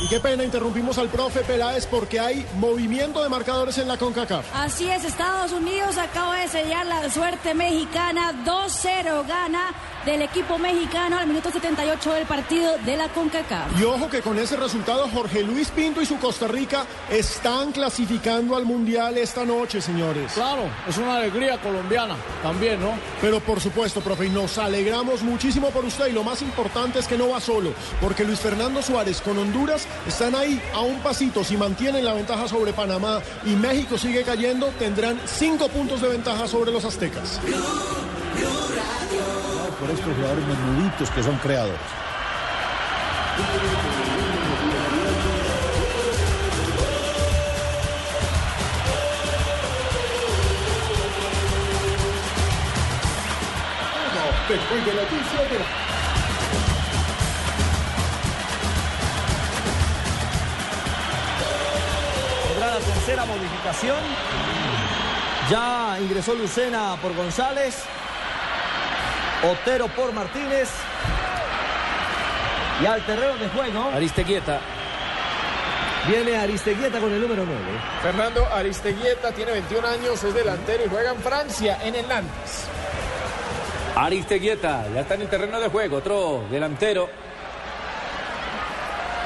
Qué pena, interrumpimos al profe Peláez porque hay movimiento de marcadores en la CONCACAF. Así es, Estados Unidos acaba de sellar la suerte mexicana. 2-0 gana del equipo mexicano al minuto 78 del partido de la CONCACAF. Y ojo que con ese resultado Jorge Luis Pinto y su Costa Rica están clasificando al Mundial esta noche, señores. Claro, es una alegría colombiana también, ¿no? Pero por supuesto, profe, y nos alegramos muchísimo por usted y lo más importante es que no va solo, porque Luis Fernando Suárez con Honduras están ahí a un pasito. Si mantienen la ventaja sobre Panamá y México sigue cayendo, tendrán cinco puntos de ventaja sobre los aztecas por estos jugadores menuditos que son creadores. La tercera modificación. Ya ingresó Lucena por González. Otero por Martínez. Y al terreno de juego Aristeguieta. viene Aristeguieta con el número 9. Fernando Aristeguieta tiene 21 años, es delantero y juega en Francia, en el Nantes. Aristeguieta, ya está en el terreno de juego, otro delantero.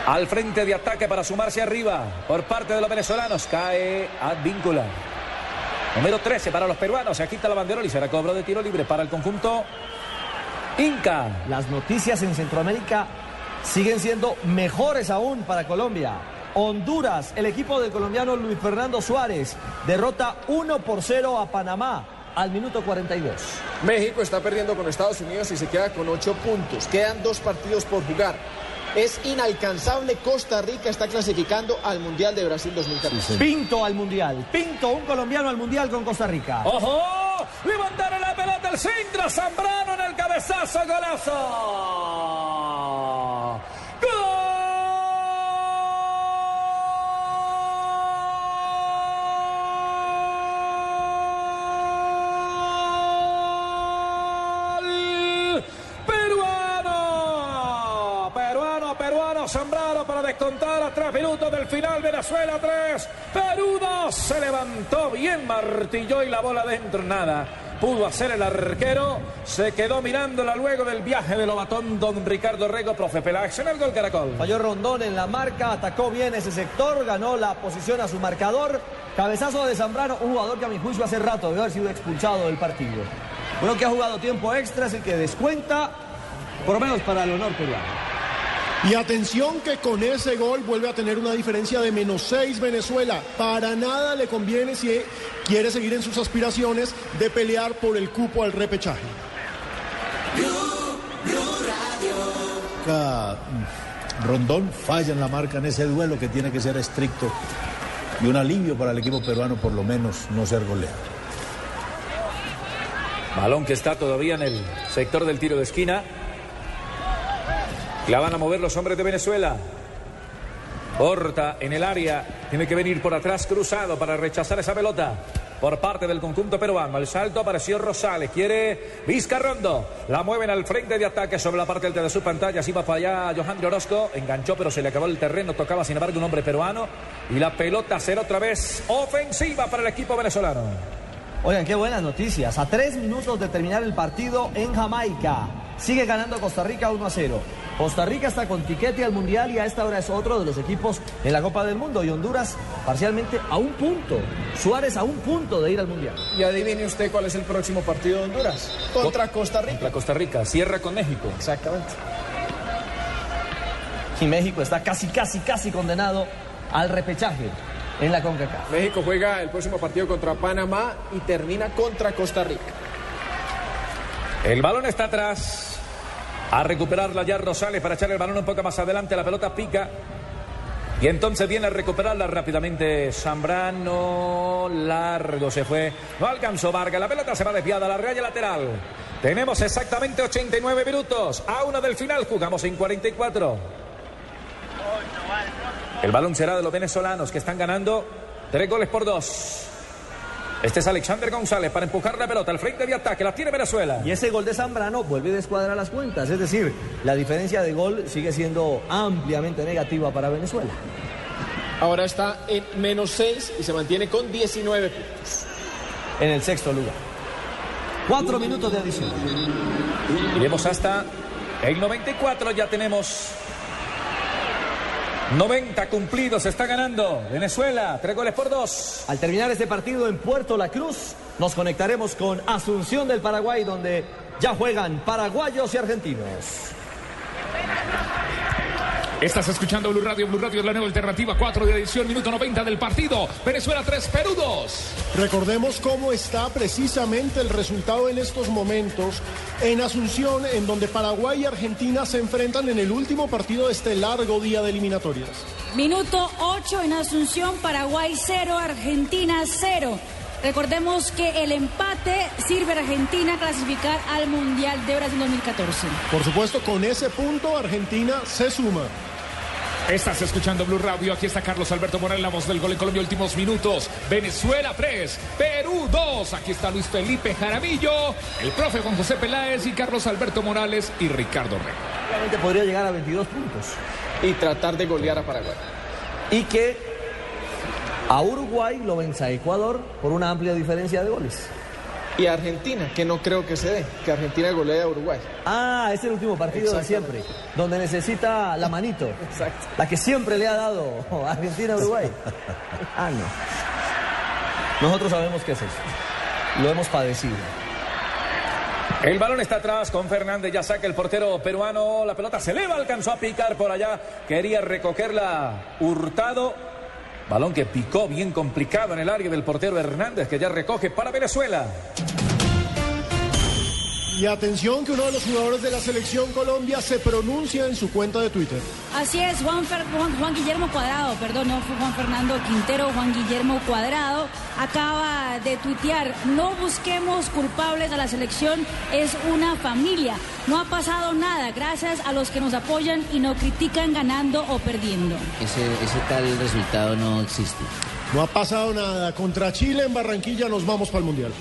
Al frente de ataque para sumarse arriba por parte de los venezolanos. Cae Advíncula. Número 13 para los peruanos. Se quita la bandera y será cobro de tiro libre para el conjunto Inca. Las noticias en Centroamérica siguen siendo mejores aún para Colombia. Honduras, el equipo del colombiano Luis Fernando Suárez, derrota 1 por 0 a Panamá al minuto 42. México está perdiendo con Estados Unidos y se queda con 8 puntos. Quedan dos partidos por jugar. Es inalcanzable. Costa Rica está clasificando al Mundial de Brasil 2014. Pinto al Mundial. Pinto, un colombiano al Mundial con Costa Rica. ¡Ojo! Levantaron la pelota el centro. Zambrano en el cabezazo. Golazo. ¡Gol! Descontar a tres minutos del final. Venezuela 3. Perú 2. Se levantó bien, martilló y la bola dentro. Nada. Pudo hacer el arquero. Se quedó mirándola luego del viaje de Lobatón. Don Ricardo Rego, profe Peláez en el gol Caracol. Falló Rondón en la marca, atacó bien ese sector, ganó la posición a su marcador. Cabezazo de Zambrano, un jugador que a mi juicio hace rato debe haber sido expulsado del partido. Uno que ha jugado tiempo extra es el que descuenta, por lo menos para el honor peruano. Y atención que con ese gol vuelve a tener una diferencia de menos 6 Venezuela. Para nada le conviene si quiere seguir en sus aspiraciones de pelear por el cupo al repechaje. Mm, Rondón falla en la marca en ese duelo que tiene que ser estricto y un alivio para el equipo peruano por lo menos no ser goleado. Balón que está todavía en el sector del tiro de esquina. La van a mover los hombres de Venezuela. Horta en el área. Tiene que venir por atrás cruzado para rechazar esa pelota. Por parte del conjunto peruano. El salto apareció Rosales. Quiere Vizcarrondo. La mueven al frente de ataque sobre la parte alta de su pantalla. Así va para allá Johan Orozco. Enganchó, pero se le acabó el terreno. Tocaba, sin embargo, un hombre peruano. Y la pelota será otra vez ofensiva para el equipo venezolano. Oigan, qué buenas noticias. A tres minutos de terminar el partido en Jamaica. Sigue ganando Costa Rica 1 a 0. Costa Rica está con tiquete al Mundial y a esta hora es otro de los equipos en la Copa del Mundo. Y Honduras parcialmente a un punto. Suárez a un punto de ir al Mundial. Y adivine usted cuál es el próximo partido de Honduras. Contra Costa Rica. Contra Costa Rica. Cierra con México. Exactamente. Y México está casi, casi, casi condenado al repechaje en la CONCACAF. México juega el próximo partido contra Panamá y termina contra Costa Rica. El balón está atrás. A recuperarla ya Rosales para echar el balón un poco más adelante. La pelota pica. Y entonces viene a recuperarla rápidamente Zambrano. Largo se fue. No alcanzó Vargas. La pelota se va desviada a la raya lateral. Tenemos exactamente 89 minutos. A una del final. Jugamos en 44. El balón será de los venezolanos que están ganando tres goles por dos. Este es Alexander González para empujar la pelota al frente de ataque. La tiene Venezuela. Y ese gol de Zambrano vuelve a descuadrar las cuentas. Es decir, la diferencia de gol sigue siendo ampliamente negativa para Venezuela. Ahora está en menos 6 y se mantiene con 19 puntos. En el sexto lugar. Cuatro minutos de adición. Iremos hasta el 94. Ya tenemos 90 cumplidos. Está ganando Venezuela. Tres goles por dos. Al terminar este partido en Puerto La Cruz, nos conectaremos con Asunción del Paraguay, donde ya juegan paraguayos y argentinos. Estás escuchando Blue Radio, Blue Radio es la nueva alternativa, 4 de edición, minuto 90 del partido. Venezuela 3, Perú 2. Recordemos cómo está precisamente el resultado en estos momentos en Asunción, en donde Paraguay y Argentina se enfrentan en el último partido de este largo día de eliminatorias. Minuto 8 en Asunción, Paraguay 0, Argentina 0. Recordemos que el empate sirve a Argentina a clasificar al Mundial de Brasil 2014. Por supuesto, con ese punto Argentina se suma. Estás escuchando Blue Radio. Aquí está Carlos Alberto Morales, la voz del gol en Colombia. Últimos minutos. Venezuela 3, Perú 2. Aquí está Luis Felipe Jaramillo, el profe Juan José Peláez y Carlos Alberto Morales y Ricardo Rey. Realmente podría llegar a 22 puntos. Y tratar de golear a Paraguay. Y que a Uruguay lo venza Ecuador por una amplia diferencia de goles. Y a Argentina, que no creo que se dé, que Argentina golee a Uruguay. Ah, es el último partido de siempre, donde necesita la manito. Exacto. La que siempre le ha dado Argentina a Uruguay. Ah, no. Nosotros sabemos qué es eso. Lo hemos padecido. El balón está atrás con Fernández, ya saca el portero peruano, la pelota se eleva, alcanzó a picar por allá, quería recogerla Hurtado. Balón que picó bien complicado en el área del portero Hernández, que ya recoge para Venezuela. Y atención que uno de los jugadores de la selección Colombia se pronuncia en su cuenta de Twitter. Así es, Juan, Fer- Juan- Juan Guillermo Cuadrado, perdón, no fue Juan Fernando Quintero, Juan Guillermo Cuadrado acaba de tuitear, no busquemos culpables a la selección, es una familia, no ha pasado nada, gracias a los que nos apoyan y no critican ganando o perdiendo. Ese, ese tal resultado no existe. No ha pasado nada. Contra Chile en Barranquilla nos vamos para el Mundial.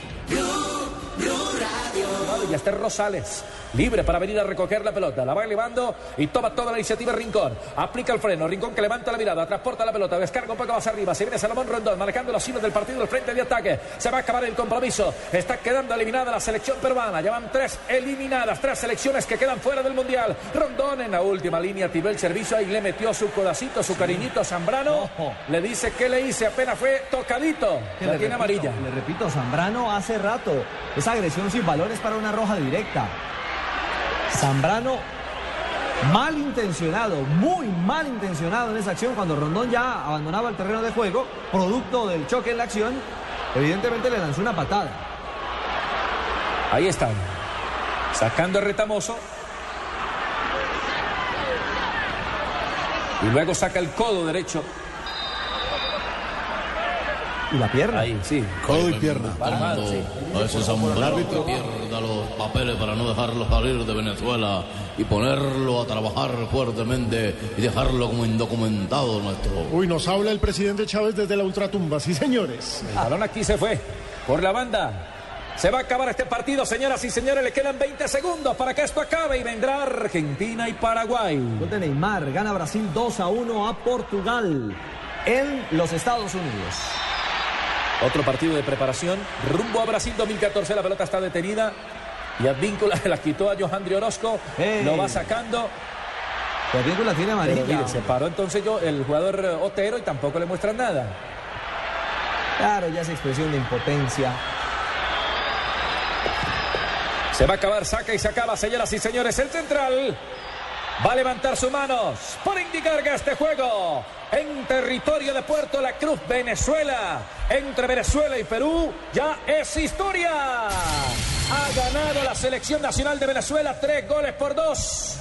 Y Rosales, libre para venir a recoger la pelota. La va elevando y toma toda la iniciativa Rincón. Aplica el freno. Rincón que levanta la mirada, transporta la pelota, descarga un poco más arriba. Se viene Salomón Rondón, manejando los hilos del partido, el frente de ataque. Se va a acabar el compromiso. Está quedando eliminada la selección peruana. Ya van tres eliminadas, tres selecciones que quedan fuera del mundial. Rondón en la última línea tiró el servicio ahí le metió su codacito, su cariñito a Zambrano. Le dice que le hice, apenas fue tocadito. Que La le tiene repito, amarilla. Le repito, Zambrano hace rato. Esa agresión sin valor es para una roja directa. Zambrano mal intencionado, muy mal intencionado en esa acción cuando Rondón ya abandonaba el terreno de juego, producto del choque en la acción, evidentemente le lanzó una patada. Ahí están. Sacando el retamoso. Y luego saca el codo derecho. Y la pierna. Ahí, sí. Codo y pierna. Palmado, sí. A ese que pierda los papeles para no dejarlo salir de Venezuela y ponerlo a trabajar fuertemente y dejarlo como indocumentado nuestro. Uy, nos habla el presidente Chávez desde la ultratumba. Sí, señores. El balón aquí se fue. Por la banda. Se va a acabar este partido, señoras y señores. Le quedan 20 segundos para que esto acabe y vendrá Argentina y Paraguay. Gol de Neymar, gana Brasil 2 a 1 a Portugal en los Estados Unidos. Otro partido de preparación. Rumbo a Brasil 2014. La pelota está detenida. Y Advíncula la quitó a Johandri Orozco. Hey. Lo va sacando. La película tiene amarilla. mire, se paró entonces yo, el jugador Otero y tampoco le muestran nada. Claro, ya es expresión de impotencia. Se va a acabar, saca y se acaba, señoras y señores. El central va a levantar sus manos por indicar que este juego en territorio de Puerto La Cruz, Venezuela, entre Venezuela y Perú, ya es historia. Ha ganado la selección nacional de Venezuela tres goles por dos.